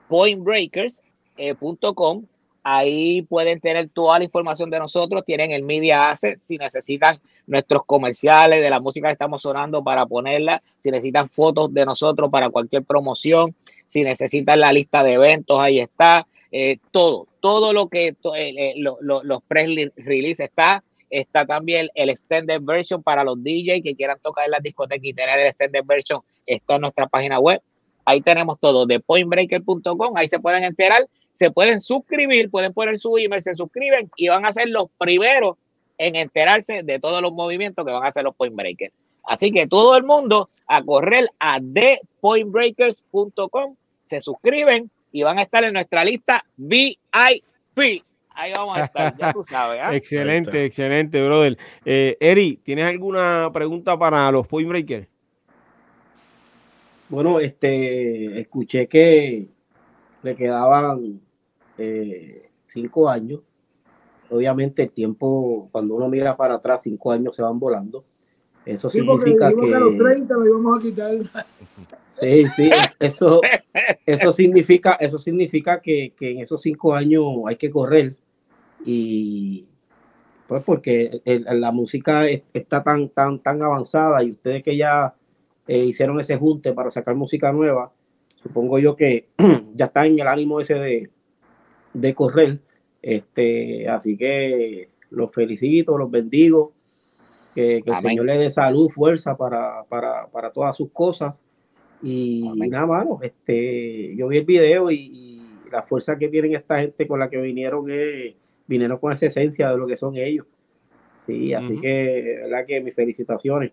pointbreakers.com. Ahí pueden tener toda la información de nosotros. Tienen el Media Asset. Si necesitan nuestros comerciales de la música que estamos sonando para ponerla, si necesitan fotos de nosotros para cualquier promoción, si necesitan la lista de eventos, ahí está. Eh, todo, todo lo que eh, eh, lo- lo- los press release está. Está también el extended version para los DJ que quieran tocar en las discotecas y tener el extended version. Está en nuestra página web. Ahí tenemos todo de pointbreaker.com. Ahí se pueden enterar, se pueden suscribir, pueden poner su email, se suscriben y van a ser los primeros en enterarse de todos los movimientos que van a hacer los Point Breakers. Así que todo el mundo a correr a thepointbreakers.com, se suscriben y van a estar en nuestra lista VIP. Ahí vamos a estar, ya tú sabes. ¿ah? Excelente, excelente, brother. Eh, Eri, ¿tienes alguna pregunta para los Point Breakers? Bueno, este, escuché que le quedaban eh, cinco años. Obviamente el tiempo, cuando uno mira para atrás, cinco años se van volando. Eso Sí, significa porque que... a los 30 lo íbamos a quitar. Sí, sí, eso, eso significa, eso significa que, que en esos cinco años hay que correr y pues porque el- la música es- está tan, tan, tan avanzada y ustedes que ya eh, hicieron ese junte para sacar música nueva, supongo yo que ya está en el ánimo ese de, de correr, este, así que los felicito, los bendigo, que, que el. Señor le dé salud, fuerza para, para, para todas sus cosas. Y Amén. nada, mano, este, yo vi el video y, y la fuerza que tienen esta gente con la que vinieron es, vinieron con esa esencia de lo que son ellos. Sí, así que, verdad que mis felicitaciones.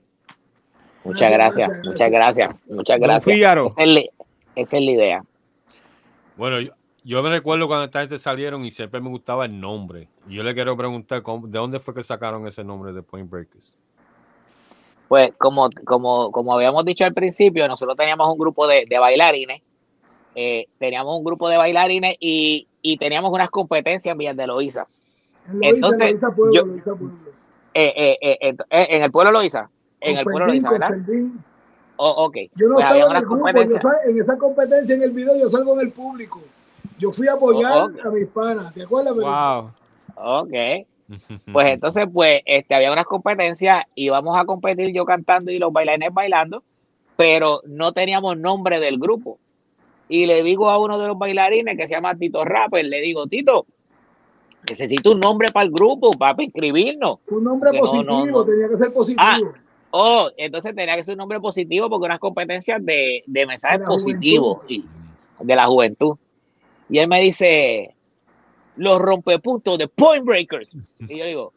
Muchas gracias, muchas gracias, muchas gracias. Esa es, esa es la idea. Bueno, yo, yo me recuerdo cuando esta gente salieron y siempre me gustaba el nombre. Y yo le quiero preguntar, ¿cómo- ¿de dónde fue que sacaron ese nombre de Point Breakers? Pues como, como, como habíamos dicho al principio, nosotros teníamos un grupo de, de bailarines, eh, teníamos un grupo de bailarines y, y teníamos unas competencias en Villas de Loíza. En Loíza, Entonces, Loíza Pueblo, yo- Loíza. Eh, eh, eh, eh, eh, en el pueblo Loíza, en Con el pueblo Loíza, con ¿verdad? Oh, ok, Yo no pues estaba en unas el grupo, yo competencias. sal- en esa competencia en el video yo salgo en el público. Yo fui a apoyar Oh, a mis panas, ¿te acuerdas? Wow. Ok. Pues entonces, pues, este, había unas competencias, íbamos a competir yo cantando y los bailarines bailando, pero no teníamos nombre del grupo. Y le digo a uno de los bailarines que se llama Tito Rapper, le digo, Tito, necesito un nombre para el grupo, para inscribirnos. Un nombre no, positivo, no, no. tenía que ser positivo. Ah, Oh, entonces tenía que ser un nombre positivo porque unas competencias de, de mensajes De positivos y de la juventud. Y él me dice, los rompepuntos de Point Breakers. Y yo digo,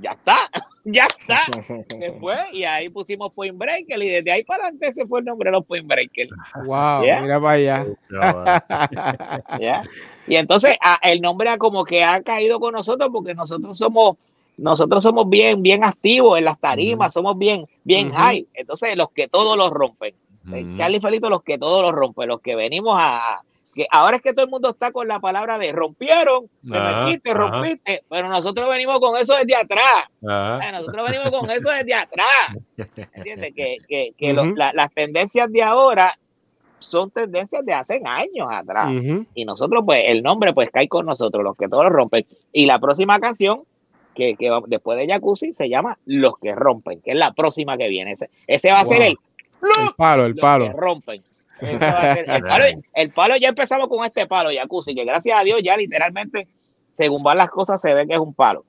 ya está, ya está. Se fue y ahí pusimos Point Breakers y desde ahí para adelante se fue el nombre de los Point Breakers. Wow, Yeah. mira para allá. ¿ya? Y entonces ah, el nombre como que ha caído con nosotros porque nosotros somos nosotros somos bien bien activos en las tarimas, somos bien bien high. Entonces los que todos los rompen. Eh. Charlie Felito los que todos los rompen, los que venimos a que ahora es que todo el mundo está con la palabra de rompieron, te Ajá, metiste, ajá. rompiste, pero nosotros venimos con eso desde atrás. Ajá. Eh, Nosotros venimos con eso desde atrás. ¿Entiendes? Que, que, que lo- Ujú. la- las tendencias de ahora son tendencias de hace años atrás. Y nosotros, pues, el nombre, pues, cae con nosotros, los que todos lo rompen. Y la próxima canción, que, que va- después de Jacuzzi, se llama Los que rompen, que es la próxima que viene. Ese, ese va a ser el El palo, el Los palo. que rompen. Ese va a ser el, palo, el palo, ya empezamos con este palo, Jacuzzi, que gracias a Dios ya literalmente, según van las cosas, se ve que es un palo.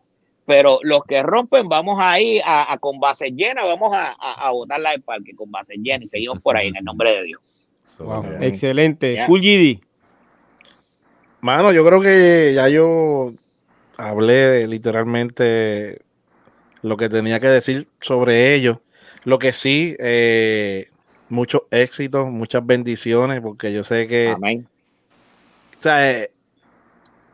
Pero los que rompen, vamos ahí a, a con bases llenas, vamos a, a, a botarla del parque con bases llenas y seguimos por ahí en el nombre de Dios. Wow, Excelente. Ya. Cool GD. Mano, yo creo que ya yo hablé literalmente lo que tenía que decir sobre ellos. Lo que sí, eh, muchos éxitos, muchas bendiciones, porque yo sé que Amén. o sea, eh,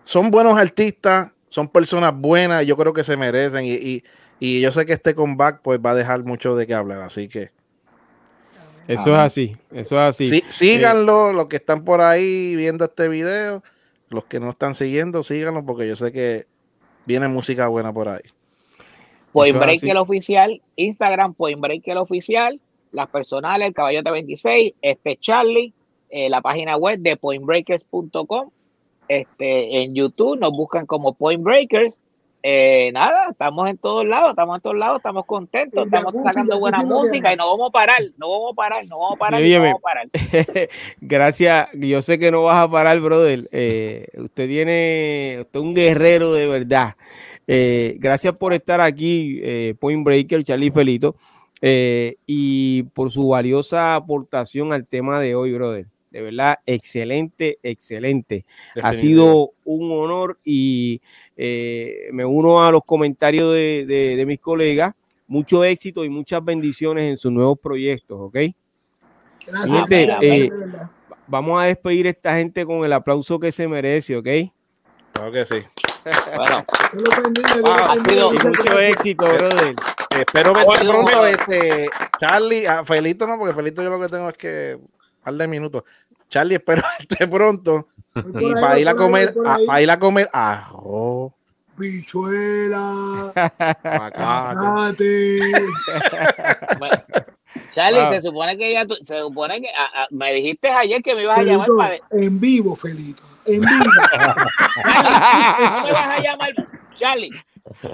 son buenos artistas, son personas buenas, yo creo que se merecen y, y- y yo sé que este comeback pues va a dejar mucho de qué hablar, así que Eso Amén. es así. Eso es así. sí, síganlo, los que están por ahí viendo este video, los que no están siguiendo, síganlo porque yo sé que viene música buena por ahí. Point Eso es Break así. el oficial, Instagram, Point Break el oficial, las personales, el Caballote 26, este Charlie, eh, la página web de pointbreakers.com, este, en YouTube nos buscan como Point Breakers. Eh, nada, estamos en todos lados, estamos en todos lados, estamos contentos, estamos sacando buena música y no vamos a parar, no vamos a parar, no vamos a parar, no vamos a parar. Gracias. Yo sé que no vas a parar, brother. Eh, usted tiene, usted es un guerrero de verdad. Eh, gracias por estar aquí, eh, Point Breaker, Charlie Felito, eh, y por su valiosa aportación al tema de hoy, brother. de verdad, excelente, excelente. Ha sido un honor y eh, me uno a los comentarios de, mis colegas. Mucho éxito y muchas bendiciones en sus nuevos proyectos, ¿ok? Gracias. Eh, vamos a despedir a esta gente con el aplauso que se merece, ¿ok? Claro que sí. Bueno, ha sido mucho éxito, brother. Espero que pronto, este, Charlie, a Felito no, porque Felito yo lo que tengo es que un par de minutos. Charlie, espero esté pronto. Y para ir a comer, para ir a comer arroz. Bichuela. Charlie, se supone que ya se supone que me dijiste ayer que me ibas a llamar para en vivo, Felito. En vivo. no me vas a llamar, Charlie.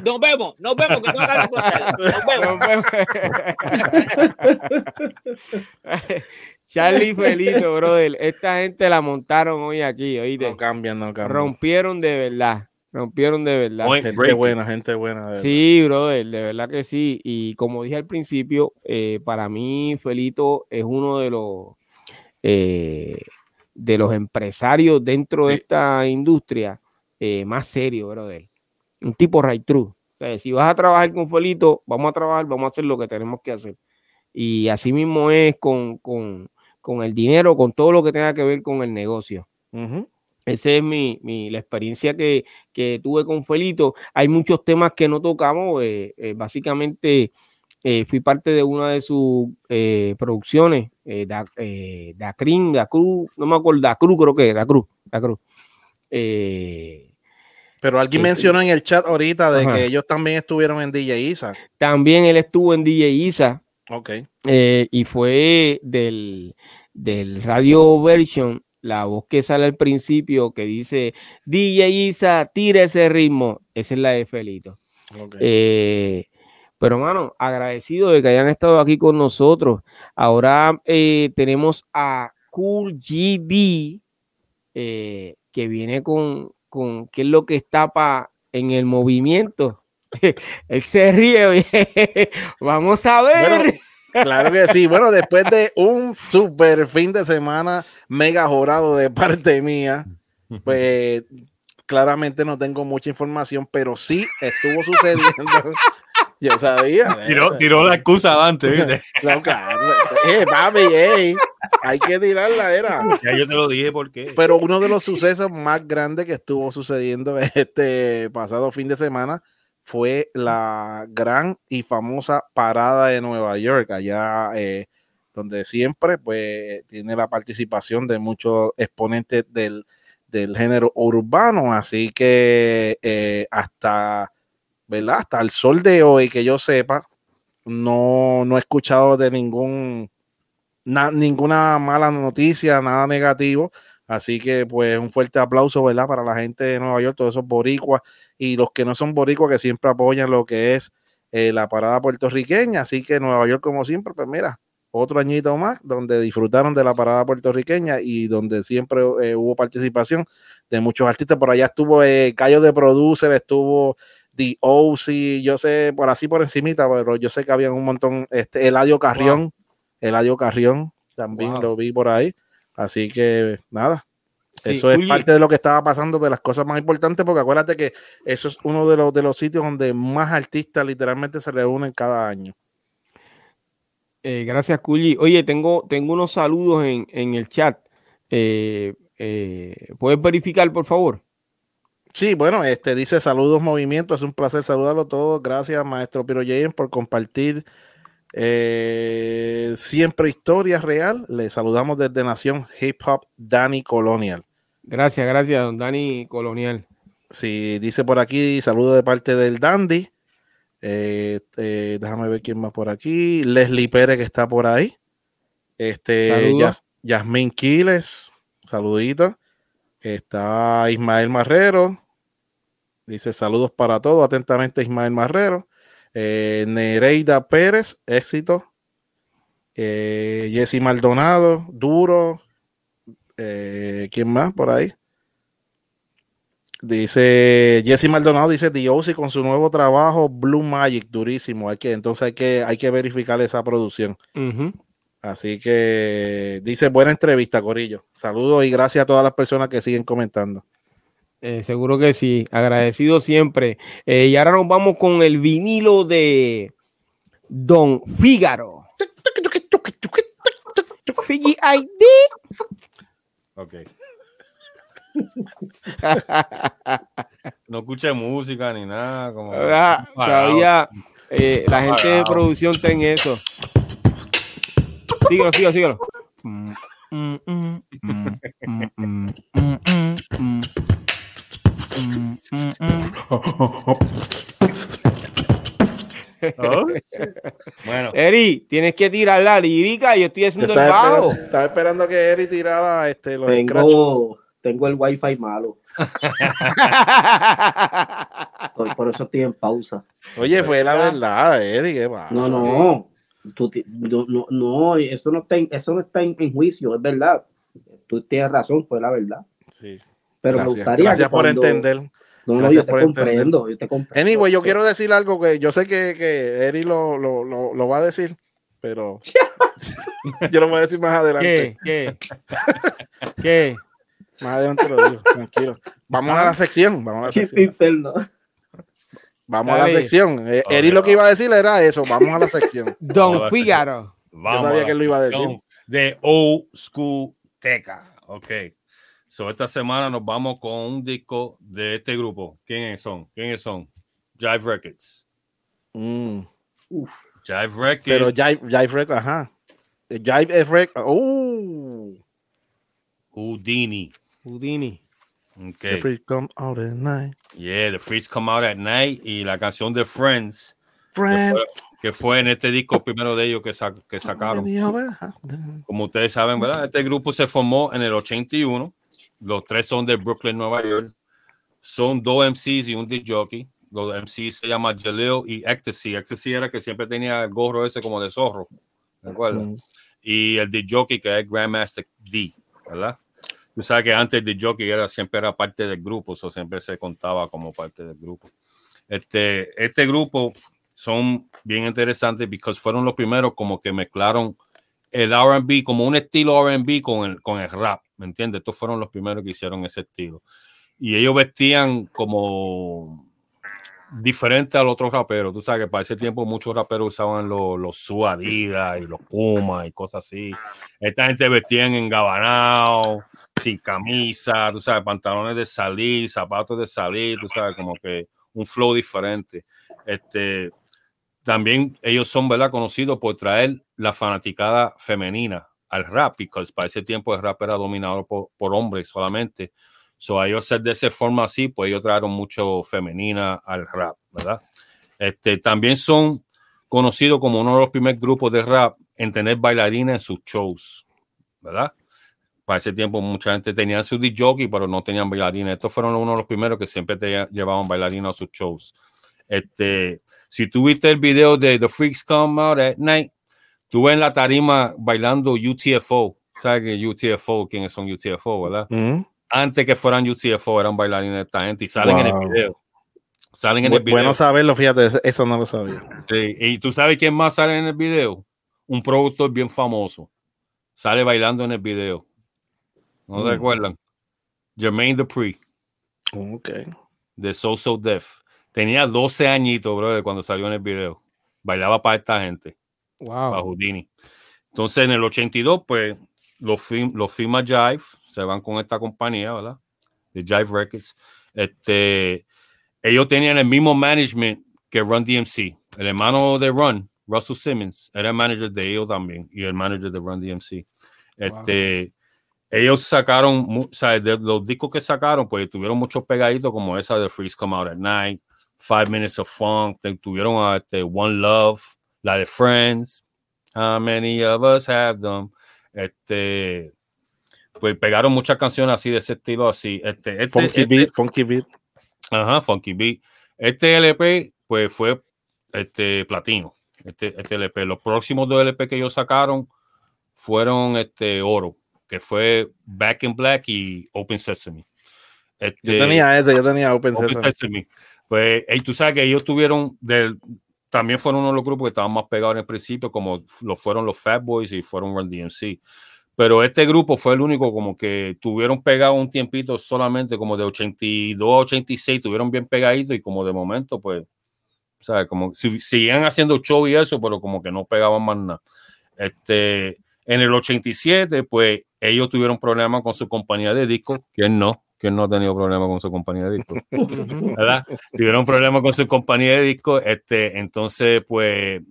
Nos vemos, nos vemos, que tengo que con Charlie. Nos vemos. Charlie Felito, brother. Esta gente la montaron hoy aquí, oíste. No cambian, no cambian. Rompieron de verdad. Rompieron de verdad. gente buena, gente buena. sí, brother, de verdad que sí. Y como dije al principio, eh, para mí Felito es uno de los eh, de los empresarios dentro de esta industria eh, más serio, brother. Un tipo right true. O sea, si vas a trabajar con Felito, vamos a trabajar, vamos a hacer lo que tenemos que hacer. Y así mismo es con, con, con el dinero, con todo lo que tenga que ver con el negocio. Esa es mi, mi, la experiencia que, que, tuve con Felito. Hay muchos temas que no tocamos. Eh, eh, básicamente eh, fui parte de una de sus producciones, da, da Crin, da Cruz, no me acuerdo, Da Cruz creo que, Da Cruz, Da Cruz. Pero alguien mencionó en el chat ahorita de que ellos también estuvieron en DJ Isa. También él estuvo en DJ Isa. Ok. y fue del, del radio version la voz que sale al principio que dice DJ Isa, tira ese ritmo, esa es la de Felito. Eh, pero hermano, agradecido de que hayan estado aquí con nosotros. Ahora eh, tenemos a Cool GD eh, que viene con, con qué es lo que está pa, en el movimiento. Él se ríe. Vamos a ver. Claro que sí. Bueno, después de un super fin de semana mega jorado de parte mía, pues claramente no tengo mucha información, pero sí estuvo sucediendo. Yo sabía. Tiró, la excusa antes. No, claro. Eh, papi, hay que tirarla, era. Ya yo te lo dije porque. Pero uno de los sucesos más grandes que estuvo sucediendo este pasado fin de semana fue la gran y famosa parada de Nueva York, allá eh, donde siempre pues tiene la participación de muchos exponentes del, género urbano, así que eh, hasta, ¿verdad? Hasta el sol de hoy, que yo sepa, no, no he escuchado de ningún, ninguna mala noticia, nada negativo. Así que, pues, un fuerte aplauso, ¿verdad? Para la gente de Nueva York, todos esos boricuas y los que no son boricuas que siempre apoyan lo que es eh, la parada puertorriqueña. Así que Nueva York, como siempre, pues mira, otro añito más donde disfrutaron de la parada puertorriqueña y donde siempre eh, hubo participación de muchos artistas. Por allá estuvo eh, Cayo de Producer, estuvo The OC, yo sé, por así por encimita, pero yo sé que había un montón, este, Eladio Carrión, Eladio Carrión, también lo vi por ahí. Así que nada, eso es parte de lo que estaba pasando, de las cosas más importantes, porque acuérdate que eso es uno de los, de los sitios donde más artistas literalmente se reúnen cada año. Eh, gracias, Culi. Oye, tengo, tengo unos saludos en, el chat. Eh, eh, ¿Puedes verificar, por favor? Sí, bueno, este dice saludos movimiento, es un placer saludarlo a todos. Gracias, maestro Piroyen, por compartir eh, siempre historia real. Le saludamos desde Nación Hip Hop Dani Colonial. Gracias, gracias, don Dani Colonial. Sí, dice por aquí, saludo de parte del Dandy. Eh, eh, déjame ver quién más por aquí. Leslie Pérez que está por ahí. Este, Yasmin Quiles, saludito. Está Ismael Marrero. Dice saludos para todos. Atentamente Ismael Marrero. Eh, Nereida Pérez, éxito. Eh, Jesse Maldonado, duro. Eh, ¿Quién más por ahí? Dice Jesse Maldonado, dice Diosi con su nuevo trabajo, Blue Magic, durísimo. Hay que, entonces hay que, hay que verificar esa producción. Así que dice buena entrevista, Corillo. Saludos y gracias a todas las personas que siguen comentando. Eh, seguro que sí, agradecido siempre. Eh, y ahora nos vamos con el vinilo de Don Fígaro. Figi ID. Ok. no escuché música ni nada. Como Ah, Todavía eh, la gente de producción está en eso. Síguelo, síguelo, síguelo. Eri, tienes que tirar la lírica, yo estoy haciendo el bajo. Estaba esperando que Eri tirara este, los tengo, tengo el wifi malo. por, eso estoy en pausa. Oye, fue la verdad, Eri, qué pasa? No, no. No, no, eso no está, eso no está en, en juicio, es verdad. Tú tienes razón, fue la verdad. Sí. Pero gracias. me gustaría. Gracias que por cuando- entender. No, no, Gracias yo te por entender. comprendo, yo te comprendo. Anyway, yo quiero decir algo que yo sé que, que Eri lo, lo, lo, lo va a decir, pero yo lo voy a decir más adelante. ¿Qué? ¿Qué? ¿Qué? Más adelante lo digo, tranquilo. Vamos a la sección, vamos a la sección. interno. Vamos a la sección. Eh, Eri lo que iba a decir era eso, vamos a la sección. Don Fígaro. vamos sabía que él lo iba a decir. De Old School Teca. Ok. So, esta semana nos vamos con un disco de este grupo. ¿Quiénes son? ¿Quiénes son? Jive Records. Mm, Jive Records. Pero Jive, Jive Record, ajá. Jive es Record. Uh, Houdini. Houdini. the Ok. free come out at night. Yeah, The Freeze Come Out at Night y la canción de Friends, Friend. que fue en este disco primero de ellos que, que sacaron. Como ustedes saben, ¿verdad? Este grupo se formó en el 81. Los tres son de Brooklyn, Nueva York. Son dos MCs y un DJ jockey. Los MCs se llaman Jalil y Ecstasy. Ecstasy era que siempre tenía el gorro ese como de zorro. ¿De acuerdo? Mm. Y el DJ jockey que es Grandmaster D, ¿verdad? Tú sabes que antes el DJ jockey era, siempre era parte del grupo, eso siempre se contaba como parte del grupo. Este, este grupo son bien interesantes porque fueron los primeros como que mezclaron el R&B como un estilo R&B con el, con el rap, ¿me entiendes? Estos fueron los primeros que hicieron ese estilo. Y ellos vestían como diferente al otro rapero. Tú sabes que para ese tiempo muchos raperos usaban los, los Su Adidas y los Puma y cosas así. Esta gente vestían engabanado, sin camisa, tú sabes, pantalones de salir, zapatos de salir, tú sabes, como que un flow diferente. Este, también ellos son, ¿verdad?, conocidos por traer la fanaticada femenina al rap, porque para ese tiempo el rap era dominado por, por hombres solamente. So, a ellos ser de esa forma así, pues ellos trajeron mucho femenina al rap, ¿verdad? Este, también son conocidos como uno de los primeros grupos de rap en tener bailarina en sus shows, ¿verdad? Para ese tiempo mucha gente tenía su DJ, pero no tenían bailarina. Estos fueron uno de los primeros que siempre te llevaban bailarina a sus shows. Este, si tú viste el video de The Freaks Come Out at Night, tú ves en la tarima bailando UTFO. ¿Sabes que UTFO? ¿Quiénes son UTFO, verdad? Mm. Antes que fueran UTFO eran bailarines de esta gente y salen en el video. Salen en Bu- el video. Bueno saberlo, fíjate, eso no lo sabía. Sí, Y tú sabes quién más sale en el video? Un productor bien famoso. Sale bailando en el video. ¿No se Mm. acuerdan? Jermaine Dupri Ok. de So So Def. Tenía 12 añitos, bro, cuando salió en el video. Bailaba para esta gente, Wow. Houdini. Entonces, en el 82, pues, los, film, los firma Jive, se van con esta compañía, ¿verdad? De Jive Records. Este, ellos tenían el mismo management que Run DMC. El hermano de Run, Russell Simmons, era el manager de ellos también y el manager de Run DMC. Este, Ellos sacaron, o sea, de los discos que sacaron, pues tuvieron muchos pegaditos como esa de Freeze Come Out at Night, Five Minutes of Funk, tuvieron a, este, One Love, la de Friends, How many of us have them? Este, pues pegaron muchas canciones así de ese estilo así. Este, este, Funky este- beat, funky beat. Ajá, Funky Beat. Este LP, pues fue este platino. Este, este LP. Los próximos dos LP que ellos sacaron fueron este oro, que fue Back in Black y Open Sesame. Este, Yo tenía ese, yo tenía Open Open Sesame. Sesame. Pues, y tú sabes que ellos tuvieron del también fueron uno de los grupos que estaban más pegados en el principio, como lo fueron los Fat Boys y fueron Run DMC. Pero este grupo fue el único como que tuvieron pegado un tiempito solamente como de 82 a 86, tuvieron bien pegaditos y como de momento pues, o sea, como si seguían haciendo show y eso, pero como que no pegaban más nada. Este, en el 87 pues ellos tuvieron problemas con su compañía de discos, que no, que no ha tenido problemas con su compañía de discos, ¿verdad? Tuvieron problemas con su compañía de discos, este, entonces pues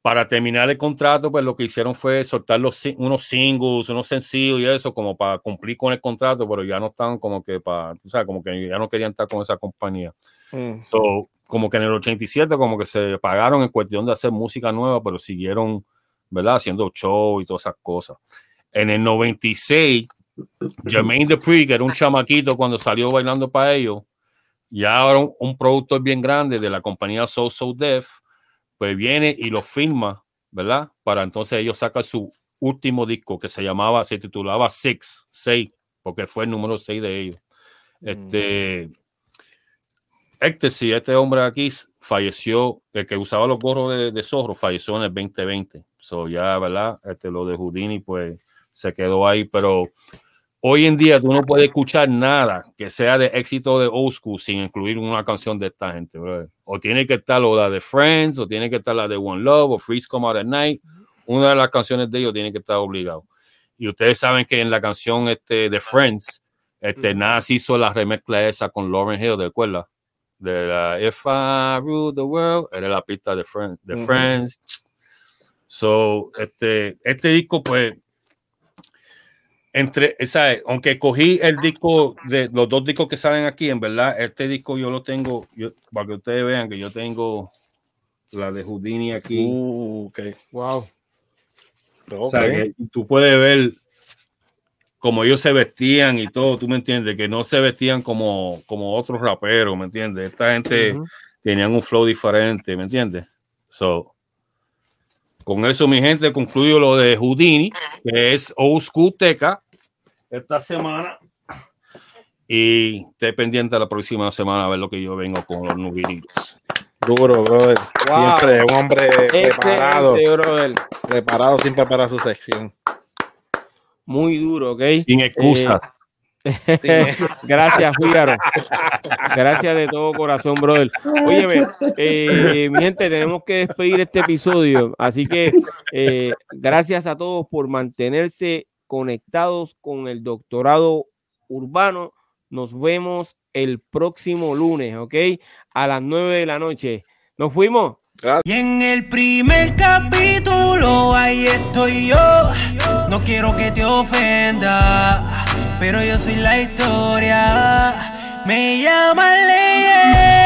para terminar el contrato, pues lo que hicieron fue soltar los, unos singles, unos sencillos y eso, como para cumplir con el contrato, pero ya no estaban como que para, o sea, como que ya no querían estar con esa compañía. Mm. So, como que en el 87, como que se pagaron en cuestión de hacer música nueva, pero siguieron, ¿verdad? Haciendo show y todas esas cosas. En el 96, Jermaine Dupri, que era un chamaquito cuando salió bailando para ellos, ya ahora un, un productor bien grande de la compañía So So Def, pues viene y lo firma, ¿verdad? Para entonces ellos sacan su último disco que se llamaba, se titulaba Six, 6, porque fue el número 6 de ellos. Este, este sí, este hombre aquí falleció, el que usaba los gorros de, de zorro, falleció en el 2020. So ya, ¿verdad? Este, lo de Houdini, pues se quedó ahí, pero Hoy en día tú no puedes escuchar nada que sea de éxito de old school sin incluir una canción de esta gente, O tiene que estar la de Friends, o tiene que estar la de One Love, o Freeze Come Out at Night. Una de las canciones de ellos tiene que estar obligado. Y ustedes saben que en la canción este, de Friends, este, Nas hizo la remezcla esa con Lauren Hill, ¿de acuerdo? De la If I Rule the World, era la pista de Friends. De Friends. So, este, este disco, pues, entre, ¿sabes? aunque cogí el disco de los dos discos que salen aquí, en verdad, este disco yo lo tengo, yo, para que ustedes vean que yo tengo la de Houdini aquí. Uh, ok, wow. O sea, tú puedes ver cómo ellos se vestían y todo, tú me entiendes, que no se vestían como, como otros raperos, ¿me entiendes? Esta gente tenían un flow diferente, ¿me entiendes? So, con eso, mi gente, concluyo lo de Houdini, que es Old School Teca, esta semana. Y esté pendiente la próxima semana a ver lo que yo vengo con los nubinitos. Duro, brother. Siempre un hombre preparado. Preparado siempre para su sección. Muy duro, ¿ok? Sin excusas. Eh, Gracias, Fígaro. Gracias de todo corazón, brother. Óyeme, eh, mi gente, tenemos que despedir este episodio. Así que eh, gracias a todos por mantenerse conectados con el doctorado urbano. Nos vemos el próximo lunes, ¿ok? A las nueve de la noche. ¿Nos fuimos? Y en el primer capítulo, ahí estoy yo. No quiero que te ofenda pero yo soy la historia. Me llaman leyenda.